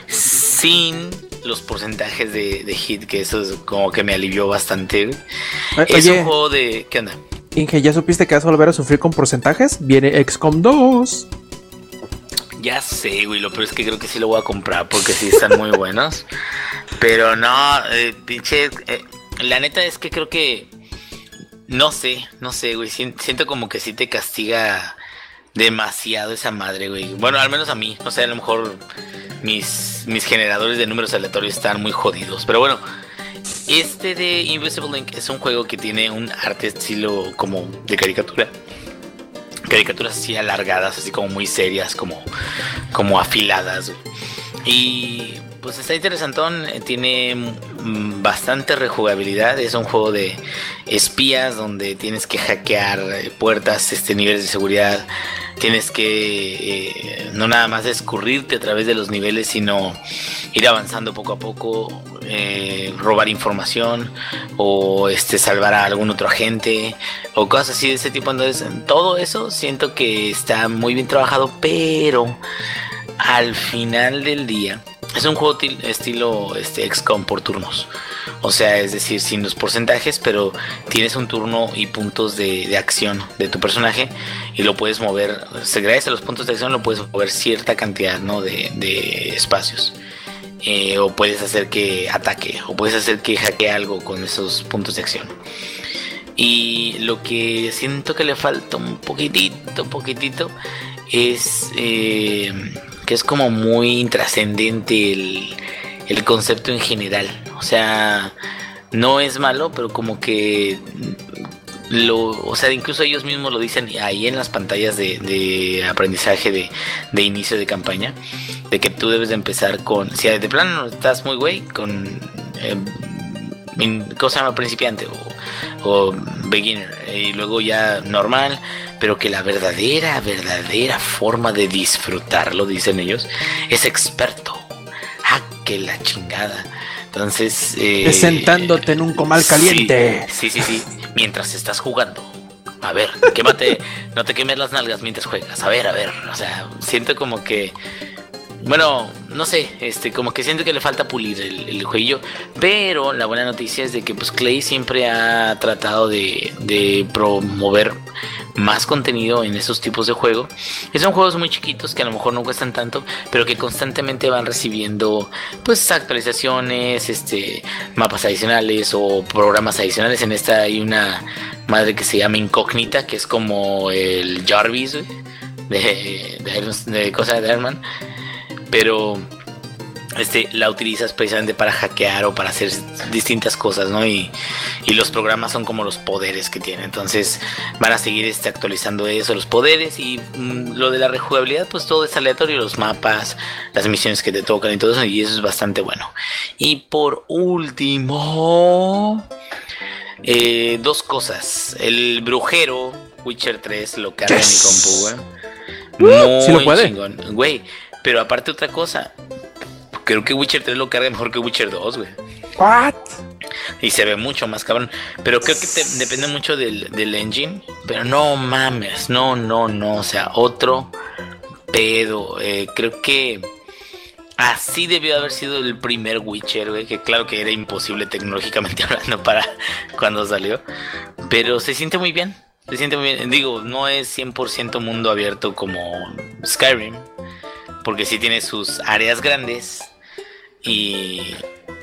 F: Sin los porcentajes de, de hit, que eso es como que me alivió bastante.
B: Eh,
F: Es un
B: Oye,
F: juego de... ¿Qué onda?
B: Inge, ¿ya supiste que vas a volver a sufrir con porcentajes? Viene XCOM 2.
F: Ya sé, güey, lo peor es que creo que sí lo voy a comprar porque sí están muy buenos. Pero no, eh, pinche... eh, la neta es que creo que... No sé, no sé, güey. sien- Siento como que sí te castiga demasiado esa madre, güey. Bueno, al menos a mí. No sé, a lo mejor mis, mis generadores de números aleatorios están muy jodidos. Pero bueno, este de Invisible Link es un juego que tiene un arte estilo como de caricatura. Caricaturas así alargadas, así como muy serias, como, como afiladas. Y pues está interesantón, eh, tiene mm, bastante rejugabilidad. Es un juego de espías donde tienes que hackear eh, puertas, este niveles de seguridad. Tienes que eh, no nada más escurrirte a través de los niveles, sino ir avanzando poco a poco, robar información o este salvar a algún otro agente o cosas así de ese tipo. Entonces, todo eso siento que está muy bien trabajado, pero al final del día es un juego til- estilo este XCOM por turnos. O sea, es decir, sin los porcentajes, pero tienes un turno y puntos de, de acción de tu personaje y lo puedes mover, gracias a los puntos de acción lo puedes mover cierta cantidad ¿no? de, de espacios. Eh, o puedes hacer que ataque, o puedes hacer que hackee algo con esos puntos de acción. Y lo que siento que le falta un poquitito, poquitito, es eh, que es como muy intrascendente el, el concepto en general. O sea, no es malo, pero como que lo, o sea, incluso ellos mismos lo dicen ahí en las pantallas de, de aprendizaje de, de inicio de campaña, de que tú debes de empezar con, si de plano estás muy güey, con, eh, ¿cómo se llama? Principiante o, o beginner, y luego ya normal, pero que la verdadera, verdadera forma de disfrutarlo, dicen ellos, es experto. Ah, que la chingada. Entonces, eh,
B: Es sentándote en un comal
F: sí,
B: caliente.
F: Sí, sí, sí. Mientras estás jugando. A ver, quémate, no te quemes las nalgas mientras juegas. A ver, a ver. O sea, siento como que. Bueno, no sé, este, como que siento que le falta pulir el, el jueguillo. Pero la buena noticia es de que pues Clay siempre ha tratado de, promover más contenido en esos tipos de juego. Y son juegos muy chiquitos que a lo mejor no cuestan tanto, pero que constantemente van recibiendo pues actualizaciones, este mapas adicionales o programas adicionales. En esta hay una madre que se llama Incógnita, que es como el Jarvis de, de, de cosa de Iron Man. Pero este, la utilizas precisamente para hackear o para hacer distintas cosas, ¿no? Y, y los programas son como los poderes que tiene. Entonces van a seguir este, actualizando eso, los poderes y mm, lo de la rejugabilidad, pues todo es aleatorio, los mapas, las misiones que te tocan y todo eso, y eso es bastante bueno. Y por último, eh, dos cosas. El brujero Witcher 3 lo carga en mi compu, güey. Muy
B: sí lo puede.
F: chingón, güey. Pero aparte otra cosa, creo que Witcher 3 lo carga mejor que Witcher 2, güey.
B: What?
F: Y se ve mucho más cabrón. Pero creo que te- depende mucho del, del engine. Pero no mames, no, no, no. O sea, otro pedo. Eh, creo que así debió haber sido el primer Witcher, güey. Que claro que era imposible tecnológicamente hablando para cuando salió. Pero se siente muy bien. Se siente muy bien. Digo, no es 100% mundo abierto como Skyrim. Porque sí tiene sus áreas grandes. Y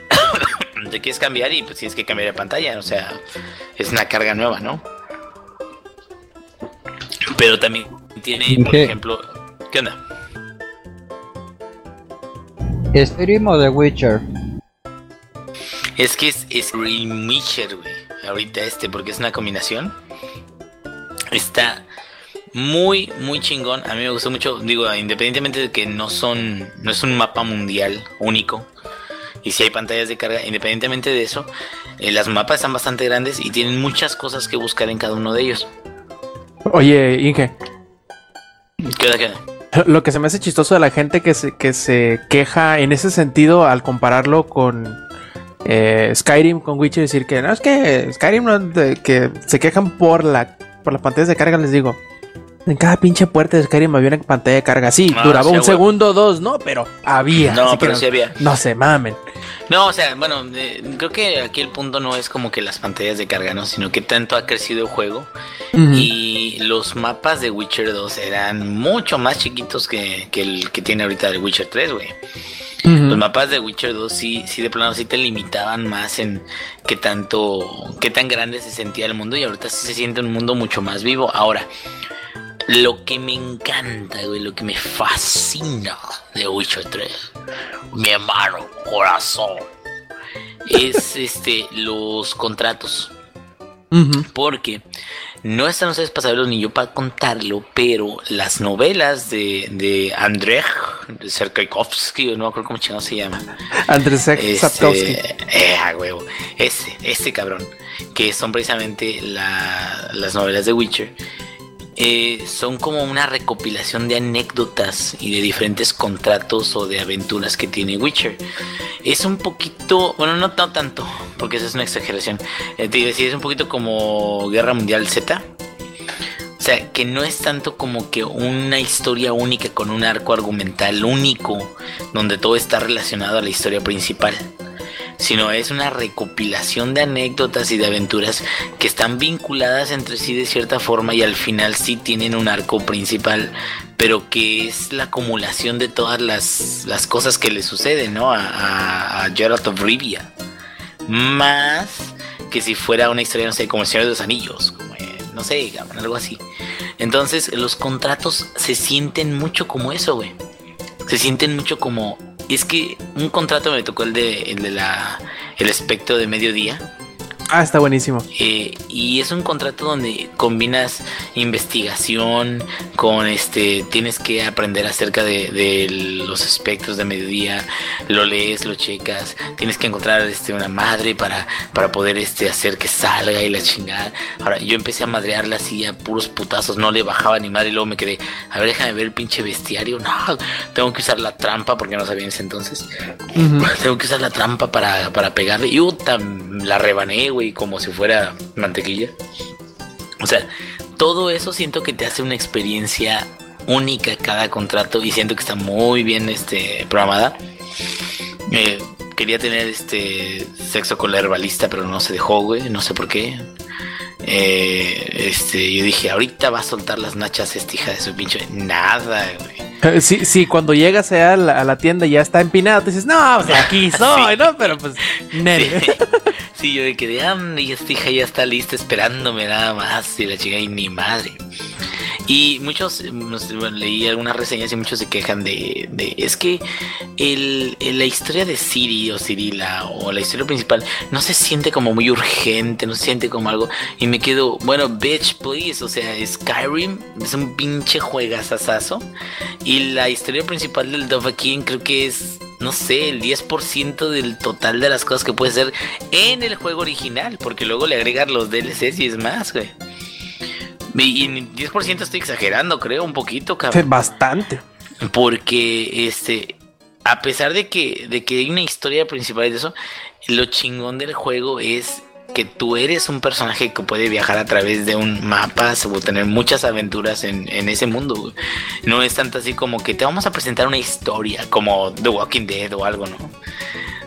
F: te quieres cambiar y pues tienes que cambiar de pantalla, o sea, es una carga nueva, ¿no? Pero también tiene, por
E: ¿Qué?
F: ejemplo, ¿qué onda?
E: Skyrim o The Witcher.
F: Es que es, es Witcher, güey, ahorita este, porque es una combinación. Está muy, muy chingón, a mí me gustó mucho, digo, independientemente de que no son, no es un mapa mundial único, y si hay pantallas de carga, independientemente de eso, eh, las mapas están bastante grandes y tienen muchas cosas que buscar en cada uno de ellos.
B: Oye, Inge,
F: ¿Qué onda?
B: lo que se me hace chistoso de la gente que se, que se queja en ese sentido al compararlo con eh, Skyrim, con Witcher, decir que no es que Skyrim no, de- que se quejan por la por las pantallas de carga, les digo. En cada pinche puerta de Skyrim había una pantalla de carga. Sí,
F: Ah,
B: duraba
F: sí,
B: un segundo o dos, no, pero había.
F: No, pero sí había.
B: No se mamen.
F: No, o sea, bueno, eh, creo que aquí el punto no es como que las pantallas de carga, ¿no? Sino que tanto ha crecido el juego y los mapas de Witcher 2 eran mucho más chiquitos que, que el que tiene ahorita el Witcher 3, güey. Los mapas de Witcher 2 sí, sí de plano sí te limitaban más en qué tanto, qué tan grande se sentía el mundo y ahorita sí se siente un mundo mucho más vivo. Ahora, lo que me encanta, güey, lo que me fascina de Witcher 3, mi hermano, corazón, es este, los contratos. Porque no están ustedes para saberlo ni yo para contarlo, pero las novelas de, de Andrzej Serkaikovsky, no me acuerdo cómo chingado se llama.
B: Andrzej Sapkowski.
F: Este, eh, a huevo. Ese, ese cabrón. Que son precisamente la- las novelas de Witcher. Eh, son como una recopilación de anécdotas y de diferentes contratos o de aventuras que tiene Witcher. Es un poquito, bueno, no, no tanto, porque eso es una exageración. Eh, es un poquito como Guerra Mundial Z. O sea, que no es tanto como que una historia única con un arco argumental único, donde todo está relacionado a la historia principal, sino es una recopilación de anécdotas y de aventuras que están vinculadas entre sí de cierta forma y al final sí tienen un arco principal, pero que es la acumulación de todas las, las cosas que le suceden, ¿no? A, a, a Geralt of Rivia. Más que si fuera una historia, no sé, como el Señor de los Anillos, como, eh, no sé, algo así. Entonces, los contratos se sienten mucho como eso, güey. Se sienten mucho como. Es que un contrato me tocó el de, el de la. El espectro de mediodía.
B: Ah, está buenísimo.
F: Eh, y es un contrato donde combinas investigación con este tienes que aprender acerca de, de los espectros de mediodía lo lees lo checas tienes que encontrar este una madre para para poder este hacer que salga y la chingada. Ahora yo empecé a madrearla así a puros putazos no le bajaba ni madre y luego me quedé a ver déjame ver el pinche bestiario no tengo que usar la trampa porque no sabía en ese entonces. Tengo que usar la trampa para, para pegarle. Y puta, la rebané, güey, como si fuera mantequilla. O sea, todo eso siento que te hace una experiencia única cada contrato y siento que está muy bien este, programada. Eh, quería tener este sexo con la herbalista, pero no se dejó, güey, no sé por qué. Eh, este, yo dije, ahorita va a soltar las nachas esta hija de su pinche. Nada, güey.
B: Eh, Sí, sí, cuando llegas a la, a la tienda y ya está empinado, te dices, no, o sea, aquí soy, ¿no? Pero pues.
F: Sí, sí, yo me quedé, ah, y esta hija ya está lista esperándome nada más. Y la chica, y ni madre. Y muchos, bueno, leí algunas reseñas y muchos se quejan de, es que la historia de Siri o Cirila o la historia principal no se siente como muy urgente, no se siente como algo. Y me quedo, bueno, bitch, please, o sea, Skyrim es un pinche juegazazazo. Y la historia principal del Dovahkiin creo que es, no sé, el 10% del total de las cosas que puede ser en el juego original, porque luego le agregan los DLCs y es más, güey. Y en 10% estoy exagerando, creo, un poquito, cabrón.
B: Bastante.
F: Porque, este, a pesar de que, de que hay una historia principal y de eso, lo chingón del juego es que tú eres un personaje que puede viajar a través de un mapa o tener muchas aventuras en, ese mundo. No es tanto así como que te vamos a presentar una historia como The Walking Dead o algo, ¿no?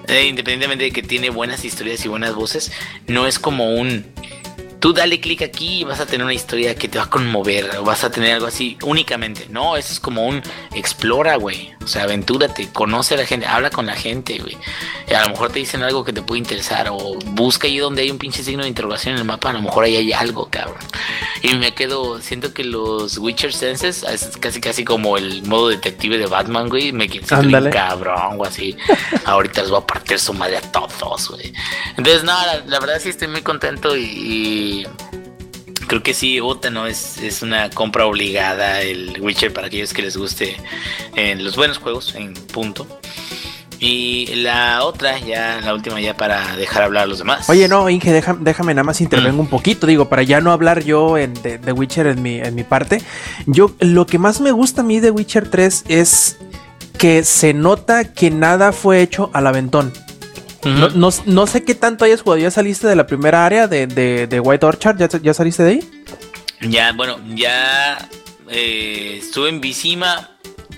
F: Eh, independientemente de que tiene buenas historias y buenas voces, no es como un tú dale clic aquí y vas a tener una historia que te va a conmover o vas a tener algo así únicamente. No, eso es como un explora, güey. O sea, aventúrate, conoce a la gente, habla con la gente, güey. Y a lo mejor te dicen algo que te puede interesar o busca ahí donde hay un pinche signo de interrogación en el mapa, a lo mejor ahí hay algo, cabrón. Y me quedo, siento que los Witcher Senses es casi casi como el modo detective de Batman, güey. Me quedo bien cabrón o así. Ahorita les voy a partir su madre a todos, güey. Entonces, no, la, la verdad sí estoy muy contento y, y creo que sí, Ota, ¿no? Es, es una compra obligada el Witcher para aquellos que les guste eh, los buenos juegos en punto. Y la otra, ya la última ya para dejar hablar a los demás.
B: Oye, no, Inge, deja- déjame nada más intervengo un poquito, digo, para ya no hablar yo en, de, de Witcher en mi, en mi parte. Yo, lo que más me gusta a mí de Witcher 3 es que se nota que nada fue hecho al aventón. No, no, no sé qué tanto hayas jugado, ¿ya saliste de la primera área de, de- de White Orchard? ¿Ya, ya saliste de ahí?
F: Ya, bueno, ya eh, estuve en Visima,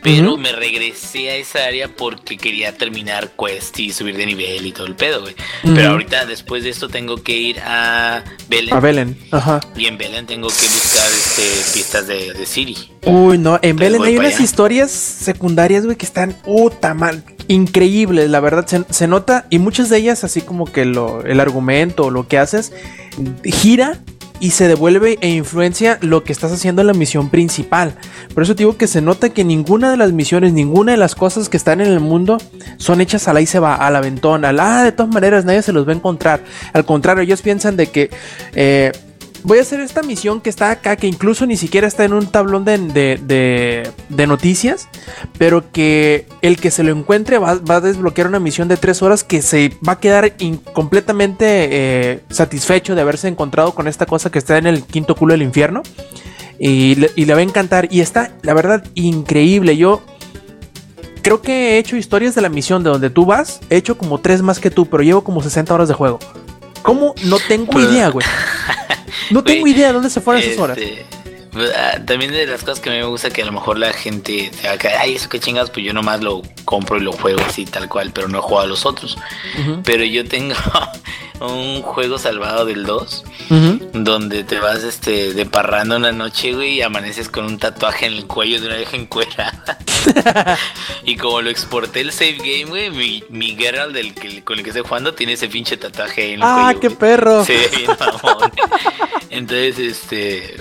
F: pero me regresé a esa área porque quería terminar quest y subir de nivel y todo el pedo, güey. Pero ahorita, después de esto, tengo que ir a Belén.
B: A Belén, ajá.
F: Y en Belén tengo que buscar este, pistas de, de Siri.
B: Uy, no, en
F: Entonces
B: Belén hay unas
F: allá.
B: historias secundarias, güey, que están puta mal, increíbles, la verdad, se, se nota, y muchas de ellas, así como que lo, el argumento o lo que haces, gira y se devuelve e influencia lo que estás haciendo en la misión principal. Por eso te digo que se nota que ninguna de las misiones, ninguna de las cosas que están en el mundo son hechas al ahí se va, al aventón, al ah, de todas maneras nadie se los va a encontrar. Al contrario, ellos piensan de que eh, voy a hacer esta misión que está acá, que incluso ni siquiera está en un tablón de, de- de- de noticias, pero que el que se lo encuentre va, va a desbloquear una misión de tres horas que se va a quedar completamente eh, satisfecho de haberse encontrado con esta cosa que está en el quinto culo del infierno. Y le, y le va a encantar. Y está, la verdad, increíble. Yo creo que he hecho historias de la misión de donde tú vas. He hecho como tres más que tú, pero llevo como 60 horas de juego. ¿Cómo? No tengo idea, güey. No tengo idea de dónde se fueron esas horas.
F: Este, También de las cosas que a mí me gusta que a lo mejor la gente se va a caer, ay, eso que chingas, pues yo nomás lo compro y lo juego así tal cual, pero no he jugado a los otros. Pero yo tengo un juego salvado del 2
B: ujú.
F: donde te vas este de parranda una noche, güey, y amaneces con un tatuaje en el cuello de una vieja encuerada. y como lo exporté el save game, güey, mi, mi Geralt del que, con el que estoy jugando tiene ese pinche tatuaje en el
B: Ah,
F: cuello.
B: qué
F: güey.
B: perro.
F: Bien mamón. Entonces, este.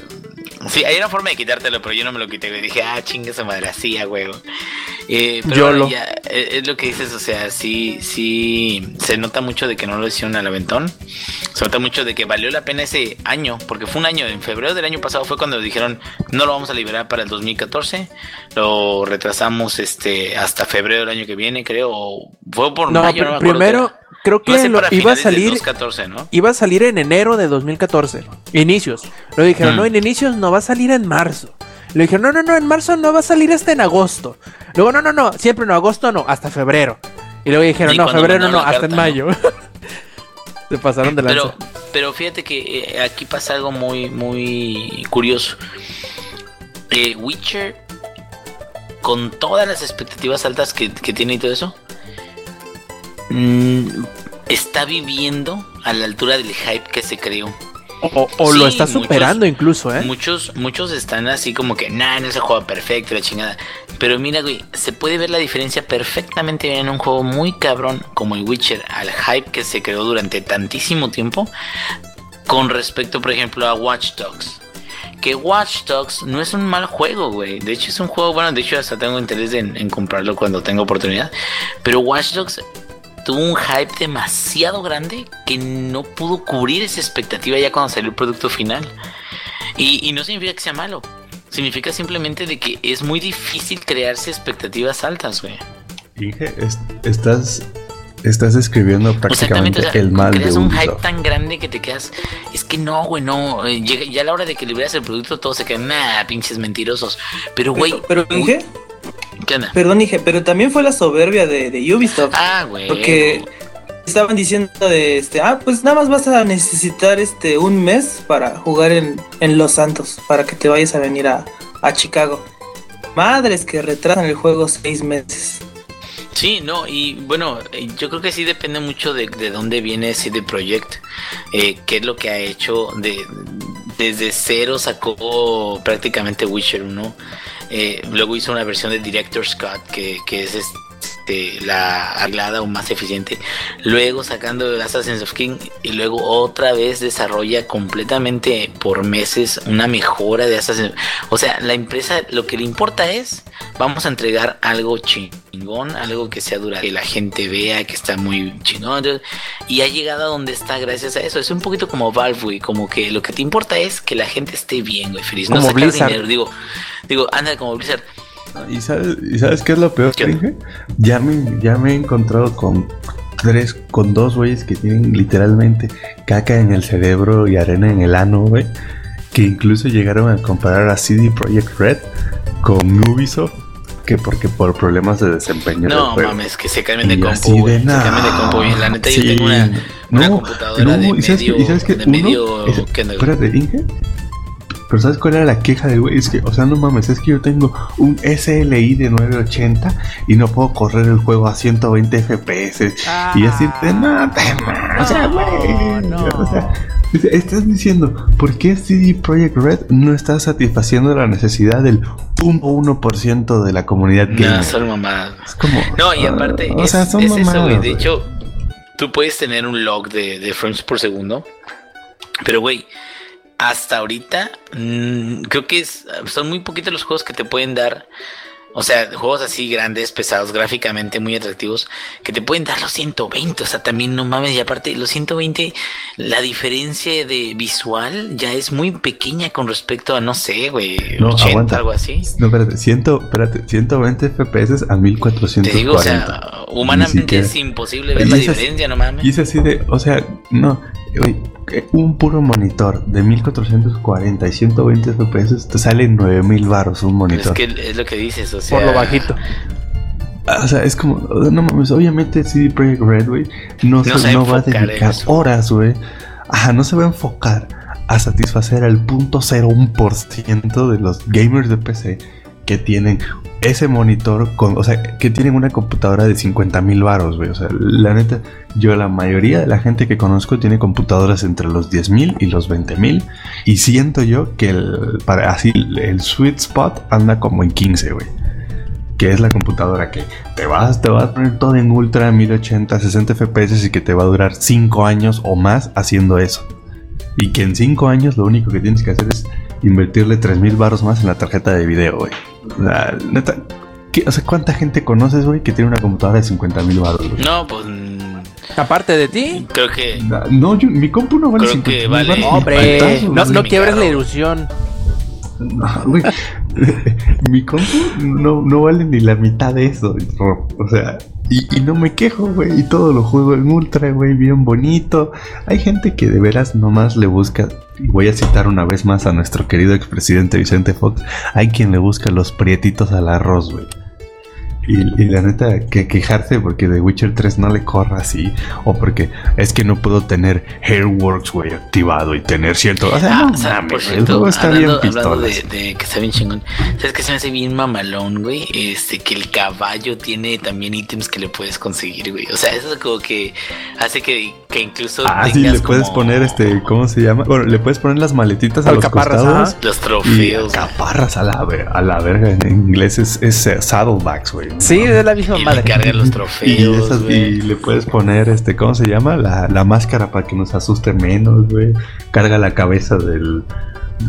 F: Sí, hay una forma de quitártelo, pero yo no me lo quité. Dije, ah, chinga esa madre, así, a huevo. Eh, pero bueno, ya, eh, es lo que dices, o sea, sí, sí, se nota mucho de que no lo hicieron al aventón. Se nota mucho de que valió la pena ese año, porque fue un año, en febrero del año pasado fue cuando dijeron, no lo vamos a liberar para el 2014, lo retrasamos este hasta febrero del año que viene, creo, o fue por
B: No,
F: mayo, no me
B: primero. Creo que lo- iba a salir
F: 2014, ¿no?
B: iba a salir en enero de 2014. Inicios. Lo dijeron,
F: Mm.
B: no, en inicios no va a salir en marzo. Le dijeron, no, no, no, en marzo no va a salir hasta en agosto. Luego, no, no, no, siempre no, agosto no, hasta febrero. Y luego dijeron,
F: Y
B: no, febrero no, hasta en mayo. Se pasaron de lanza.
F: Pero, pero fíjate que eh, aquí pasa algo muy, muy curioso. Eh, Witcher, con todas las expectativas altas que, que tiene y todo eso, mm, está viviendo a la altura del hype que se creó.
B: O, o lo está
F: muchos-
B: superando incluso, ¿eh?
F: Muchos, muchos están así como que, nah, no es el juego perfecto, la chingada. Pero mira, güey, se puede ver la diferencia perfectamente bien en un juego muy cabrón como el Witcher, al hype que se creó durante tantísimo tiempo, con respecto, por ejemplo, a Watch Dogs. Que Watch Dogs no es un mal juego, güey. De hecho, es un juego, bueno, de hecho, hasta tengo interés en, en comprarlo cuando tenga oportunidad. Pero Watch Dogs tuvo un hype demasiado grande que no pudo cubrir esa expectativa ya cuando salió el producto final. Y, y no significa que sea malo. Significa simplemente de que es muy difícil crearse expectativas altas, güey.
A: Inge, es- estás, estás escribiendo prácticamente
F: o sea,
A: el mal de
F: creas un hype tan grande que te quedas. Es que no, güey, no. eh, llega- ya a la hora de que liberas el producto, todos se quedan, nah, pinches mentirosos. Pero, güey,
D: pero Inge,
F: ¿qué onda?
D: perdón Inge, pero también fue la soberbia de, de Ubisoft.
F: Ah, güey.
D: Porque estaban diciendo de este, ah, pues nada más vas a necesitar este un mes para jugar en, en Los Santos, para que te vayas a venir a, a Chicago. Madres que retrasan el juego seis meses.
F: Sí, no, y bueno, eh, yo creo que sí depende mucho de, de dónde viene CD Projekt, eh, qué es lo que ha hecho, de, desde cero sacó prácticamente Witcher 1, eh, luego hizo una versión de Director's Cut que, que es este, la arreglada o más eficiente, luego sacando el Assassin's of King y luego otra vez desarrolla completamente por meses una mejora de Assassin's o sea, la empresa lo que le importa es vamos a entregar algo chingón, algo que sea duradero, que la gente vea que está muy chingón. Y ha llegado a donde está gracias a eso. Es un poquito como Valve, güey. Como que lo que te importa es que la gente esté bien, güey, feliz. No
B: Como
F: sacar
B: Blizzard.
F: dinero. Digo, digo, anda como Blizzard.
A: ¿Y sabes, ¿Y sabes qué es lo peor. Inge? Ya me, ya me he encontrado con tres, con dos güeyes que tienen literalmente caca en el cerebro y arena en el ano, güey. Que incluso llegaron a comparar a CD Projekt Red con Ubisoft. Que porque por problemas de desempeño del
F: No
A: juego.
F: mames, que se cambien de compu,
A: de,
F: Se cambien de compu bien. La neta, yo
A: sí.
F: tengo una, una
A: No,
F: computadora
A: no,
F: de
A: ¿y sabes
F: medio.
A: ¿Y sabes qué?
F: de
A: Uno,
F: medio
A: es-
F: ¿qué?
A: Espérate, Inge. Pero ¿sabes cuál era la queja del güey? Es que, o sea, no mames, es que yo tengo un SLI de 980 y no puedo correr el juego a 120 FPS. y así te mata, O sea, güey.
B: no.
A: O sea, estás diciendo, ¿por qué CD Projekt Red no está satisfaciendo la necesidad del 0.1% de la comunidad
F: No,
A: gamer?
F: son mamadas.
A: Es como.
F: No, y
A: ah,
F: aparte,
A: o
F: es,
A: sea, son
F: es eso, güey. De hecho, tú puedes tener un log de, de frames por segundo. Pero, güey, hasta ahorita, mm, creo que es, son muy poquitos los juegos que te pueden dar. O sea, juegos así grandes, pesados, gráficamente muy atractivos, que te pueden dar los 120. O sea, también no mames. Y aparte, los 120, la diferencia de visual ya es muy pequeña con respecto a, no sé, güey,
A: No,
F: 80,
A: aguanta.
F: algo así.
A: No, espérate, ciento, espérate, 120 FPS a 1440.
F: Te digo, o sea, humanamente es imposible ver
A: Y
F: la diferencia, no mames.
A: Y es así de, o sea, no, güey, un puro monitor de 1440 y 120 FPS te sale 9000 baros un
F: Es
A: monitor.
F: que es lo que dices, o sea.
B: Por lo bajito.
A: Ah, O sea, es como, no mames, obviamente CD Projekt Red, güey, no,
F: No
A: se,
F: se va a
A: no va a dedicar horas, güey. Ajá, no se va a enfocar a satisfacer al punto 01% de los gamers de PC que tienen ese monitor con, o sea, que tienen una computadora de 50 mil baros, güey. O sea, la neta, yo la mayoría de la gente que conozco tiene computadoras entre los 10 mil y los 20 mil. Y siento yo que el, para así el sweet spot anda como en 15, güey. Que es la computadora que te vas, te vas a poner todo en ultra 1080, 60 FPS y que te va a durar 5 años o más haciendo eso. Y que en 5 años lo único que tienes que hacer es invertirle 3000 baros más en la tarjeta de video, güey. O sea, neta, ¿qué- o sea, ¿cuánta gente conoces, güey, que tiene una computadora de 50 mil baros, güey?
F: No, pues.
B: Aparte de ti,
F: Creo que.
A: No, yo- mi compu no vale
F: Creo
A: 50
F: que
A: mil
F: vale-
A: baros. ni
B: hombre, no, no quiebres la ilusión.
A: No, güey. Mi compu no, no vale ni la mitad de eso. O sea, y, y no me quejo, güey. Y todo lo juego en ultra, güey, bien bonito. Hay gente que de veras nomás le busca. Y voy a citar una vez más a nuestro querido expresidente Vicente Fox. Hay quien le busca los prietitos al arroz, güey. Y, y la neta, que quejarse porque The Witcher 3 no le corra así. O porque es que no puedo tener Hairworks, güey, activado y tener cierto. O sea,
F: Ah,
A: no
F: o sea,
A: mames,
F: por cierto,
A: está
F: hablando,
A: bien
F: hablando de, que está bien chingón. ¿Sabes qué se me hace bien mamalón, güey? Este, que el caballo tiene también ítems que le puedes conseguir, güey. O sea, eso es como que hace que, que incluso
A: Ah, sí, le puedes
F: como
A: poner este, ¿cómo se llama? Bueno, le puedes poner las maletitas a los costados.
B: ajá.
F: los trofeos.
A: caparras a la, ver- a la verga. En inglés es, es saddlebacks, güey.
B: Sí,
A: No,
B: es la misma
F: Y le
B: madre.
F: cargan los
A: Y,
F: trofeos,
A: esas- y le puedes poner, este, ¿cómo se llama? La, la máscara para que nos asuste menos, güey. Carga la cabeza del...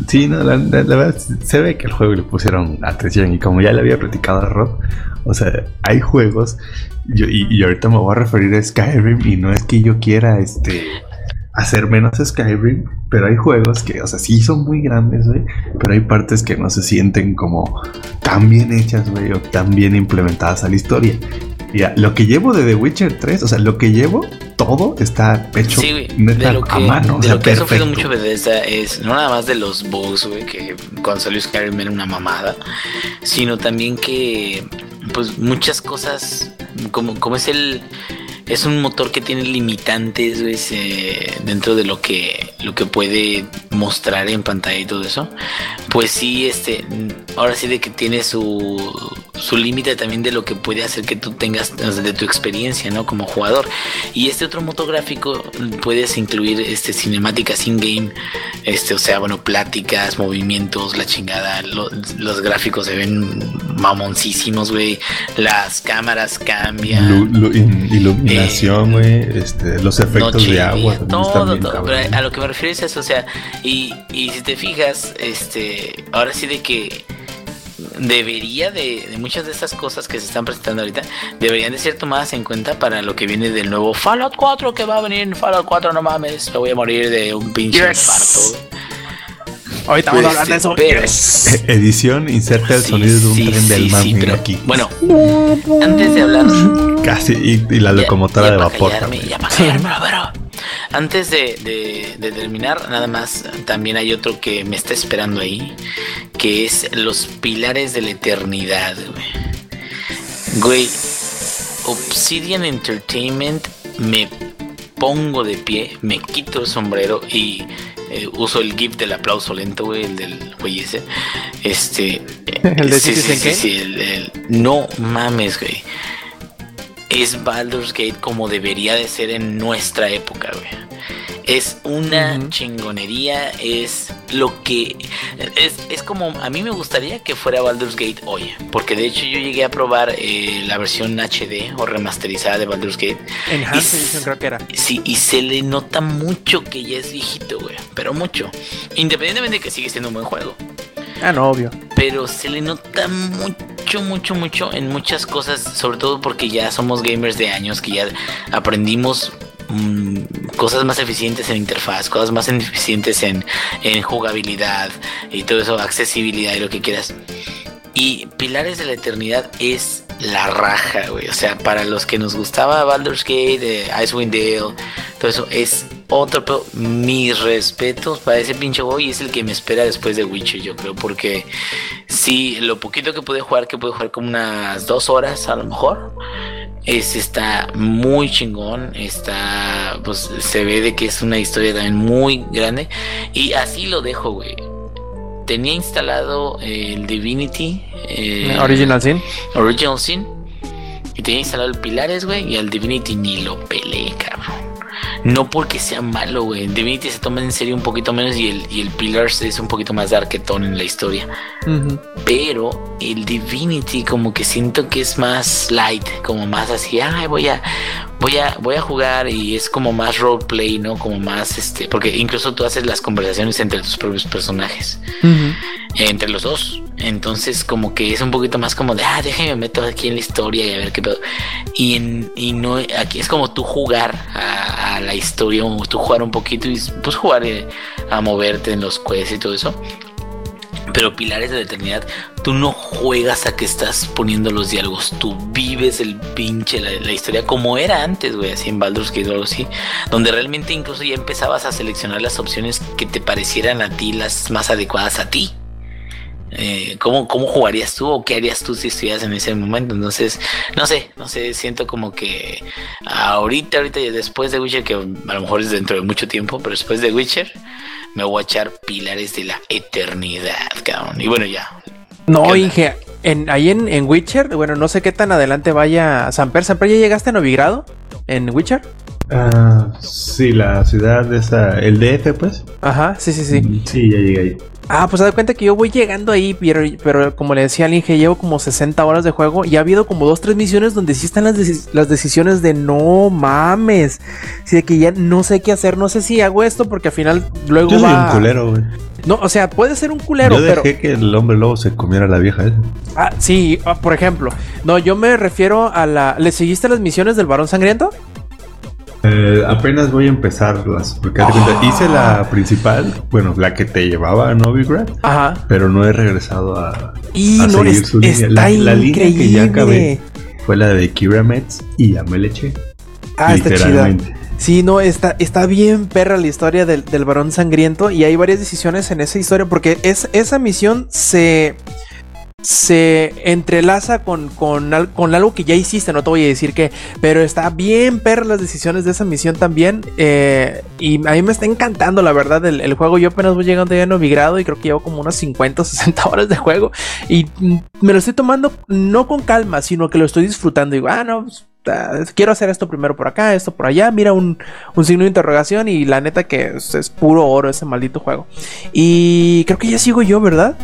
A: Sí, no, la, la- la verdad, se ve que el juego le pusieron atención y como ya le había platicado a Rob, o sea, hay juegos, yo, y, y ahorita me voy a referir a Skyrim y no es que yo quiera, este, hacer menos Skyrim, pero hay juegos que, o sea, sí son muy grandes, güey, pero hay partes que no se sienten como tan bien hechas, güey, o tan bien implementadas a la historia. Ya, lo que llevo de The Witcher 3, o sea, lo que llevo, todo está hecho
F: Sí, güey.
A: neta
F: De lo que,
A: a mano. o
F: de
A: sea,
F: lo que ha sufrido
A: perfecto.
F: mucho Bethesda es no nada más de los bugs, güey, que cuando salió Skyrim era una mamada, sino también que, pues, muchas cosas, como, como es el. Es un motor que tiene limitantes, güey, se- dentro de lo que, lo que puede mostrar en pantalla y todo eso. Pues sí, este, ahora sí de que tiene su, su límite también de lo que puede hacer que tú tengas de tu experiencia, ¿no? Como jugador. Y este otro motográfico puedes incluir este cinemáticas in-game, este, o sea, bueno, pláticas, movimientos, la chingada, lo- los gráficos se ven mamoncísimos, güey. Las cámaras cambian.
A: Lu- lu- in- iluminación, güey, este, los efectos
F: Noche
A: de
F: y
A: agua
F: día, todo, todo. Pero a lo que me refiero es eso, o sea, y, y si te fijas, este, ahora sí de que debería de, de muchas de estas cosas que se están presentando ahorita, deberían de ser tomadas en cuenta para lo que viene del nuevo Fallout 4 que va a venir en Fallout 4, no mames, me voy a morir de un pinche
B: Yes.
F: infarto.
B: Ahorita vamos a
F: Pues,
B: hablar de eso.
F: pero-
B: Yes.
A: Edición, inserta el
F: Sí,
A: sonido de un
F: sí,
A: tren del
F: sí,
A: mar, aquí.
F: Bueno, antes de hablar
A: Casi, y, y la
F: Ya-
A: locomotora
F: ya
A: de vapor
F: callarme, ya pero Antes de, de- de terminar, nada más, también hay otro que me está esperando ahí, que es los pilares de la eternidad, güey. Güey, Obsidian Entertainment, me pongo de pie, me quito el sombrero y eh, uso el GIF del aplauso lento, güey, el del güey ese. Este.
B: ¿El de
F: sí, sí, sí, sí, el- el- no mames, güey. Es Baldur's Gate como debería de ser en nuestra época, güey. Es una chingonería, es lo que... Es, es como... A mí me gustaría que fuera Baldur's Gate hoy, porque de hecho yo llegué a probar eh, la versión HD o remasterizada de Baldur's Gate.
B: Enhanced creo que era.
F: Sí, y se le nota mucho que ya es viejito, güey, pero mucho. Independientemente de que sigue siendo un buen juego
B: Ah, no, obvio.
F: pero se le nota mucho, mucho, mucho en muchas cosas, sobre todo porque ya somos gamers de años, que ya aprendimos mm, cosas más eficientes en interfaz, cosas más eficientes en, en jugabilidad y todo eso, accesibilidad y lo que quieras. Y Pilares de la Eternidad es la raja, güey. O sea, para los que nos gustaba Baldur's Gate, Icewind Dale, todo eso, es otro. Pero mis respetos para ese pinche juego y es el que me espera después de Witcher, yo creo. Porque sí, lo poquito que pude jugar, que pude jugar como unas dos horas a lo mejor. Es, está muy chingón, está, pues se ve de que es una historia también muy grande y así lo dejo, güey. Tenía instalado el Divinity, eh,
B: Original Sin.
F: Original Sin. Y tenía instalado el Pilares, güey. Y al Divinity ni lo peleé, cabrón. No porque sea malo, güey. Divinity se toma en serio un poquito menos y el, y el Pillars es un poquito más darketón en la historia. Pero el Divinity como que siento que es más light, como más así, ay, voy a voy a voy a jugar y es como más roleplay, ¿no? Como más este, porque incluso tú haces las conversaciones entre tus propios personajes entre los dos. Entonces, como que es un poquito más como de, ah, déjame meto aquí en la historia y a ver qué pedo. Y, en- y no, aquí es como tú jugar a, a la historia, o tú jugar un poquito y pues jugar eh, a moverte en los quests y todo eso. Pero Pilares de la Eternidad, tú no juegas a que estás poniendo los diálogos, tú vives el pinche, la, historia como era antes, güey, así en Baldur's Gate o algo así, donde realmente incluso ya empezabas a seleccionar las opciones que te parecieran a ti las más adecuadas a ti. Eh, ¿cómo, ¿Cómo jugarías tú o qué harías tú si estuvieras en ese momento? Entonces, no sé, no sé, siento como que ahorita, ahorita y después de Witcher, que a lo mejor es dentro de mucho tiempo, pero después de Witcher, me voy a echar pilares de la eternidad, cabrón. Y bueno, ya. ¿Qué
B: No? Inge, en, ahí en, en Witcher, bueno, no sé qué tan adelante vaya Samper. Samper, ¿ya llegaste a Novigrado en Witcher?
A: Ah, sí, la ciudad de esa, el DF, pues.
B: Ajá, sí, sí, sí.
A: Sí, ya llegué ahí.
B: Ah, pues haz de cuenta que yo voy llegando ahí, pero, pero como le decía al Inge, llevo como 60 horas de juego y ha habido como dos, tres misiones donde sí están las, las decisiones de no mames. Sí, de que ya no sé qué hacer, no sé si hago esto porque al final luego
A: Yo soy
B: va...
A: un culero, güey.
B: No, o sea, puede ser un culero,
A: Yo
B: pero...
A: dejé que el hombre lobo se comiera a la vieja esa.
B: Ah, sí, ah, por ejemplo. No, yo me refiero a la... ¿Le seguiste las misiones del varón sangriento?
A: Eh, apenas voy a empezarlas, porque cuenta, hice la principal, bueno, la que te llevaba a Novigrad,
B: Ajá.
A: pero no he regresado a,
B: Y
A: a
B: no,
A: seguir
B: es-
A: su línea. La, la línea que ya acabé fue la de Kira Metz y ya me le eché.
B: Ah, está chida. Sí, no, está, está bien perra la historia del, del varón sangriento y hay varias decisiones en esa historia porque es, esa misión se, se entrelaza con, con, con algo que ya hiciste, no te voy a decir que, pero está bien perra las decisiones de esa misión también eh, y a mí me está encantando la verdad el, juego, yo apenas voy llegando ya en Novigrado y creo que llevo como unas 50 o 60 horas de juego y me lo estoy tomando no con calma, sino que lo estoy disfrutando y digo, ah, no, pues, quiero hacer esto primero por acá, esto por allá, mira un, un signo de interrogación y la neta que es, es puro oro ese maldito juego. Y creo que ya sigo yo, ¿verdad?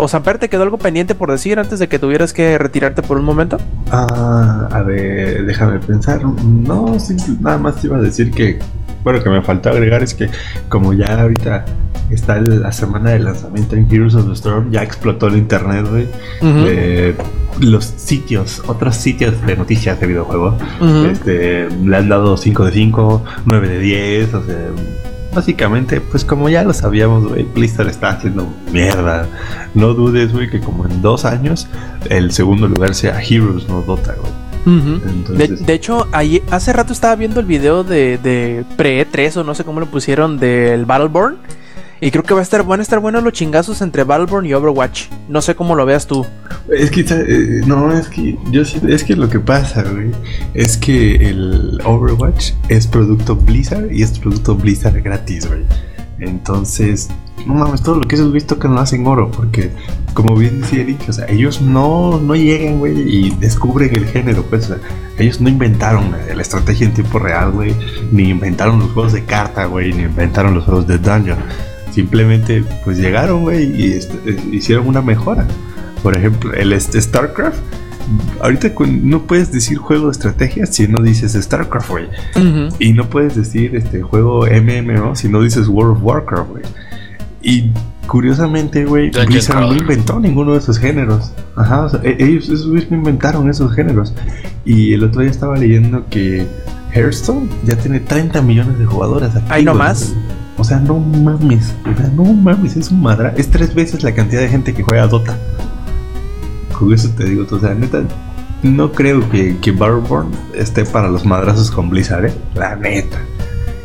B: O Samper, ¿te quedó algo pendiente por decir antes de que tuvieras que retirarte por un momento?
A: Ah, a ver, déjame pensar. No, nada más te iba a decir que, bueno, que me faltó agregar es que como ya ahorita está la semana de lanzamiento en Heroes of the Storm, ya explotó el internet, güey. Eh, los sitios, otros sitios de noticias de videojuegos, este, le han dado 5 de 5, 9 de 10, o sea, básicamente, pues como ya lo sabíamos, güey, Blizzard está haciendo mierda. No dudes, güey, que como en dos años el segundo lugar sea Heroes, no Dota, güey.
B: De,
A: Entonces,
B: de hecho, ahí, hace rato estaba viendo el video de, de Pre-3 o no sé cómo lo pusieron del Battleborn. Y creo que va a estar, van a estar buenos los chingazos entre Battleborn y Overwatch. No sé cómo lo veas tú.
A: es que, eh, no, es que yo es que lo que pasa, güey, es que el Overwatch es producto Blizzard y es producto Blizzard gratis, güey. Entonces, no mames, todo lo que esos güeyes tocan lo hacen oro, porque, como bien decía Eric, o sea, ellos no, no llegan, güey, y descubren el género, pues, o sea, ellos no inventaron la estrategia en tiempo real, güey, ni inventaron los juegos de carta, güey, ni inventaron los juegos de dungeon. Simplemente, pues llegaron, güey, y este, eh, hicieron una mejora. Por ejemplo, el este, StarCraft. Ahorita no puedes decir juego de estrategia si no dices StarCraft, güey. Y no puedes decir este juego MMO si no dices World of Warcraft, güey. Y curiosamente, güey, Blizzard no inventó ninguno de esos géneros. Ajá, o sea, e- ellos, no inventaron esos géneros. Y el otro día estaba leyendo que Hearthstone ya tiene 30 millones de jugadores activos.
B: Ay, no más.
A: O sea, no mames. O sea, no mames, es un madra. Es tres veces la cantidad de gente que juega Dota. Con eso te digo, o sea, neta, no creo que, que Battleborn esté para los madrazos con Blizzard, ¿eh? La neta.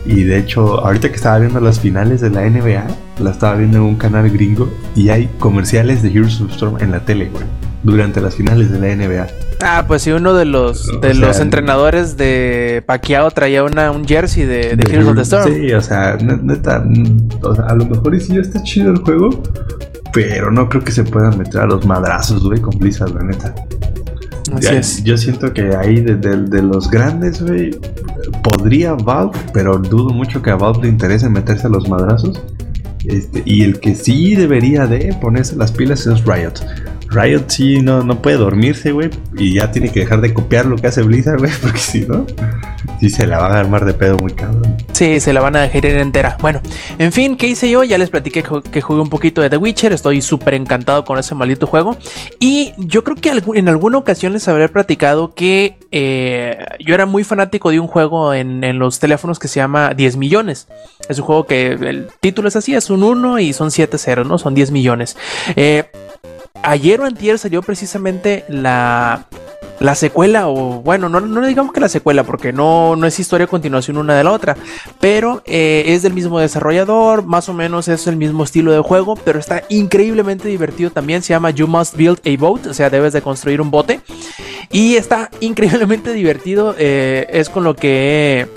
A: Y de hecho, ahorita que estaba viendo las finales de la NBA, la estaba viendo en un canal gringo y hay comerciales de Heroes of Storm en la tele, güey. Durante las finales de la NBA.
B: Ah, pues sí, uno de los,
A: O
B: de
A: sea,
B: los entrenadores de Pacquiao traía una, un jersey de, de Heroes of the Storm.
A: Sí, o sea, ne- neta, o sea, a lo mejor y sí está chido el juego, pero no creo que se puedan meter a los madrazos, güey, con Blizzard, la neta.
B: Así
A: Ya-
B: es.
A: Yo siento que ahí de, de- de los grandes, güey, podría Valve, pero dudo mucho que a Valve le interese meterse a los madrazos. Este, y el que sí debería de ponerse las pilas es Riot. Riot sí no, no puede dormirse, güey, y ya tiene que dejar de copiar lo que hace Blizzard, güey, porque si no, sí se la van a armar de pedo muy cabrón.
B: Sí, se la van a dejar ir entera. Bueno, en fin, ¿qué hice yo? Ya les platiqué que ju- que jugué un poquito de The Witcher. Estoy súper encantado con ese maldito juego. Y yo creo que en alguna ocasión les habré platicado que eh, yo era muy fanático de un juego en, en los teléfonos que se llama 10 millones. Es un juego que el título es así, es un 1 y son 7 ceros, ¿no? Son 10 millones. Eh, ayer o antier salió precisamente la, la secuela, o bueno, no, no digamos que la secuela, porque no, no es historia a continuación una de la otra, pero eh, es del mismo desarrollador, más o menos es el mismo estilo de juego, pero está increíblemente divertido también, se llama You Must Build a Boat, o sea, debes de construir un bote, y está increíblemente divertido, eh, es con lo que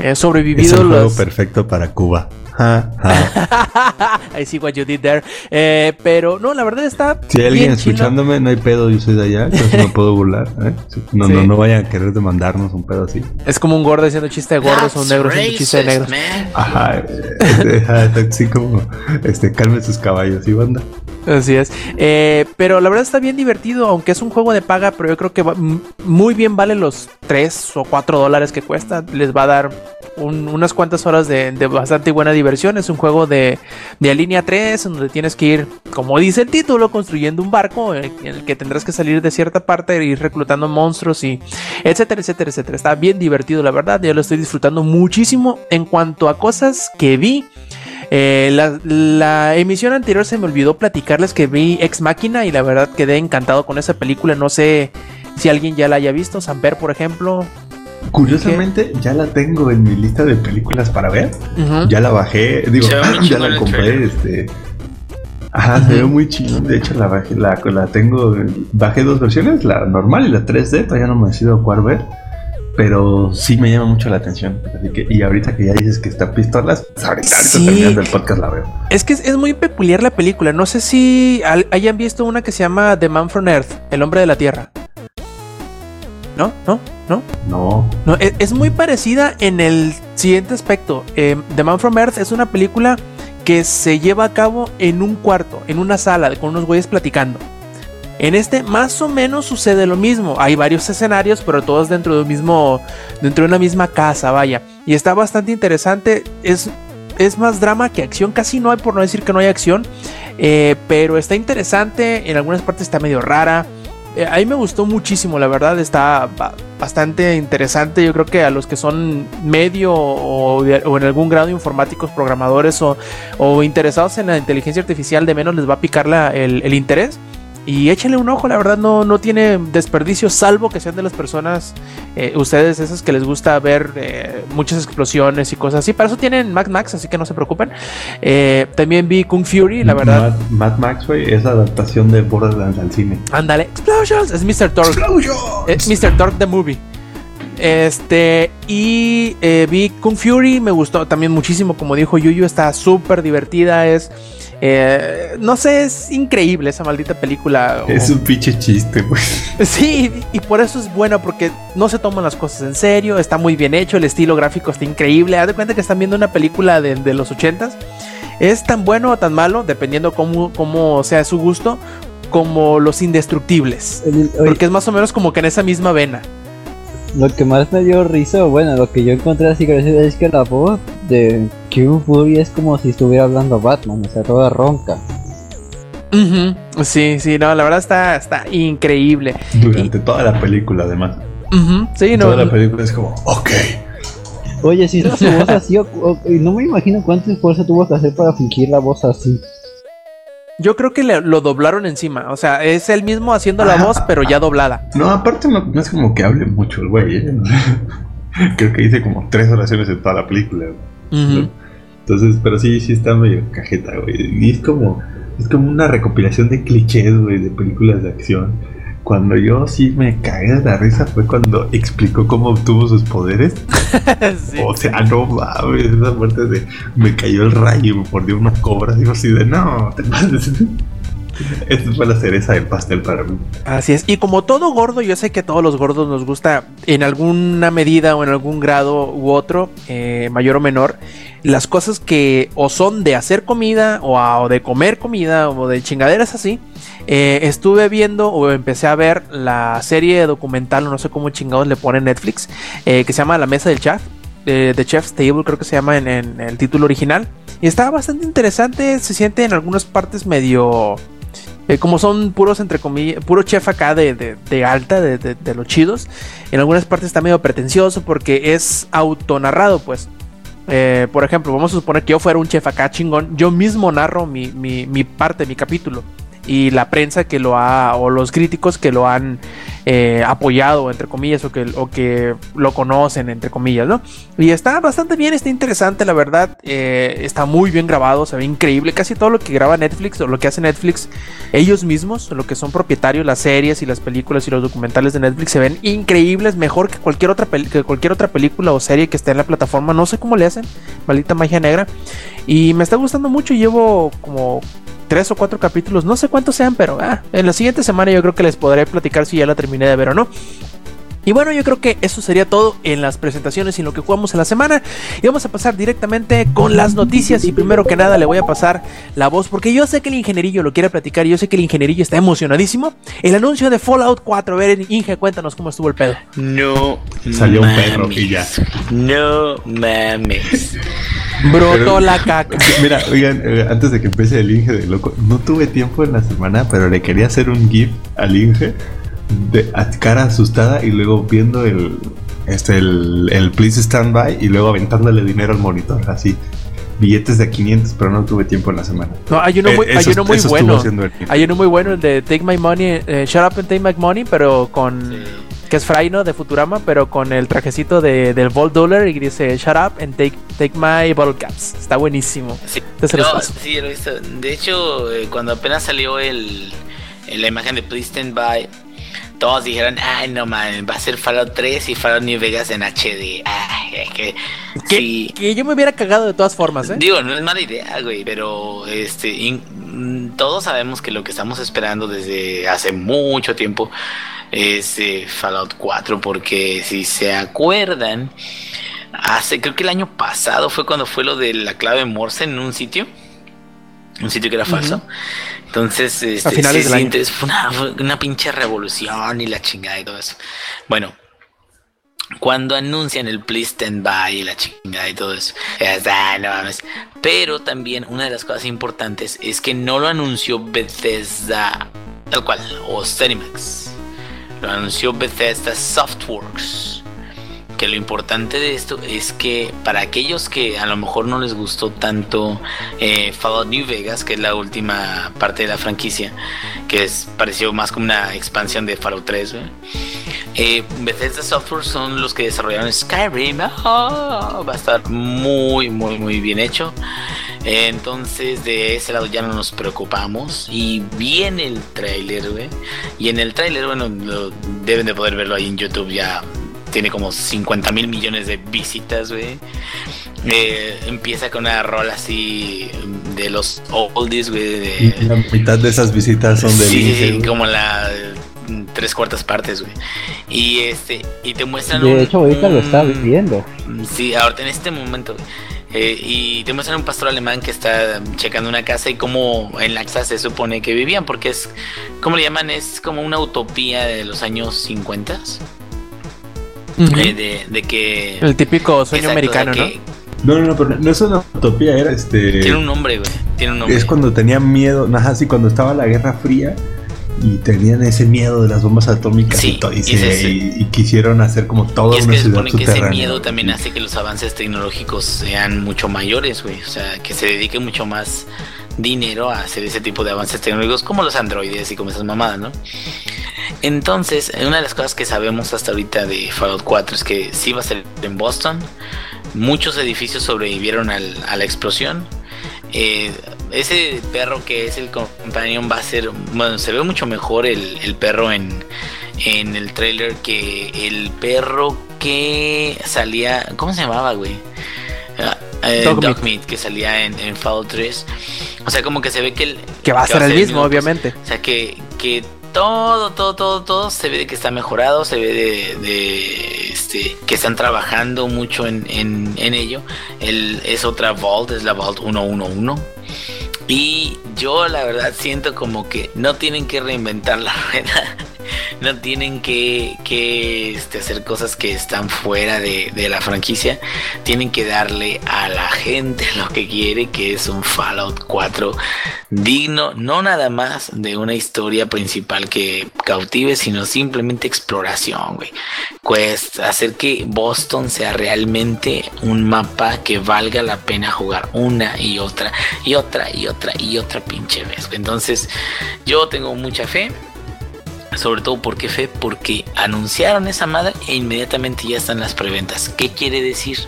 B: he, he
A: Es
B: sobrevivido
A: el juego
B: los...
A: perfecto para Cuba. Ja, ja.
B: I see what you did there. Eh, pero no, la verdad está.
A: Si hay alguien
B: bien chilo.
A: escuchándome, no hay pedo, yo soy de allá, entonces me puedo burlar. ¿eh? Sí, No,
B: Sí.
A: no, no vayan a querer demandarnos un pedo así.
B: Es como un gordo haciendo chiste de gordos o un negro haciendo chiste de negros.
F: man.
A: Ajá, ajá, así como, este, calme sus caballos, ¿y banda?
B: Así es. Eh, pero la verdad está bien divertido, aunque es un juego de paga, pero yo creo que va- muy bien vale los 3 o 4 dólares que cuesta. Les va a dar un- unas cuantas horas de, bastante buena diversión. Es un juego de, de línea 3, en donde tienes que ir, como dice el título, construyendo un barco en en el que tendrás que salir de cierta parte e ir reclutando monstruos y etcétera, etcétera, etcétera. Está bien divertido, la verdad. Yo lo estoy disfrutando muchísimo en cuanto a cosas que vi. Eh, la, la emisión anterior se me olvidó platicarles que vi Ex Máquina y la verdad quedé encantado con esa película. No sé si alguien ya la haya visto. Samper, por ejemplo.
A: Curiosamente, ya la tengo en mi lista de películas para ver. Ya la bajé, digo, ya la compré,
F: trailer.
A: este. Ajá, se ve muy chido. De hecho, la bajé, la, la tengo. Bajé dos versiones, la normal y la 3D. Todavía no me decido cuál ver. Pero sí me llama mucho la atención. Así que, y ahorita que ya dices que está pistolas, pues ahorita, ahorita
B: Sí.
A: terminando el podcast la veo.
B: Es que es, es muy peculiar la película. No sé si al- hayan visto una que se llama The Man from Earth, El hombre de la Tierra. ¿No? ¿No? ¿No?
A: No.
B: No, e- es, muy parecida en el siguiente aspecto. Eh, The Man from Earth es una película que se lleva a cabo en un cuarto, en una sala, con unos güeyes platicando. En este más o menos sucede lo mismo. Hay varios escenarios, pero todos dentro de un mismo, dentro de una misma casa, vaya. Y está bastante interesante. Es, es más drama que acción. Casi no hay, por no decir que no hay acción. Eh, pero está interesante. En algunas partes está medio rara. Eh, a mí me gustó muchísimo, la verdad. Está ba- bastante interesante. Yo creo que a los que son medio o, o en algún grado informáticos, programadores o, o interesados en la inteligencia artificial, de menos les va a picar la- el, el interés. Y échenle un ojo, la verdad no, no tiene desperdicio, salvo que sean de las personas, eh, ustedes esas que les gusta ver eh, muchas explosiones y cosas así. Para eso tienen Mad Max, así que no se preocupen. Eh, también vi Kung Fury, la verdad.
A: Mad, Mad Max, güey, es adaptación de Borderlands al cine.
B: Ándale, Explosions, es Mr. Torque. Es Mr. Torque the Movie. Este, y vi Kung Fury, me gustó también muchísimo, como dijo Yuyu, está súper divertida, es, eh, no sé, es increíble esa maldita película.
A: Es un pinche chiste, güey.
B: Sí, y por eso es buena, porque no se toman las cosas en serio, está muy bien hecho, el estilo gráfico está increíble, haz de cuenta que están viendo una película de, de los ochentas, es tan bueno o tan malo, dependiendo cómo, cómo sea su gusto, como Los Indestructibles.
E: El- oye,
B: Porque es más o menos como que en esa misma vena.
E: Lo que más me dio risa, bueno, lo que yo encontré así gracioso es que la voz de Q Fury es como si estuviera hablando Batman, o sea, toda ronca.
B: Ujú, Sí, sí, no, la verdad está, está increíble.
A: Durante toda la película, además.
B: Ujú, Sí, no,
A: toda la película es como, ok.
E: Oye, si su voz así, o- o- y no me imagino cuánto esfuerzo tuvo que hacer para fingir la voz así.
B: yo creo que le- lo doblaron encima. O sea, es él mismo haciendo la
A: Ah.
B: voz, pero ya doblada.
A: No, aparte no, no es como que hable mucho el güey. ¿eh? Creo que dice como tres oraciones en toda la película. Entonces, pero sí, sí está medio cajeta, güey. Y es como, es como una recopilación de clichés, güey, de películas de acción. Cuando yo sí me cagué de la risa fue cuando explicó cómo obtuvo sus poderes.
B: Sí.
A: O sea, no mames, esa parte de me cayó el rayo y me mordió una cobra. Digo así de no, te pases. Esta fue la cereza del pastel para mí.
B: Así es. Y como todo gordo, yo sé que a todos los gordos nos gusta en alguna medida o en algún grado u otro, eh, mayor o menor, las cosas que o son de hacer comida o, de comer comida o de chingaderas así. Eh, estuve viendo o empecé a ver la serie documental, no sé cómo chingados le pone Netflix, eh, que se llama La Mesa del Chef. eh, The Chef's Table creo que se llama en, en el título original. Y está bastante interesante, se siente en algunas partes medio... Eh, como son puros, entre comillas, puro chef acá de, de- de alta, de, de- los chidos. En algunas partes está medio pretencioso porque es autonarrado, pues. Eh, por ejemplo, vamos a suponer que yo fuera un chef acá chingón. Yo mismo narro mi, mi- mi parte, mi capítulo. Y la prensa que lo ha, o los críticos que lo han eh, apoyado, entre comillas, o que, o que lo conocen, entre comillas, ¿no? Y está bastante bien, está interesante, la verdad. eh, está muy bien grabado, se ve increíble. Casi todo lo que graba Netflix o lo que hace Netflix, ellos mismos, lo que son propietarios, las series y las películas y los documentales de Netflix, se ven increíbles, mejor que cualquier otra, que cualquier otra película o serie que esté en la plataforma. No sé cómo le hacen, maldita magia negra. Y me está gustando mucho, llevo como tres o cuatro capítulos, no sé cuántos sean, pero ah, en la siguiente semana yo creo que les podré platicar si ya la terminé de ver o no. Y bueno, yo creo que eso sería todo en las presentaciones y en lo que jugamos en la semana. Y vamos a pasar directamente con las noticias. Y primero que nada le voy a pasar la voz porque yo sé que el ingenierillo lo quiere platicar y yo sé que el ingenierillo está emocionadísimo. El anuncio de Fallout 4. A ver, Inge, cuéntanos cómo estuvo el pedo.
F: No.
A: Salió un perro y ya.
F: No mames.
B: Brotó la caca.
A: Mira, oigan, eh, antes de que empiece el Inge de loco, no tuve tiempo en la semana, pero le quería hacer un GIF al Inge de a cara asustada y luego viendo el este el, el Please Stand By y luego aventándole dinero al monitor, así. Billetes de 500, pero no tuve tiempo en la semana.
B: No, hay uno
A: Eh,
B: muy, hay
A: eso-
B: uno muy bueno. Hay uno muy bueno, el de Take My Money, eh, Shut Up and Take My Money, pero con. Que es Fry, ¿no? De Futurama, pero con el trajecito de, del Volt Dollar y dice Shut Up and Take, take My Bottle Caps. Está buenísimo.
F: Sí,
B: Te se los
F: no,
B: paso.
F: sí, lo he visto. De hecho, eh, cuando apenas salió el, la imagen de Please Stand By, todos dijeron, ay, no man, va a ser Fallout 3 y Fallout New Vegas en HD. Ay, es que...
B: Que,
F: sí.
B: que yo me hubiera cagado de todas formas, ¿eh?
F: Digo, no es mala idea, güey, pero este in- mm, todos sabemos que lo que estamos esperando desde hace mucho tiempo es eh, Fallout 4, porque si se acuerdan, hace creo que el año pasado fue cuando fue lo de la clave Morse en un sitio, un sitio que era falso. Entonces, este,
B: A finales
F: sí,
B: del
F: sí,
B: año.
F: entonces fue una, fue una pinche revolución y la chingada y todo eso. Bueno, cuando anuncian el Please Stand By y la chingada y todo eso. es, "Ah, no mames". Pero también una de las cosas importantes es que no lo anunció Bethesda tal cual o Cinemax. Anunció Bethesda Softworks. Que lo importante de esto es que para aquellos que a lo mejor no les gustó tanto eh, Fallout New Vegas, que es la última parte de la franquicia, que es pareció más como una expansión de Fallout 3, güey. Eh, Bethesda Software son los que desarrollaron Skyrim. Ah, va a estar muy, muy, muy bien hecho. Entonces, de ese lado ya no nos preocupamos. Y viene el trailer, güey. Y en el trailer, bueno, lo- deben de poder verlo ahí en YouTube. Ya tiene como 50 mil millones de visitas, güey. Eh, empieza con una rola así de los oldies, güey.
A: la mitad de esas visitas son de
F: sí, sí, como la mm, tres cuartas partes, güey. Y este, y te muestran
E: De
F: un-
E: hecho, ahorita lo está
F: un-
E: viendo.
F: Sí, ahorita en este momento. güey. Eh, y te muestran un pastor alemán que está checando una casa y cómo en la casa se supone que vivían, porque es, ¿cómo le llaman? Es como una utopía de los años 50, Eh, de, de que...
B: El típico sueño
F: Exacto, o sea,
B: americano, ¿no?
F: que
A: No, no, no, pero no es una utopía, era este.
F: Tiene un nombre, güey. Tiene un nombre.
A: Es cuando tenían miedo, ajá, sí, cuando estaba la Guerra Fría y tenían ese miedo de las bombas atómicas
F: Sí,
A: y, y se- y- y quisieron hacer como toda
F: Y es
A: una
F: que se
A: ciudad
F: supone que ese miedo también hace que los avances tecnológicos sean mucho mayores, güey. O sea, que se dedique mucho más dinero a hacer ese tipo de avances tecnológicos como los androides y como esas mamadas, ¿no? Entonces, una de las cosas que sabemos hasta ahorita de Fallout 4 es que sí va a ser en Boston. Muchos edificios sobrevivieron al- a la explosión. Eh, ese perro que es el companion va a ser, bueno, se ve mucho mejor el, el perro en, en el trailer que el perro que salía, ¿cómo se llamaba, güey? Eh,
B: Dogmeat.
F: Que salía en, en Fallout 3. O sea, como que se ve que el...
B: Que va a ser el mismo,
F: pues.
B: obviamente.
F: O sea, que, que todo, todo, todo, todo se ve de que está mejorado, se ve de, de, este, que están trabajando mucho en, en, en ello. El, es otra Vault, es la Vault 111. Y yo la verdad siento como que no tienen que reinventar la rueda. No tienen que, que este, hacer cosas que están fuera de, de la franquicia. Tienen que darle a la gente lo que quiere, que es un Fallout 4 digno, no nada más de una historia principal que cautive, sino simplemente exploración, güey. Pues hacer que Boston sea realmente un mapa que valga la pena jugar una y otra y otra y otra y otra pinche vez. Entonces, yo tengo mucha fe. Sobre todo, ¿por qué fe? Porque anunciaron esa madre e inmediatamente ya están las preventas. ¿Qué quiere decir?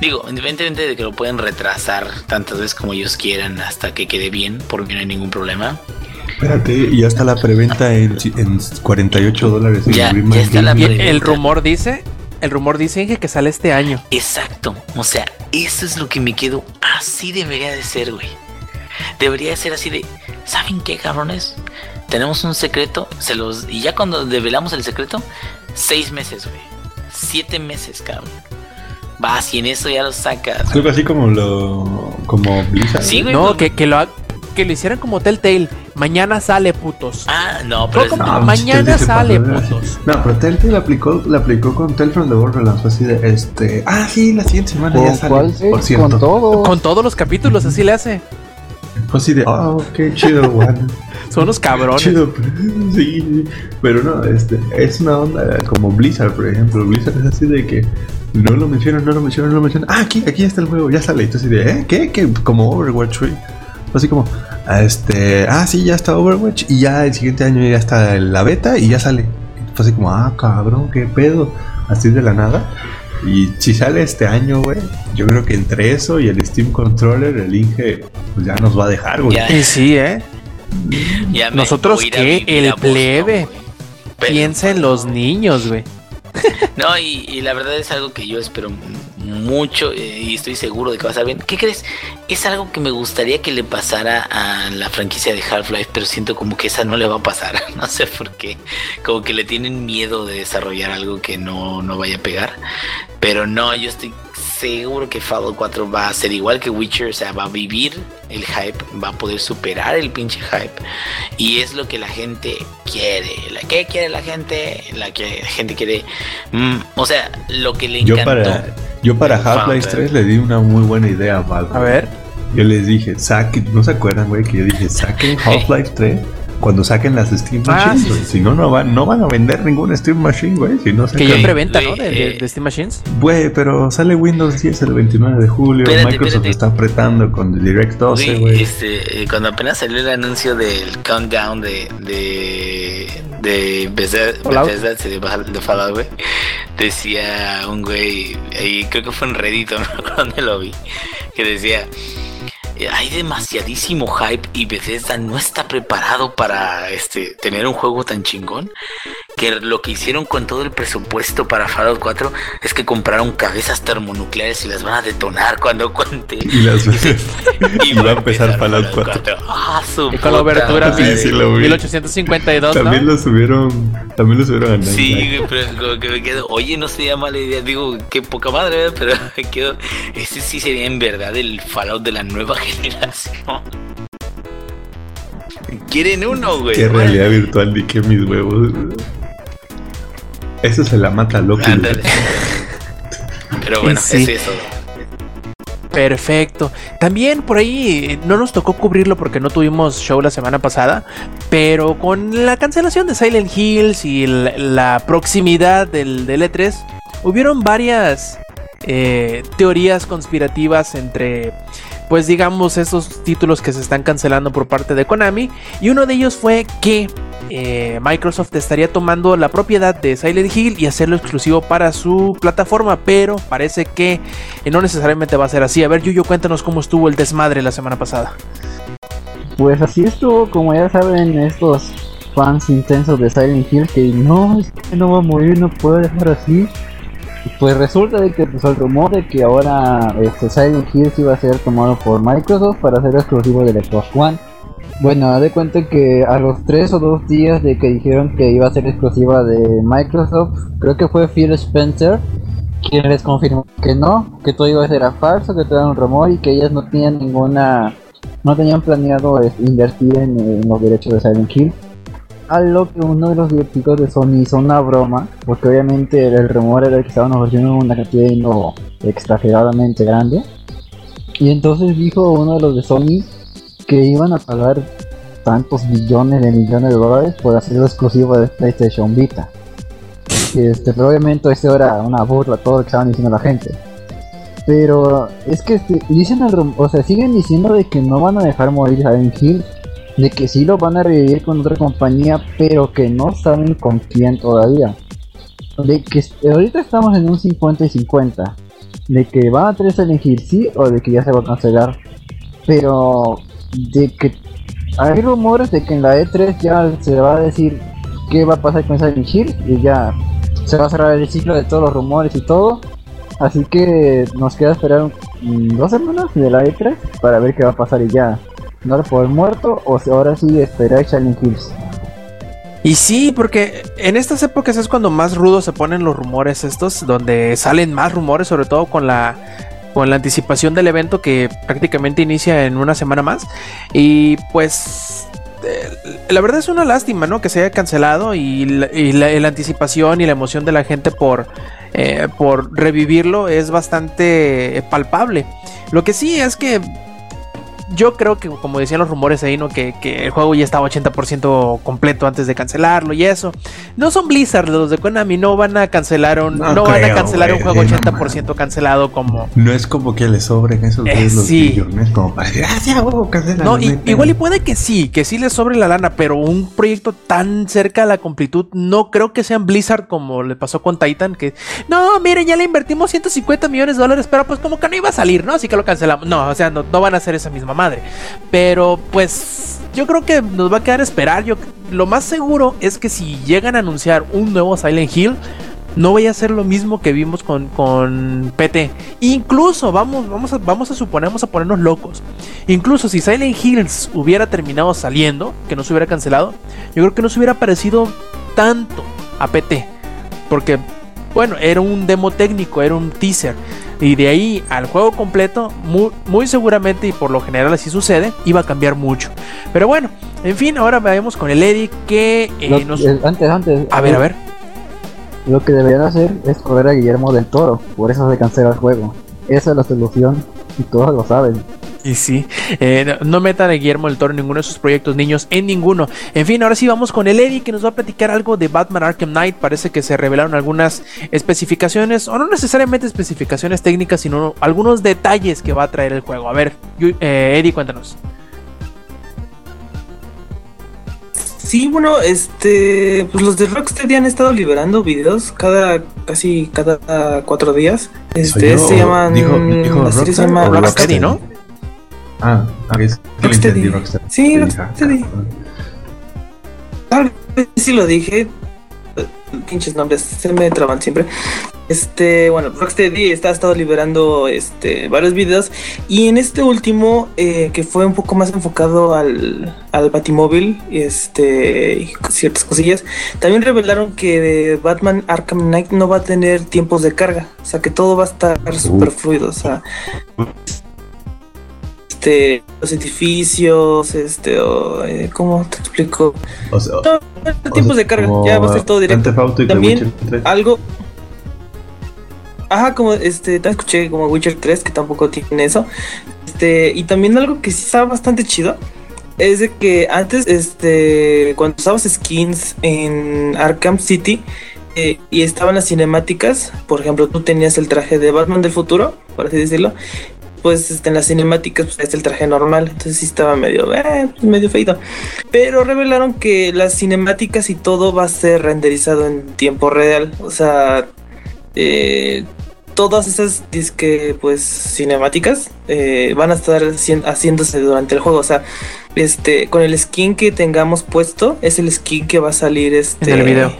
F: Digo, independientemente de que lo pueden retrasar tantas veces como ellos quieran hasta que quede bien, por mí no hay ningún problema.
A: Espérate, y ya está la preventa en, en 48 dólares.
F: Ya- ya está la
B: el rumor dice, el rumor dice Inge, que sale este año.
F: Exacto. O sea, eso es lo que me quedo. Así debería de ser, güey. Debería de ser así de. ¿Saben qué, cabrones? Tenemos un secreto. Se los. Y ya cuando develamos el secreto, seis meses, güey. Siete meses, cabrón. Vas y en eso ya lo sacas.
A: Algo así como lo. como Blizzard.
F: Sí, güey.
B: No,
F: pues-
B: que, que lo ha- que lo hicieron como Telltale. Mañana sale, putos.
F: Ah, no, pero. Es-
A: No,
B: Mañana sale, putos.
A: No, pero Telltale aplicó, la aplicó con Tell from the Borderlands. Fue así de este. Ah, sí, la siguiente semana ya
E: ¿Con
A: sale.
E: cuál? sí?
A: Por cierto.
E: Con todo.
B: Con todos los capítulos, así le hace.
A: Fue así de. Oh, qué chido, bueno.
B: Son unos cabrones.
A: Chido, sí, sí. Pero no, este, es una onda como Blizzard, por ejemplo. Blizzard es así de que no lo mencionan, no lo mencionan, no lo mencionan. Ah, aquí, aquí está el juego, ya sale. Y tú así de, ¿eh? ¿Qué? ¿Qué? Como Overwatch, güey. Así como, ah, este, ah, sí, ya está Overwatch. Y ya el siguiente año ya está la beta y ya sale. Y fue así como, ah, cabrón, qué pedo. Así de la nada. Y si sale este año, güey, yo creo que entre eso y el Steam Controller, el Inge, pues ya nos va a dejar, güey.
F: Ya.
B: Y sí, ¿eh?
F: ya
B: Nosotros, ¿qué? El
F: Boston,
B: plebe.
F: Pero-
B: Piensa en los niños, güey.
F: No, y, y la verdad es algo que yo espero mucho eh, y estoy seguro de que va a estar bien. ¿Qué crees? Es algo que me gustaría que le pasara a la franquicia de Half-Life, pero siento como que esa no le va a pasar. No sé por qué. Como que le tienen miedo de desarrollar algo que no, no vaya a pegar. Pero no, yo estoy seguro que Fallout 4 va a ser igual que Witcher, o sea, va a vivir el hype, va a poder superar el pinche hype. Y es lo que la gente quiere. ¿La que quiere la gente? La que la gente quiere. mm, o sea, lo que le
A: Yo
F: encantó.
A: para, yo para Half-Life
F: Founder.
A: 3 le di una muy buena idea a Valve.
B: A ver.
A: Yo les dije, saquen, ¿no se acuerdan, güey? Que yo dije, saquen Half-Life 3 cuando saquen las Steam
B: Ah,
A: Machines,
B: sí, sí,
A: Si no, no van, no van a vender ningún Steam Machine, güey. Si no
B: Que ya preventa, ¿no? De, de-
F: eh,
B: de Steam Machines.
A: Güey, pero sale Windows 10 el 29 de julio.
F: Espérate,
A: Microsoft
F: espérate.
A: está apretando con el Direct 12,
F: Güey,
A: güey.
F: este, eh, cuando apenas salió el anuncio del countdown de de de Bethesda. Bethesda, de, Fall- de Fallout, güey, decía un güey, y creo que fue en Reddit, no me acuerdo dónde lo vi, que decía hay demasiadísimo hype y Bethesda no está preparado para este tener un juego tan chingón que lo que hicieron con todo el presupuesto para Fallout 4 es que compraron cabezas termonucleares y las van a detonar cuando cuente
A: Y, las... y va a empezar Fallout 4.
F: Ah, su
B: Y con la obertura
A: Sí, sí lo vi.
B: 1852,
A: También
B: ¿no?
A: lo subieron, también lo subieron a Nine
F: Sí, güey, pero es como que me quedo, oye, no sería mala idea, digo, qué poca madre, ¿verdad? pero me quedo, ese sí sería en verdad el Fallout de la nueva generación. Quieren uno, güey.
A: Qué realidad virtual ni qué mis huevos. Eso se la mata loco.
F: Ándale. Pero bueno,
B: Sí.
F: es eso.
B: Perfecto. También por ahí eh, no nos tocó cubrirlo porque no tuvimos show la semana pasada, pero con la cancelación de Silent Hills y la proximidad del, del E3, hubieron varias eh, teorías conspirativas entre, pues digamos, esos títulos que se están cancelando por parte de Konami. Y uno de ellos fue que eh, Microsoft estaría tomando la propiedad de Silent Hill y hacerlo exclusivo para su plataforma, pero parece que eh, no necesariamente va a ser así. A ver, Yuyo, cuéntanos cómo estuvo el desmadre la semana pasada.
E: Pues así estuvo, como ya saben, estos fans intensos de Silent Hill que no, es que no va a morir, no puede dejar así. Pues resulta de que pues, el rumor de que ahora este Silent Hill iba a ser tomado por Microsoft para ser exclusivo del Xbox One. Bueno, de cuenta que a los 3 o 2 días de que dijeron que iba a ser exclusiva de Microsoft, creo que fue Phil Spencer quien les confirmó que no, que todo iba a ser a falso, que todo era un rumor y que ellas no tenían ninguna no tenían planeado eh, invertir en, en los derechos de Silent Hill. A lo que uno de los directivos de Sony hizo una broma, porque obviamente el, rumor era que estaban ofreciendo una cantidad de dinero exageradamente grande. Y entonces dijo uno de los de Sony que iban a pagar tantos millones de millones de dólares por hacerlo exclusivo de PlayStation Vita. Este, pero obviamente esto era una burla todo lo que estaban diciendo la gente. Pero es que este, dicen el rum- o sea, siguen diciendo de que no van a dejar morir Silent Hill, de que sí lo van a revivir con otra compañía, pero que no saben con quién todavía. De que ahorita estamos en un 50 y 50. De que van a tener Silent Hill sí o de que ya se va a cancelar. Pero de que hay rumores de que en la E3 ya se va a decir qué va a pasar con Silent Hill y ya se va a cerrar el ciclo de todos los rumores y todo. Así que nos queda esperar dos semanas de la E3 para ver qué va a pasar y ya dar por muerto o si ahora sí esperar Silent Hills.
B: Y sí, porque en estas épocas es cuando más rudos se ponen los rumores estos, donde salen más rumores, sobre todo con la con la anticipación del evento que prácticamente inicia en una semana más. Y pues eh, la verdad es una lástima, ¿no? Que se haya cancelado y la, anticipación y la emoción de la gente por, eh, por revivirlo es bastante palpable. Lo que sí es que yo creo que, como decían los rumores ahí, ¿no? Que, que el juego ya estaba 80% completo antes de cancelarlo y eso. No son Blizzard los de Konami, no van a cancelar un, no,
A: No
B: van a cancelar un juego
A: sí,
B: 80% cancelado como...
A: No es como que le sobren esos
B: Eh,
A: los
B: sí.
A: billones como para decir, ah, sí, a huevo.
B: No, y- igual y puede que sí, que sí les sobre la lana, pero un proyecto tan cerca a la completud, no creo que sean Blizzard como le pasó con Titan, que no, miren, ya le invertimos 150 millones de dólares, pero pues como que no iba a salir, ¿no? Así que lo cancelamos. No, o sea, no, no van a hacer esa misma madre. Pero pues yo creo que nos va a quedar esperar. Yo, lo más seguro es que si llegan a anunciar un nuevo Silent Hill, no vaya a ser lo mismo que vimos con, con PT. Incluso, vamos, vamos, a, vamos a suponer, vamos a ponernos locos. Incluso si Silent Hills hubiera terminado saliendo, que no se hubiera cancelado, yo creo que no se hubiera parecido tanto a PT. Porque, bueno, era un demo técnico, era un teaser. Y de ahí al juego completo, muy, muy seguramente, y por lo general así sucede, iba a cambiar mucho. Pero bueno, en fin, ahora vayamos con el Eddie que eh,
E: Lo-
B: nos...
E: eh, antes, antes.
B: A ver, a ver.
E: Lo que deberían hacer es correr a Guillermo del Toro, por eso se cancela el juego. Esa es la solución y todos lo saben.
B: Y sí, eh, no, metan a Guillermo del Toro en ninguno de sus proyectos, niños, en ninguno. En fin, ahora sí vamos con el Eddie que nos va a platicar algo de Batman Arkham Knight. Parece que se revelaron algunas especificaciones, o no necesariamente especificaciones técnicas, sino algunos detalles que va a traer el juego. A ver, eh, Eddie, cuéntanos.
D: Sí, bueno, este, pues los de Rocksteady han estado liberando videos cada, casi cada cuatro días. Este, se llaman,
A: Dijo- dijo
D: la serie se llama
A: o
B: Rocksteady, ¿no?
A: Ah, es que
D: Rocksteady. Sí, Rocksteady. Tal vez sí lo dije. Pinches nombres, se me traban siempre. Este, bueno, Rocksteady está ha estado liberando este varios videos. Y en este último, eh, que fue un poco más enfocado al, al Batimóvil, este, y ciertas cosillas, también revelaron que Batman Arkham Knight no va a tener tiempos de carga. O sea que todo va a estar súper fluido. O sea. Este, los edificios, este, eh, ¿cómo te explico?
A: O sea, o
D: tiempos
A: sea,
D: de carga, ya va a ser todo directo. También
A: Witcher 3.
D: Algo. Ajá, como este, también escuché como Witcher 3, que tampoco tiene eso. Este, y también algo que sí está bastante chido. Es de que antes, este, cuando usabas skins en Arkham City eh, y estaban las cinemáticas, por ejemplo, tú tenías el traje de Batman del futuro, por así decirlo, pues este, en las cinemáticas pues, es el traje normal, entonces sí estaba medio, eh, pues, medio feito. Pero revelaron que las cinemáticas y todo va a ser renderizado en tiempo real. O sea, eh, todas esas disque, pues, cinemáticas eh, van a estar haciéndose durante el juego. O sea, este, con el skin que tengamos puesto, es el skin que va a salir este,
B: En el video.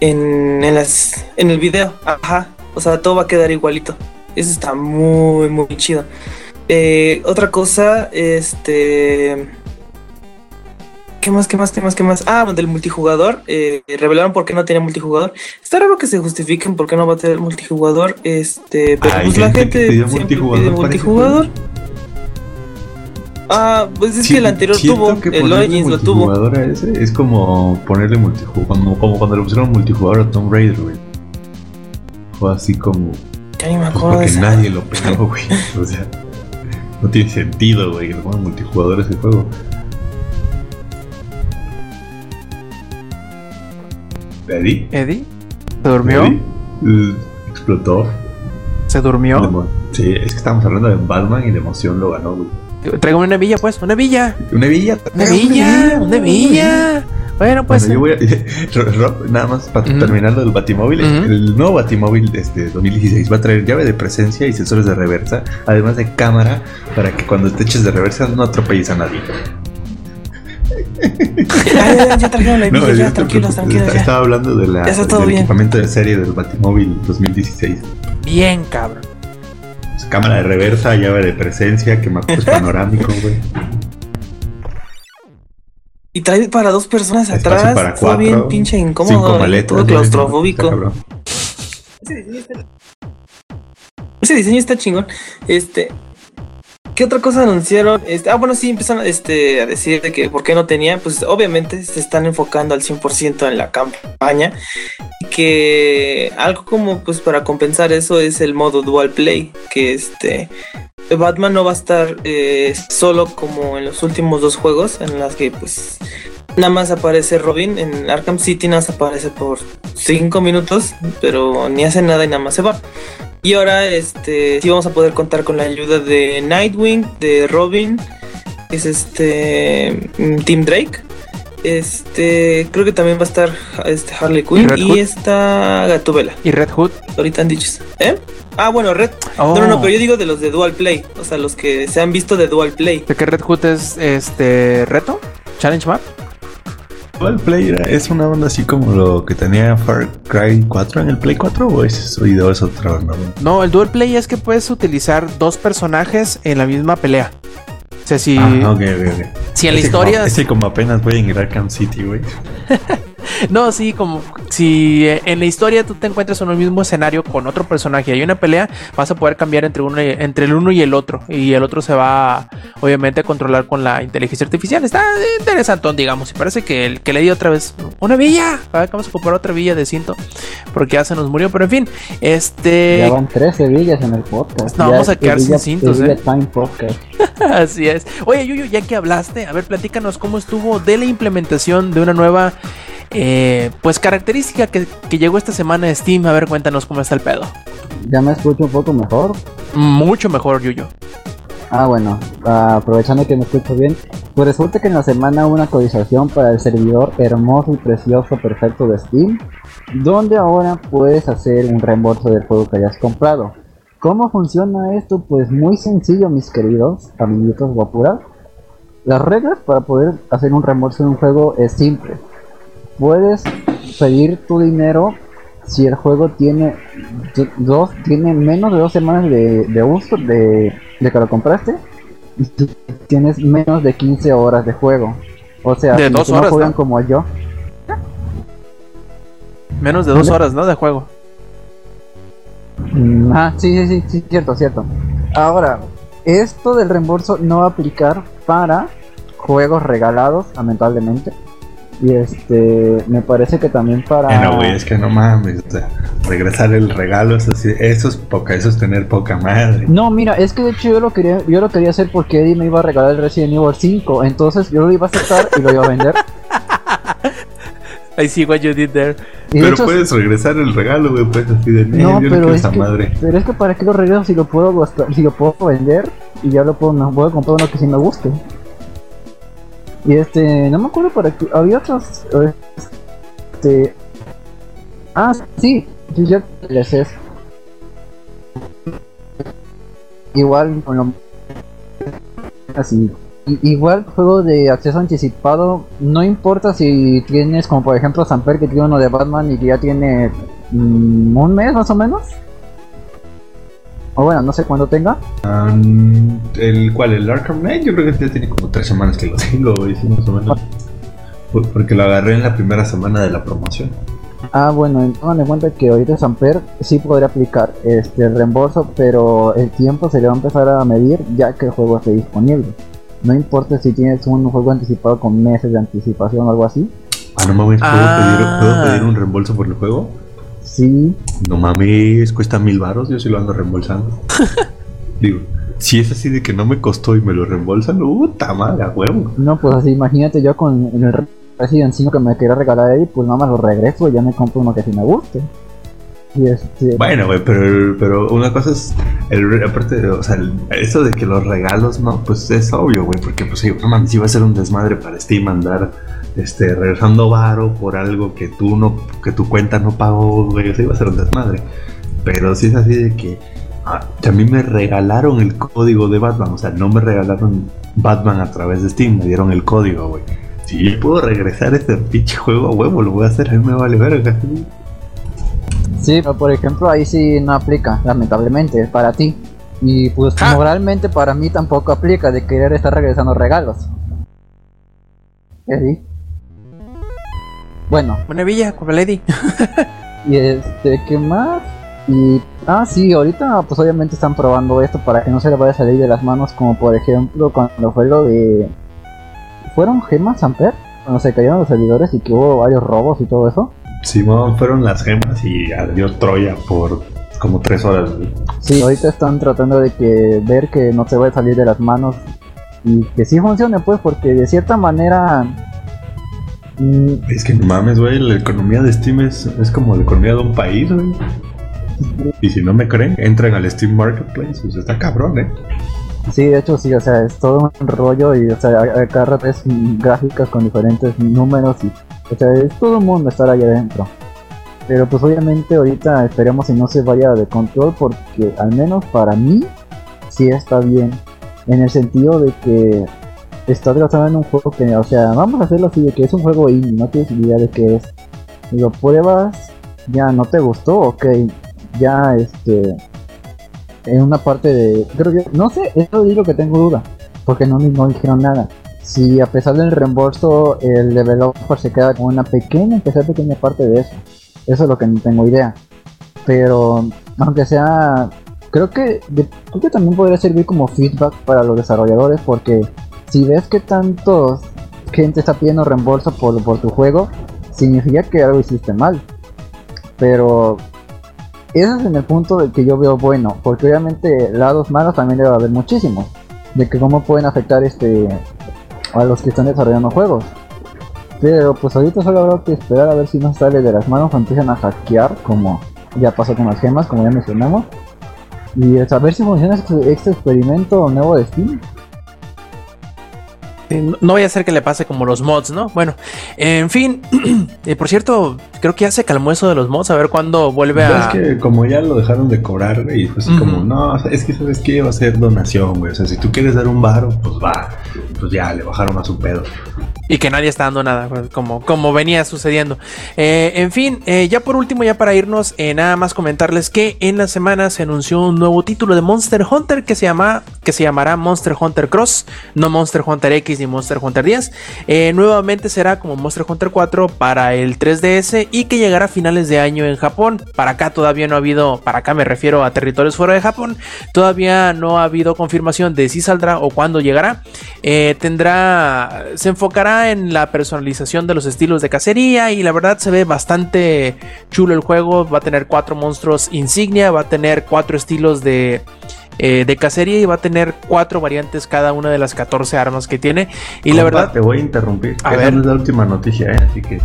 D: En, en las, en el video, ajá. O sea, todo va a quedar igualito. Eso está muy, muy chido. Eh, otra cosa, este. ¿Qué más, qué más, qué más, qué más? Ah, del multijugador. eh, revelaron por qué no tenía multijugador. Está raro que se justifiquen por qué no va a tener multijugador. Este, pero
A: Hay
D: pues la
A: gente que
D: gente
A: pidió multijugador
D: pide multijugador. Ah, pues es que el anterior tuvo,
A: que
D: el Origins lo tuvo.
A: a ese es como ponerle multijugador, como, como cuando le pusieron multijugador a Tomb Raider, güey. Fue así como,
D: Ya ni me acuerdo de
A: porque
D: esa.
A: nadie lo peló, güey. O sea, no tiene sentido, güey, que le pongan multijugador ese juego. ¿Eddie?
B: Eddie, ¿se durmió?
A: ¿Eddie? Explotó.
B: ¿Se durmió?
A: Sí, es que estamos hablando de Batman y la emoción lo ganó, güey.
B: Traigo una villa, pues, una villa.
A: Una villa.
B: Una villa, una villa. Bueno, pues.
A: Bueno, yo voy a, Rob, nada más para
B: Ujú.
A: terminar lo del Batimóvil. El nuevo Batimóvil este 2016 va a traer llave de presencia y sensores de reversa, además de cámara para que cuando te eches de reversa no atropelles a nadie.
D: Ya, ya, trajeron la
A: No,
D: ya, tranquilos, tranquilos, ya.
A: Estaba hablando de la, del
D: bien.
A: equipamiento de serie del Batimóvil 2016.
B: Bien, cabrón.
A: Cámara de reversa, llave de presencia, que pues, panorámico, güey.
D: Y trae para dos personas
A: Espacio
D: atrás.
A: para
D: Fue
A: cuatro.
D: bien pinche incómodo. ¿eh?
A: maletas.
D: Todo claustrofóbico.
A: Está cabrón.
D: Ese diseño está- Ese diseño está chingón. Este. ¿Qué otra cosa anunciaron? Este, ah, bueno, sí, empezaron este, a decir de que por qué no tenía. Pues obviamente se están enfocando al 100% en la campaña. Que algo como pues para compensar eso es el modo dual play. Que este. Batman no va a estar eh, solo como en los últimos dos juegos. En las que pues. Nada más aparece Robin. En Arkham City nada más aparece por 5 minutos. Pero ni hace nada y nada más se va. Y ahora este sí vamos a poder contar con la ayuda de Nightwing, de Robin, que es este mm, Team Drake. Este, creo que también va a estar este Harley Quinn y esta Gatubela.
B: ¿Y Red Hood?
D: Ahorita han dicho. ¿Eh? Ah, bueno, Red.
B: Oh.
D: No, no, no, pero yo digo de los de Dual Play, o sea, los que se han visto de Dual Play.
B: ¿De qué Red Hood es este reto? ¿Challenge map?
A: ¿Cuál Play era? ¿Es una onda así como lo que tenía Far Cry 4 en el Play 4 o es, o es otra onda?
B: No, el dual play es que puedes utilizar dos personajes en la misma pelea. O sea, si,
A: Ah, ok, ok, ok.
B: si en la
A: Ese
B: historia.
A: Como, ese como apenas voy en Arkham City, güey.
B: No, sí, como si eh, en la historia tú te encuentras en el mismo escenario con otro personaje y hay una pelea, vas a poder cambiar entre uno y- entre el uno y el otro. Y el otro se va, obviamente, a controlar con la inteligencia artificial. Está interesantón, digamos. Y parece que, el, que le di otra vez una villa. A ver, Vamos a comprar otra villa de cinto. Porque ya se nos murió. Pero en fin, este.
E: Ya van 13 villas en el podcast.
B: No,
E: Ya
B: vamos a quedar sin cintos, ¿eh? Así es. Oye, Yuyo, ya que hablaste, a ver, platícanos cómo estuvo de la implementación de una nueva, eh, pues, característica que, que llegó esta semana de Steam. A ver, cuéntanos cómo está el pedo.
E: Ya me escucho un poco mejor.
B: Mucho mejor, Yuyo.
E: Ah, bueno, ah, aprovechando que me escucho bien, pues resulta que en la semana hubo una actualización para el servidor hermoso y precioso perfecto de Steam, donde ahora puedes hacer un reembolso del juego que hayas comprado. ¿Cómo funciona esto? Pues muy sencillo, mis queridos amiguitos guapuras. Las reglas para poder hacer un reembolso de un juego es simple. Puedes pedir tu dinero si el juego tiene do- dos tiene menos de dos semanas de, de uso de, de que lo compraste y tienes menos de 15 horas de juego o sea
B: De
E: si
B: dos
E: no
B: horas,
E: juegan
B: ¿no?
E: como yo
B: Menos de dos
E: ¿Vale?
B: horas, ¿no? De juego.
E: Mm, ah sí sí sí sí cierto cierto ahora esto del reembolso no va a aplicar para juegos regalados lamentablemente y este me parece que también para
A: Eh, no, güey, es que no mames. O sea, regresar el regalo, eso, sí, eso es poca, eso es tener poca madre.
E: No, mira, es que de hecho yo lo quería, yo lo quería hacer porque Eddie me iba a regalar el Resident Evil 5, entonces yo lo iba a aceptar y lo iba a vender.
B: I see what you did there.
E: Y de
A: Pero
E: hecho,
A: puedes regresar el regalo, güey, puedes así de
E: no,
A: "Eh, yo no
E: pero
A: quiero
E: es
A: esa
E: que,
A: madre.
E: pero es que para qué lo regreso si lo puedo gastar, si lo puedo vender y ya lo puedo, no, puedo comprar uno que sí me guste. Y este, no me acuerdo para qué, había otros, este, ah, sí, les es. Igual con lo así Igual juego de acceso anticipado, no importa si tienes como por ejemplo Samper que tiene uno de Batman y que ya tiene mm, un mes más o menos. O bueno, no sé cuándo tenga.
A: Um, ¿El cuál? ¿El Arkham Knight? Yo creo que ya tiene como tres semanas que lo tengo, güey, sí, más o menos. Por- Porque lo agarré en la primera semana de la promoción.
E: Ah, bueno, tengan en cuenta que ahorita Samper sí podría aplicar este el reembolso, pero el tiempo se le va a empezar a medir ya que el juego esté disponible. No importa si tienes un juego anticipado con meses de anticipación o algo así.
A: Ah, no mames, ¿puedo,
B: Ah.
A: pedir, ¿puedo pedir un reembolso por el juego?
E: Sí,
A: No mames, cuesta mil baros, yo sí lo ando reembolsando. Digo, si es así de que no me costó y me lo reembolsan, puta madre, a huevo.
E: no, pues así, imagínate yo con el Resident 5 que me quería regalar ahí, pues nada más lo regreso y ya me compro uno que sí me guste. Y este,
A: Bueno, güey, pero, pero una cosa es. El, aparte, o sea, el- eso de que los regalos, no, pues es obvio, güey, porque, pues, sí, no mames, iba a ser un desmadre para Steam andar este, regresando varo por algo que tú no, que tu cuenta no pagó, güey, o sea, iba a ser un desmadre. Pero sí es así de que. ah, a mí me regalaron el código de Batman, o sea, no me regalaron Batman a través de Steam, me dieron el código, güey. Si yo puedo regresar este pinche juego a huevo, lo voy a hacer, a mí me vale verga.
E: Sí, pero por ejemplo ahí sí no aplica, lamentablemente, para ti. Y pues
B: Ja.
E: moralmente para mí tampoco aplica de querer estar regresando regalos. ¿Qué sí? Bueno,
B: Buena Villa, con Lady.
E: y este, ¿qué más? Y, ah, sí, ahorita pues obviamente están probando esto para que no se le vaya a salir de las manos, como por ejemplo cuando fue lo de... ¿Fueron gemas Amper? Cuando se cayeron los servidores y que hubo varios robos y todo eso.
A: Simón, fueron las gemas y adiós Troya por como tres horas.
E: Sí, ahorita están tratando de que ver que no se vaya a salir de las manos y que sí funcione, pues, porque de cierta manera.
A: Es que no mames, güey, la economía de Steam es, es como la economía de un país, güey. Y si no me creen, entren al Steam Marketplace, pues está cabrón, ¿eh?
E: sí, de hecho, sí, o sea, es todo un rollo y, o sea, cada rato es gráficas con diferentes números y, o sea, es todo un mundo estar ahí adentro. Pero pues obviamente ahorita esperemos que no se vaya de control porque al menos para mí sí está bien. En el sentido de que estás gastando en un juego que, o sea, vamos a hacerlo así, de que es un juego indie, no tienes idea de qué es. Lo pruebas, ya no te gustó, ok, ya este, en una parte de, creo que, no sé, eso es lo que tengo duda, porque no, no dijeron nada. Si a pesar del reembolso el developer se queda con una pequeña, pequeña parte de eso, eso es lo que no tengo idea. Pero aunque sea creo que creo que también podría servir como feedback para los desarrolladores porque si ves que tantos gente está pidiendo reembolso por, por tu juego significa que algo hiciste mal pero ese es en el punto del que yo veo bueno porque obviamente lados malos también debe haber muchísimos de que cómo pueden afectar este a los que están desarrollando juegos pero pues ahorita solo habrá que esperar a ver si no sale de las manos o empiezan a hackear como ya pasó con las gemas como ya mencionamos y a ver si funciona este, este experimento nuevo de Steam.
B: Eh, No vaya a ser que le pase como los mods, ¿no? Bueno, en fin. eh, por cierto, creo que ya se calmó eso de los mods. A ver cuándo vuelve a.
A: Es que como ya lo dejaron de cobrar, güey, fue así como, no, es que sabes que va a ser donación, güey. O sea, si tú quieres dar un varo, pues va. Pues ya, le bajaron a su pedo.
B: Y que nadie está dando nada, pues, como, como venía sucediendo. Eh, en fin, eh, ya por último, ya para irnos, eh, nada más comentarles que en la semana se anunció un nuevo título de Monster Hunter que se, llama, que se llamará Monster Hunter Cross, no Monster Hunter X ni Monster Hunter 10. Eh, nuevamente será como Monster Hunter 4 para el 3DS y que llegará a finales de año en Japón. Para acá todavía no ha habido, para acá me refiero a territorios fuera de Japón, todavía no ha habido confirmación de si saldrá o cuándo llegará. Eh, tendrá, se enfocará en la personalización de los estilos de cacería y la verdad se ve bastante chulo el juego. Va a tener cuatro monstruos insignia, va a tener cuatro estilos de, eh, de cacería y va a tener cuatro variantes cada una de las 14 armas que tiene. Y la verdad,
A: Te voy a interrumpir.
B: A ver.
A: es la última noticia, ¿eh? Así que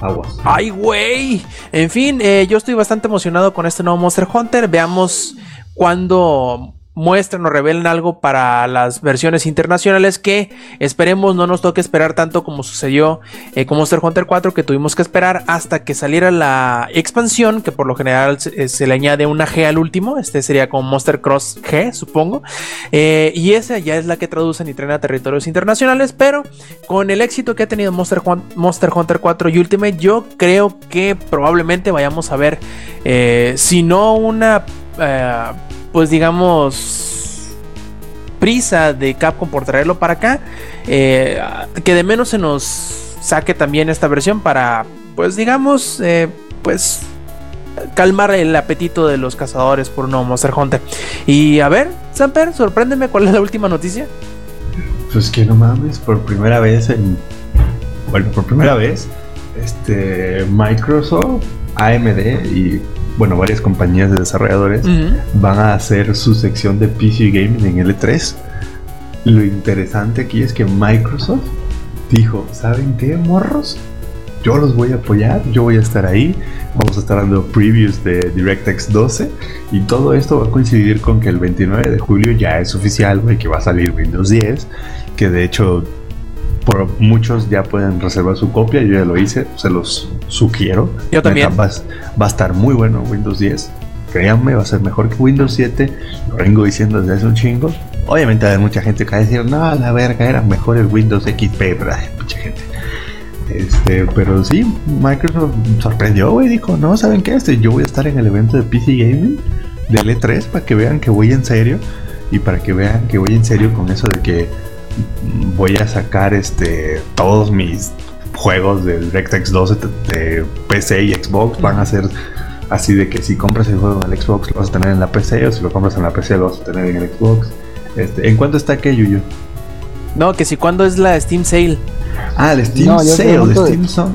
A: aguas.
B: ¡Ay, güey! En fin, eh, yo estoy bastante emocionado con este nuevo Monster Hunter. Veamos cuando muestren o revelen algo para las versiones internacionales que esperemos no nos toque esperar tanto como sucedió eh, con Monster Hunter 4 que tuvimos que esperar hasta que saliera la expansión que por lo general se, eh, le añade una G al último. Este sería como Monster Cross G supongo. Eh, y esa ya es la que traducen y traen a territorios internacionales pero con el éxito que ha tenido Monster, Monster Hunter 4 y Ultimate, yo creo que probablemente vayamos a ver, si no una, pues digamos, prisa de Capcom por traerlo para acá, eh, que de menos se nos saque también esta versión para, pues digamos, eh, pues calmar el apetito de los cazadores por nuevo Monster Hunter. Y a ver, Samper, sorpréndeme cuál es la última noticia.
A: Pues que no mames, por primera vez en. Bueno, por primera vez, este. Microsoft, AMD y. Bueno, varias compañías de desarrolladores van a hacer su sección de PC Gaming en L3. Lo interesante aquí es que Microsoft dijo: ¿Saben qué, morros? yo los voy a apoyar, yo voy a estar ahí, vamos a estar dando previews de DirectX 12 y todo esto va a coincidir con que el 29 de julio ya es oficial, güey, que va a salir Windows 10, que de hecho por muchos ya pueden reservar su copia, yo ya lo hice, se los sugiero.
B: Yo también.
A: Va, va a estar muy bueno Windows 10. Créanme, va a ser mejor que Windows 7. Lo vengo diciendo desde hace un chingo. Obviamente haber mucha gente que va a decir, no, la verga, era mejor el Windows XP, ¿verdad? Mucha gente. Este, pero sí, Microsoft sorprendió, güey. Dijo, no, ¿saben qué? Este, yo voy a estar en el evento de PC Gaming del E3 para que vean que voy en serio. Y para que vean que voy en serio con eso de que voy a sacar este todos mis juegos del DirectX 12 de, de PC y Xbox. Van a ser así de que si compras el juego en el Xbox lo vas a tener en la PC o si lo compras en la PC lo vas a tener en el Xbox. Este, ¿En cuánto está que Yuyu?
B: No, que si cuando es la Steam Sale.
A: Ah, el Steam
E: No,
A: Sale, el
E: pregunto de-
A: Steam Son.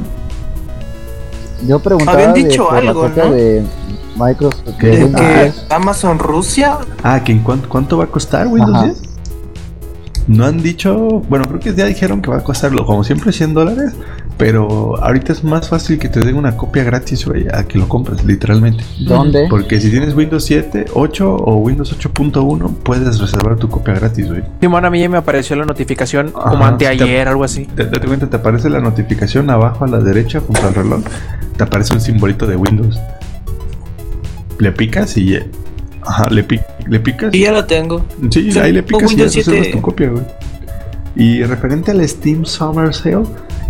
E: Yo preguntaba
D: Habían dicho algo, ¿no?
E: de Microsoft. de
D: que
E: 10.
D: Amazon Rusia.
A: Ah, ¿que en cuánto, cuánto va a costar Windows
E: Ajá.
A: 10? No han dicho, bueno, creo que ya dijeron que va a costarlo, como siempre, 100 dólares. Pero ahorita es más fácil que te den una copia gratis, güey, a que lo compres, literalmente.
E: ¿Dónde?
A: Porque si tienes Windows 7, 8 o Windows 8.1, puedes reservar tu copia gratis, güey.
B: Simón, a mí ya me apareció la notificación como anteayer, algo así.
A: Te, date cuenta, te aparece la notificación abajo a la derecha junto al reloj. Te aparece un simbolito de Windows. Le picas y. Ajá, le, pi- le picas.
D: Y ya lo tengo.
A: Sí,
D: Sí,
A: ahí le picas y ya
D: 7.
A: tu copia, güey. Y referente al Steam Summer Sale,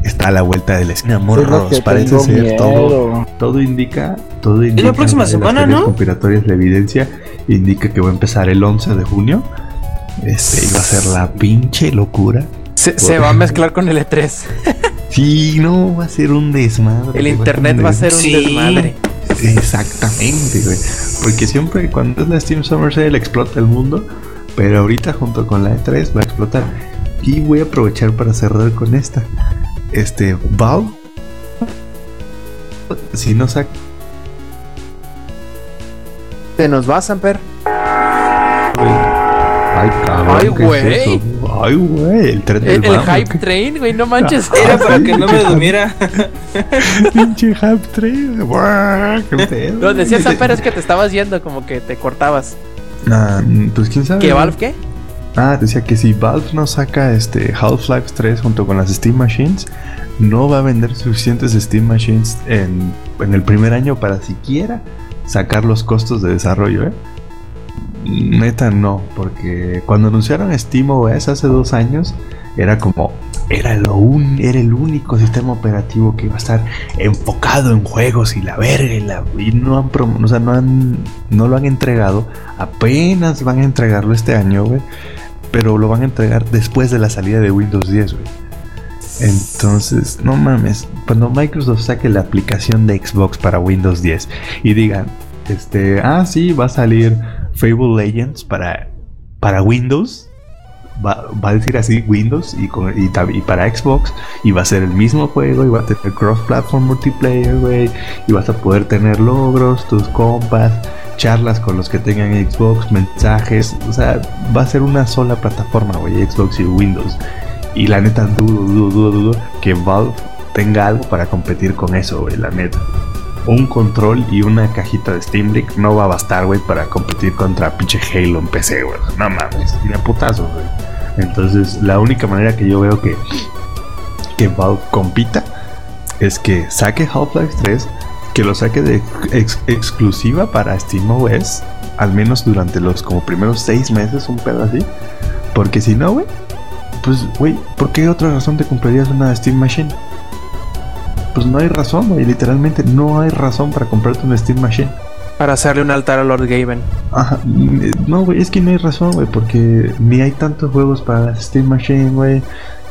A: está a la vuelta del esquina,
E: Es lo
A: morros. Parece ser todo.
E: miedo.
A: Todo indica, todo indica.
D: próxima
A: de las
D: semana, ¿no?
A: conspiratorias, la evidencia indica que va a empezar el 11 de junio. Este, y va a ser la pinche locura.
B: Se, se va a mezclar con el E3.
A: Sí, no, va a ser un desmadre.
B: El internet va a ser un
D: Sí.
B: desmadre.
A: Exactamente, güey. Porque siempre cuando es la Steam Summer Sale explota el mundo, pero ahorita junto con la E3 va a explotar. Y voy a aprovechar para cerrar con esta. Este, Valve, si no saca
B: ¿Te nos va, Samper?
A: Ay, cabrón,
B: Ay,
A: ¿qué es
B: güey.
A: eso? Ay, güey, el tren del
B: El, hype
A: ¿qué?
B: train, güey, no manches.
D: Era para que no me durmiera.
A: Pinche hype train. Qué.
B: Lo decía Samper es que te estabas yendo, como que te cortabas.
A: Ah, pues quién sabe.
B: ¿Que Valve qué?
A: Ah, decía que si Valve no saca este Half-Life 3 junto con las Steam Machines, no va a vender suficientes Steam Machines en, en el primer año para siquiera sacar los costos de desarrollo, ¿eh? Neta no, porque cuando anunciaron Steam OS hace dos años, era como, era, lo un, era el único sistema operativo que iba a estar enfocado en juegos y la verga y, la, no han, o sea, no han, no lo han entregado, apenas van a entregarlo este año, pero lo van a entregar después de la salida de Windows 10, güey. Entonces, no mames, cuando Microsoft saque la aplicación de Xbox para Windows 10 y digan, este, ah, sí, va a salir Fable Legends para, para Windows, va, va a decir así Windows y, con- y, para Xbox, y va a ser el mismo juego, y va a tener cross-platform multiplayer, güey, y vas a poder tener logros, tus compas, charlas con los que tengan Xbox, mensajes, o sea, va a ser una sola plataforma, Xbox y Windows. Y la neta, dudo, dudo, dudo, dudo que Valve tenga algo para competir con eso, güey, la neta. Un control y una cajita de Steam Deck no va a bastar, güey, para competir contra pinche Halo en PC, güey. No mames, ni a putazos, güey. Entonces, la única manera que yo veo que, que compita es que saque Half-Life 3, que lo saque de ex- exclusiva para SteamOS, al menos durante los como primeros seis meses, un pedo así. Porque si no, güey, pues, güey, ¿por qué otra razón te comprarías una Steam Machine? Pues no hay razón, güey, literalmente no hay razón para comprarte una Steam Machine.
B: Para hacerle un altar a Lord Gaben.
A: Ajá, mm, no, güey, es que no hay razón, güey, porque ni hay tantos juegos para la Steam Machine, güey,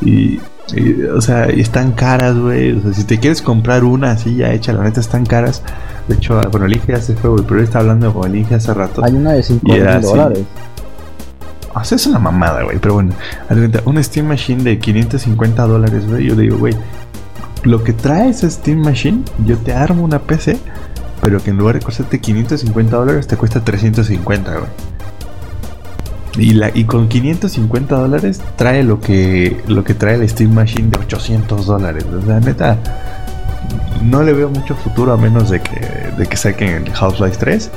A: y, y, o sea, y están caras, güey, o sea, si te quieres comprar una así ya hecha, la neta están caras. De hecho, bueno, el Inge ya se fue, güey, pero él está hablando con el Inge hace rato.
E: Hay una de 5
A: Y era
E: mil dólares.
A: O sea, es una mamada, güey. Pero bueno, una Steam Machine de 550 dólares, güey. Yo digo, güey, lo que trae esa Steam Machine, yo te armo una PC, pero que en lugar de costarte 550 dólares, te cuesta 350, güey. Y, con 550 dólares trae lo que, lo que trae la Steam Machine de 800 dólares. O sea, neta, no le veo mucho futuro a menos de que, de que saquen el Half-Life 3.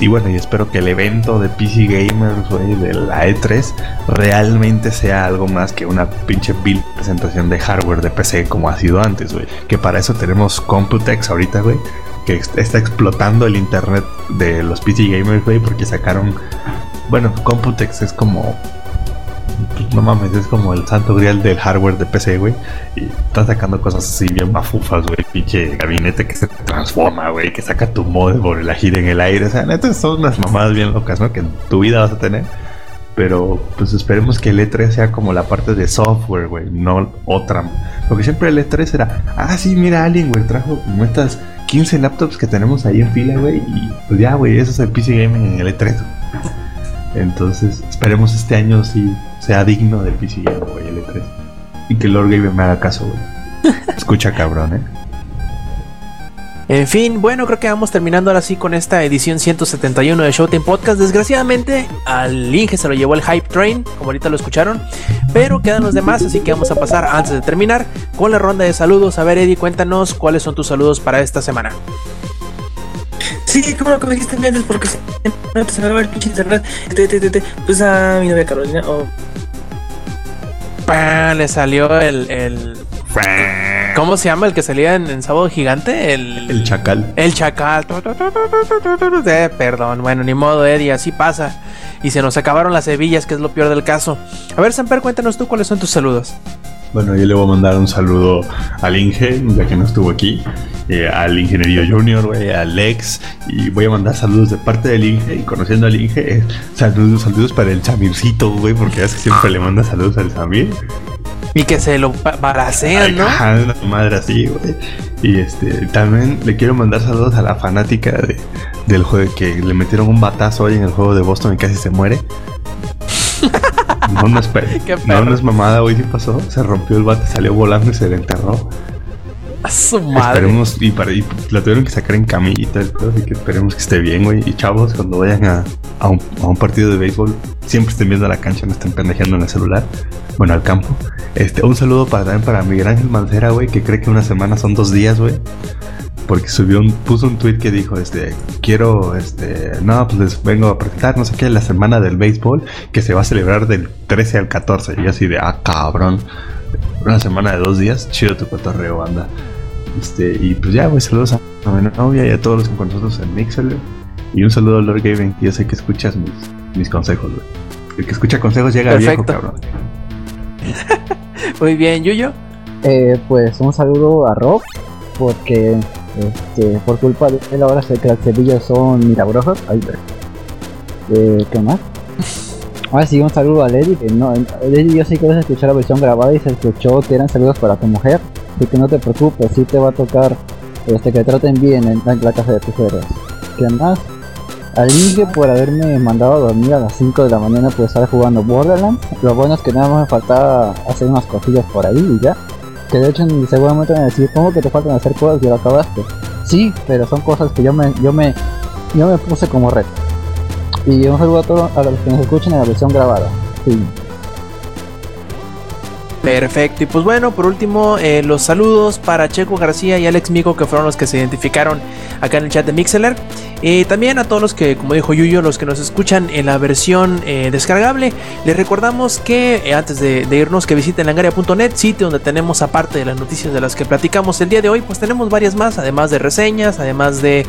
A: Y bueno, y espero que el evento de PC Gamers, güey, de la E3, realmente sea algo más que una pinche bill presentación de hardware de PC como ha sido antes, güey. Que para eso tenemos Computex ahorita, güey. Que está explotando el internet de los PC Gamers, güey, porque sacaron. Bueno, Computex es como no mames, es como el santo grial del hardware de PC, güey. Y está sacando cosas así bien mafufas, güey. Pinche gabinete que se transforma, güey. Que saca tu motherboard y la gira en el aire. O sea, neta, son unas mamadas bien locas, ¿no? Que en tu vida vas a tener. Pero pues esperemos que el E3 sea como la parte de software, güey, no otra. Porque siempre el E3 era, ah, sí, mira, alguien, güey, trajo como estas 15 laptops que tenemos ahí en fila, güey. Y pues ya, güey, eso es el PC Gaming en el E3. Entonces, esperemos este año sí sea digno de PC Gaming, güey, el E3. Y que Lord Gamer me haga caso, güey. Escucha, cabrón, eh.
B: En fin, bueno, creo que vamos terminando ahora sí con esta edición 171 de Showtime Podcast. Desgraciadamente, al Inge se lo llevó el Hype Train, como ahorita lo escucharon, pero quedan los demás, así que vamos a pasar antes de terminar con la ronda de saludos. A ver, Eddie, cuéntanos cuáles son tus saludos para esta semana.
D: Sí, como lo que me dijiste antes, porque no se me va el pinche internet. Te, te, te, te, Pues a mi novia Carolina. Oh.
B: ¡Pam! Le salió el, el- ¿Cómo se llama el que salía en, en Sábado Gigante? El,
A: El chacal.
B: El chacal. Eh, perdón, bueno, ni modo, Eddie, así pasa. Y se nos acabaron las hebillas, que es lo peor del caso. A ver, Samper, cuéntanos tú cuáles son tus saludos.
A: Bueno, yo le voy a mandar un saludo al Inge, ya que no estuvo aquí, eh, al Ingeniería Junior, güey, al Lex, y voy a mandar saludos de parte del Inge, y conociendo al Inge, eh, saludos, saludos para el Samircito, güey, porque es que siempre le manda saludos al Samir.
B: Y que se lo ba- balacean, ¿no?
A: Ajá, una madre así, güey. Y este, también le quiero mandar saludos a la fanática de, del juego que le metieron un batazo hoy en el juego de Boston y casi se muere. No, no es, pe-
B: Qué
A: no, no es mamada, güey, sí pasó. Se rompió el bate, salió volando y se le enterró.
B: A su madre.
A: Esperemos, y, para, y la tuvieron que sacar en pedo, así que esperemos que esté bien, güey. Y chavos, cuando vayan a, a un, a un partido de béisbol, siempre estén viendo la cancha, no estén pendejeando en el celular. Bueno, al campo. Este, un saludo para también para Miguel Ángel Mancera, güey, que cree que una semana son dos días, güey. Porque subió un, puso un tweet que dijo, este, quiero, este, no, pues les vengo a presentar, no sé qué, la semana del béisbol, que se va a celebrar del 13 al 14. Y así de, ah, cabrón. Una semana de dos días, chido tu cotorreo, banda. Este, y pues ya, güey, saludos a, a mi novia y a todos los que con nosotros en Mixer. Y un saludo a Lord Gaben, que yo sé que escuchas mis, mis consejos, güey. El que escucha consejos llega viejo,
B: Perfecto.
A: cabrón.
B: Muy bien, Yuyo.
E: Eh, pues un saludo a Rob, porque este, por culpa de él ahora sé que las cebillas son milagrosas. Ay, eh, ¿Qué más? Ahora sí, un saludo a Lady, que no, Lady yo sí que vas a escuchar la versión grabada y se escuchó que eran saludos para tu mujer, así que no te preocupes, sí te va a tocar este, que te traten bien en, en la casa de tus héroes. ¿Qué más? Al Inge por haberme mandado a dormir a las 5 de la mañana por estar jugando Borderlands. Lo bueno es que nada más me faltaba hacer unas cosillas por ahí y ya. Que de hecho seguramente van a decir, ¿cómo que te faltan hacer cosas y lo acabaste? Sí, pero son cosas que yo me, yo me, yo me puse como reto. Y un saludo a todos a los que nos escuchen en la versión grabada. Sí.
B: Perfecto. Y pues bueno, por último, eh, los saludos para Checo García y Alex Mico, que fueron los que se identificaron acá en el chat de Mixeler. Y también a todos los que, como dijo Yuyo, los que nos escuchan en la versión eh, descargable, les recordamos que eh, antes de, de irnos, que visiten langaria.net, sitio donde tenemos, aparte de las noticias de las que platicamos el día de hoy, pues tenemos varias más, además de reseñas, además de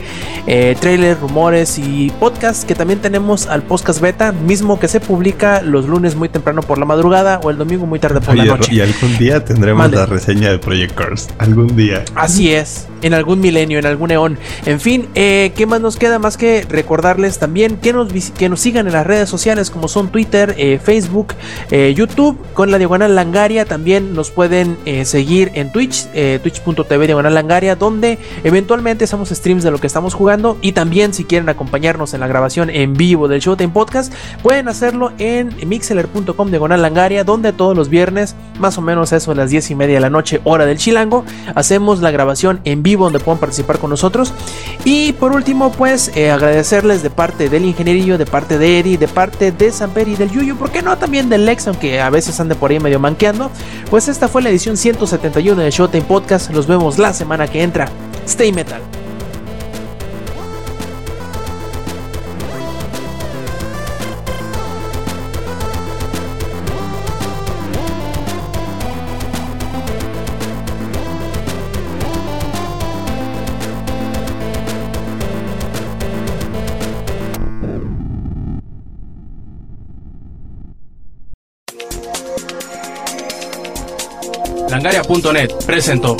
B: eh, trailers, rumores y podcasts, que también tenemos al podcast beta, mismo que se publica los lunes muy temprano por la madrugada o el domingo muy tarde por la
A: Oye,
B: noche.
A: y algún día tendremos la reseña de Project Cars. Algún día.
B: Así es, en algún milenio, en algún eón. En fin, eh, ¿qué más nos queda más que recordarles también que nos, que nos sigan en las redes sociales como son Twitter, eh, Facebook, eh, YouTube, con la diagonal Langaria. También nos pueden seguir en Twitch, twitch.tv diagonal Langaria, donde eventualmente hacemos streams de lo que estamos jugando. Y también, si quieren acompañarnos en la grabación en vivo del Showtime Podcast, pueden hacerlo en mixeler.com diagonal Langaria, donde todos los viernes más o menos eso a las 10 y media de la noche, hora del Chilango. Hacemos la grabación en vivo donde puedan participar con nosotros. Y por último, pues eh, agradecerles de parte del ingenierillo, de parte de Eddie, de parte de Samper y del Yuyu, ¿por qué no también del Lex, aunque a veces ande por ahí medio manqueando? Pues esta fue la edición 171 de Showtime Podcast. Los vemos la semana que entra. Stay Metal.
C: Presentó